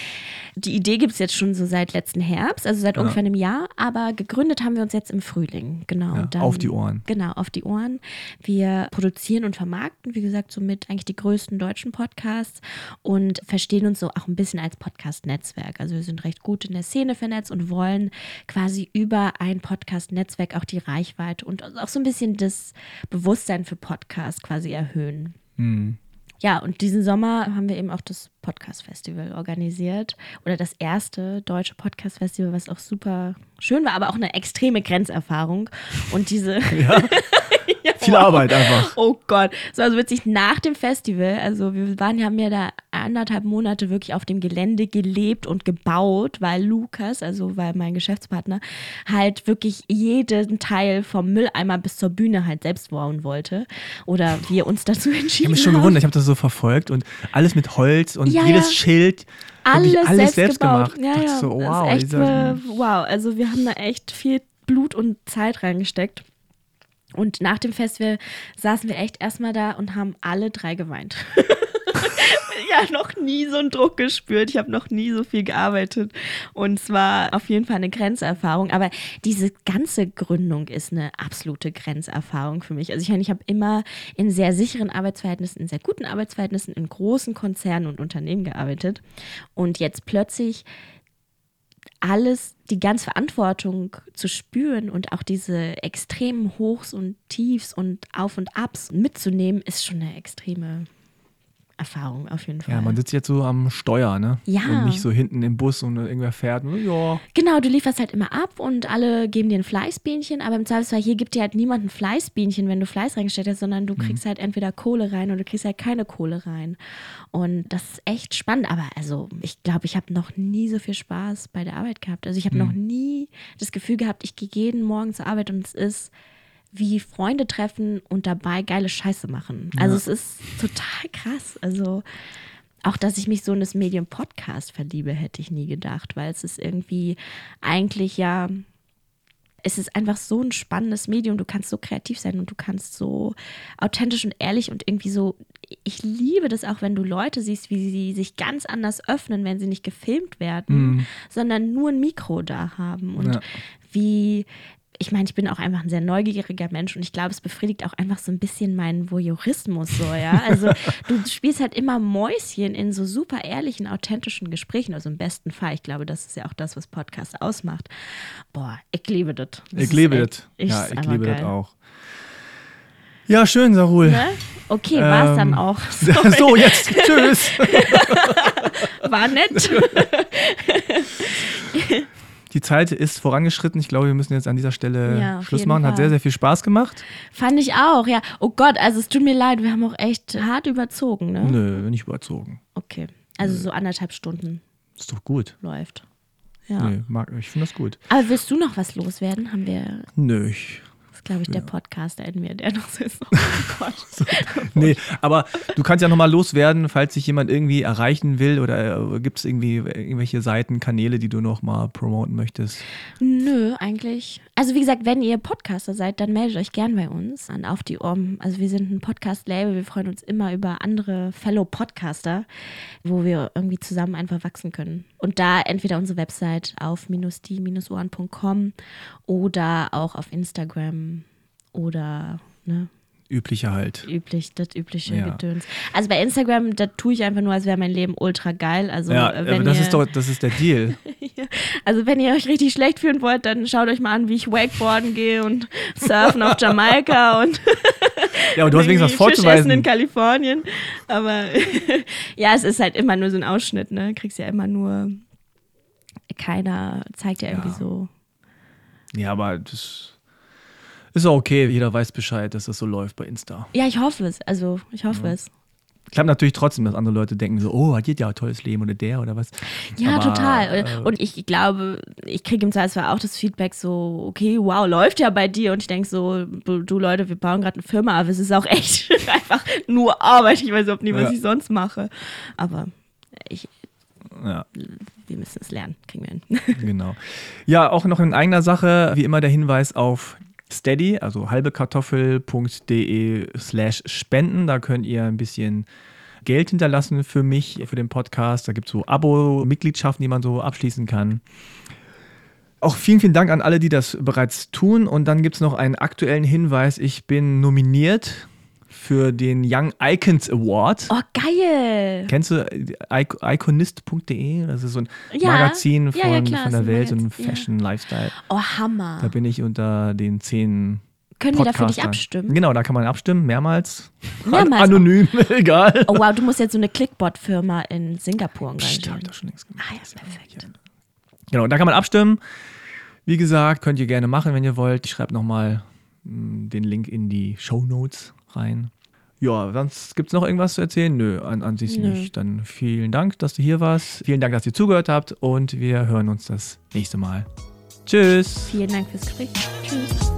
Die Idee gibt es jetzt schon so seit letzten Herbst, also seit Ja. ungefähr einem Jahr, aber gegründet haben wir uns jetzt im Frühling, genau. Ja, dann, auf die Ohren. Genau, auf die Ohren. Wir produzieren und vermarkten, wie gesagt, somit eigentlich die größten deutschen Podcasts und verstehen uns so auch ein bisschen als Podcast-Netzwerk. Also wir sind recht gut in der Szene vernetzt und wollen quasi über ein Podcast-Netzwerk auch die Reichweite und auch so ein bisschen das Bewusstsein für Podcasts quasi erhöhen. Hm. Ja, und diesen Sommer haben wir eben auch das Podcast-Festival organisiert. Oder das erste deutsche Podcast-Festival, was auch super schön war, aber auch eine extreme Grenzerfahrung. Und diese. Ja. *laughs* *laughs* Viel Arbeit einfach. Oh Gott. So, also witzig, nach dem Festival, also wir waren, haben ja da anderthalb Monate wirklich auf dem Gelände gelebt und gebaut, weil Lukas, also weil mein Geschäftspartner, halt wirklich jeden Teil vom Mülleimer bis zur Bühne halt selbst bauen wollte. Oder wir uns dazu Ich habe entschieden mich schon haben. gewundert, ich habe das so verfolgt und alles mit Holz und Ja, jedes ja. Schild. alles, alles selbst, selbst gemacht. Ja, ja. so, Das ist wow, echt, äh, wow. Also wir haben da echt viel Blut und Zeit reingesteckt. Und nach dem Festival saßen wir echt erstmal da und haben alle drei geweint. *laughs* ja, noch nie so einen Druck gespürt. Ich habe noch nie so viel gearbeitet. Und es war auf jeden Fall eine Grenzerfahrung. Aber diese ganze Gründung ist eine absolute Grenzerfahrung für mich. Also ich meine, ich habe immer in sehr sicheren Arbeitsverhältnissen, in sehr guten Arbeitsverhältnissen, in großen Konzernen und Unternehmen gearbeitet. Und jetzt plötzlich alles, die ganze Verantwortung zu spüren und auch diese extremen Hochs und Tiefs und Auf und Abs mitzunehmen, ist schon eine extreme Erfahrung auf jeden Fall. Ja, man sitzt jetzt so am Steuer, ne? Ja. Und nicht so hinten im Bus und irgendwer fährt. Ja. Genau, du lieferst halt immer ab und alle geben dir ein Fleißbienchen, aber im Zweifelsfall hier gibt dir halt niemand ein Fleißbienchen, wenn du Fleiß reingestellt hast, sondern du kriegst halt entweder Kohle rein oder du kriegst halt keine Kohle rein. Und das ist echt spannend, aber also ich glaube, ich habe noch nie so viel Spaß bei der Arbeit gehabt. Also ich habe noch nie das Gefühl gehabt, ich gehe jeden Morgen zur Arbeit und es ist wie Freunde treffen und dabei geile Scheiße machen. Also es ist total krass. Also auch, dass ich mich so in das Medium Podcast verliebe, hätte ich nie gedacht, weil es ist irgendwie eigentlich ja, es ist einfach so ein spannendes Medium. Du kannst so kreativ sein und du kannst so authentisch und ehrlich und irgendwie so. Ich liebe das auch, wenn du Leute siehst, wie sie sich ganz anders öffnen, wenn sie nicht gefilmt werden, sondern nur ein Mikro da haben und Ja. wie ich meine, ich bin auch einfach ein sehr neugieriger Mensch und ich glaube, es befriedigt auch einfach so ein bisschen meinen Voyeurismus so, ja. Also *laughs* du spielst halt immer Mäuschen in so super ehrlichen, authentischen Gesprächen, also im besten Fall. Ich glaube, das ist ja auch das, was Podcast ausmacht. Boah, ich liebe das. Ich liebe das. Ja, ich liebe das auch. Ja, schön, Sarul. Ne? Okay, war es dann Ähm, auch. *laughs* so, jetzt. Tschüss. *laughs* War nett. Die Zeit ist vorangeschritten. Ich glaube, wir müssen jetzt an dieser Stelle Ja, Schluss machen. Hat Fall. sehr, sehr viel Spaß gemacht. Fand ich auch, ja. Oh Gott, also es tut mir leid, wir haben auch echt hart überzogen, ne? Nö, nicht überzogen. Okay. Also so anderthalb Stunden Ist doch gut. läuft. Ja. Nö, mag, ich finde das gut. Aber willst du noch was loswerden? Haben wir, Nö, ich, glaube ich der Podcaster in mir, der noch so ist. Oh Gott. *laughs* nee, aber du kannst ja nochmal loswerden, falls sich jemand irgendwie erreichen will oder äh, gibt es irgendwie irgendwelche Seiten, Kanäle, die du nochmal promoten möchtest? Nö, eigentlich. Also wie gesagt, wenn ihr Podcaster seid, dann meldet euch gern bei uns an Auf die Ohren. Also wir sind ein Podcast-Label, wir freuen uns immer über andere Fellow-Podcaster, wo wir irgendwie zusammen einfach wachsen können. Und da entweder unsere Website auf-die-ohren.com oder auch auf Instagram oder ne, Übliche halt. üblich, das übliche Ja. Gedöns. Also bei Instagram, da tue ich einfach nur, als wäre mein Leben ultra geil. Also ja, äh, aber das ihr, ist doch, das ist der Deal. *laughs* also wenn ihr euch richtig schlecht fühlen wollt, dann schaut euch mal an, wie ich Wakeboarden gehe und surfen auf Jamaika und *laughs* Ja, aber du hast wenigstens was irgendwie essen in vorzuweisen. Kalifornien. Aber *laughs* ja, es ist halt immer nur so ein Ausschnitt, ne? Kriegst ja immer nur keiner zeigt ja irgendwie Ja. so. Ja, aber das ist auch okay. Jeder weiß Bescheid, dass das so läuft bei Insta. Ja, ich hoffe es. Also, ich hoffe es. Klappt natürlich trotzdem, dass andere Leute denken so, oh, hat die ja ein tolles Leben oder der oder was. Ja, Aber, total. äh, Und ich glaube, ich kriege im Zweifelsfall auch das Feedback so, okay, wow, läuft ja bei dir. Und ich denke so, du Leute, wir bauen gerade eine Firma, aber es ist auch echt *laughs* einfach nur Arbeit. Ich weiß überhaupt nicht, was Ja. ich sonst mache. Aber ich, Ja, wir müssen es lernen, kriegen wir hin. *laughs* genau. Ja, auch noch in eigener Sache, wie immer der Hinweis auf Steady, also halbekartoffel.de slash spenden. Da könnt ihr ein bisschen Geld hinterlassen für mich, für den Podcast. Da gibt es so Abo-Mitgliedschaften, die man so abschließen kann. Auch vielen, vielen Dank an alle, die das bereits tun. Und dann gibt es noch einen aktuellen Hinweis. Ich bin nominiert für den Young Icons Award. Oh, geil! Kennst du äh, Ic- iconist.de? Das ist so ein Ja. Magazin Ja, von, ja, klar, von der Welt, so ein ja. Fashion Lifestyle. Oh, Hammer. Da bin ich unter den zehn Können wir da für dich abstimmen? Genau, da kann man abstimmen, mehrmals. Mehrmals. Anonym, *laughs* egal. Oh, wow, du musst jetzt so eine Clickbot-Firma in Singapur Psst, hab engagieren. ich doch schon längst gemacht. Ah ja, perfekt. Genau, da kann man abstimmen. Wie gesagt, könnt ihr gerne machen, wenn ihr wollt. Ich schreibe nochmal den Link in die Show Notes rein. Ja, sonst gibt es noch irgendwas zu erzählen? Nö, an, an sich Nö. nicht. Dann vielen Dank, dass du hier warst. Vielen Dank, dass ihr zugehört habt und wir hören uns das nächste Mal. Tschüss. Vielen Dank fürs Gespräch. Tschüss.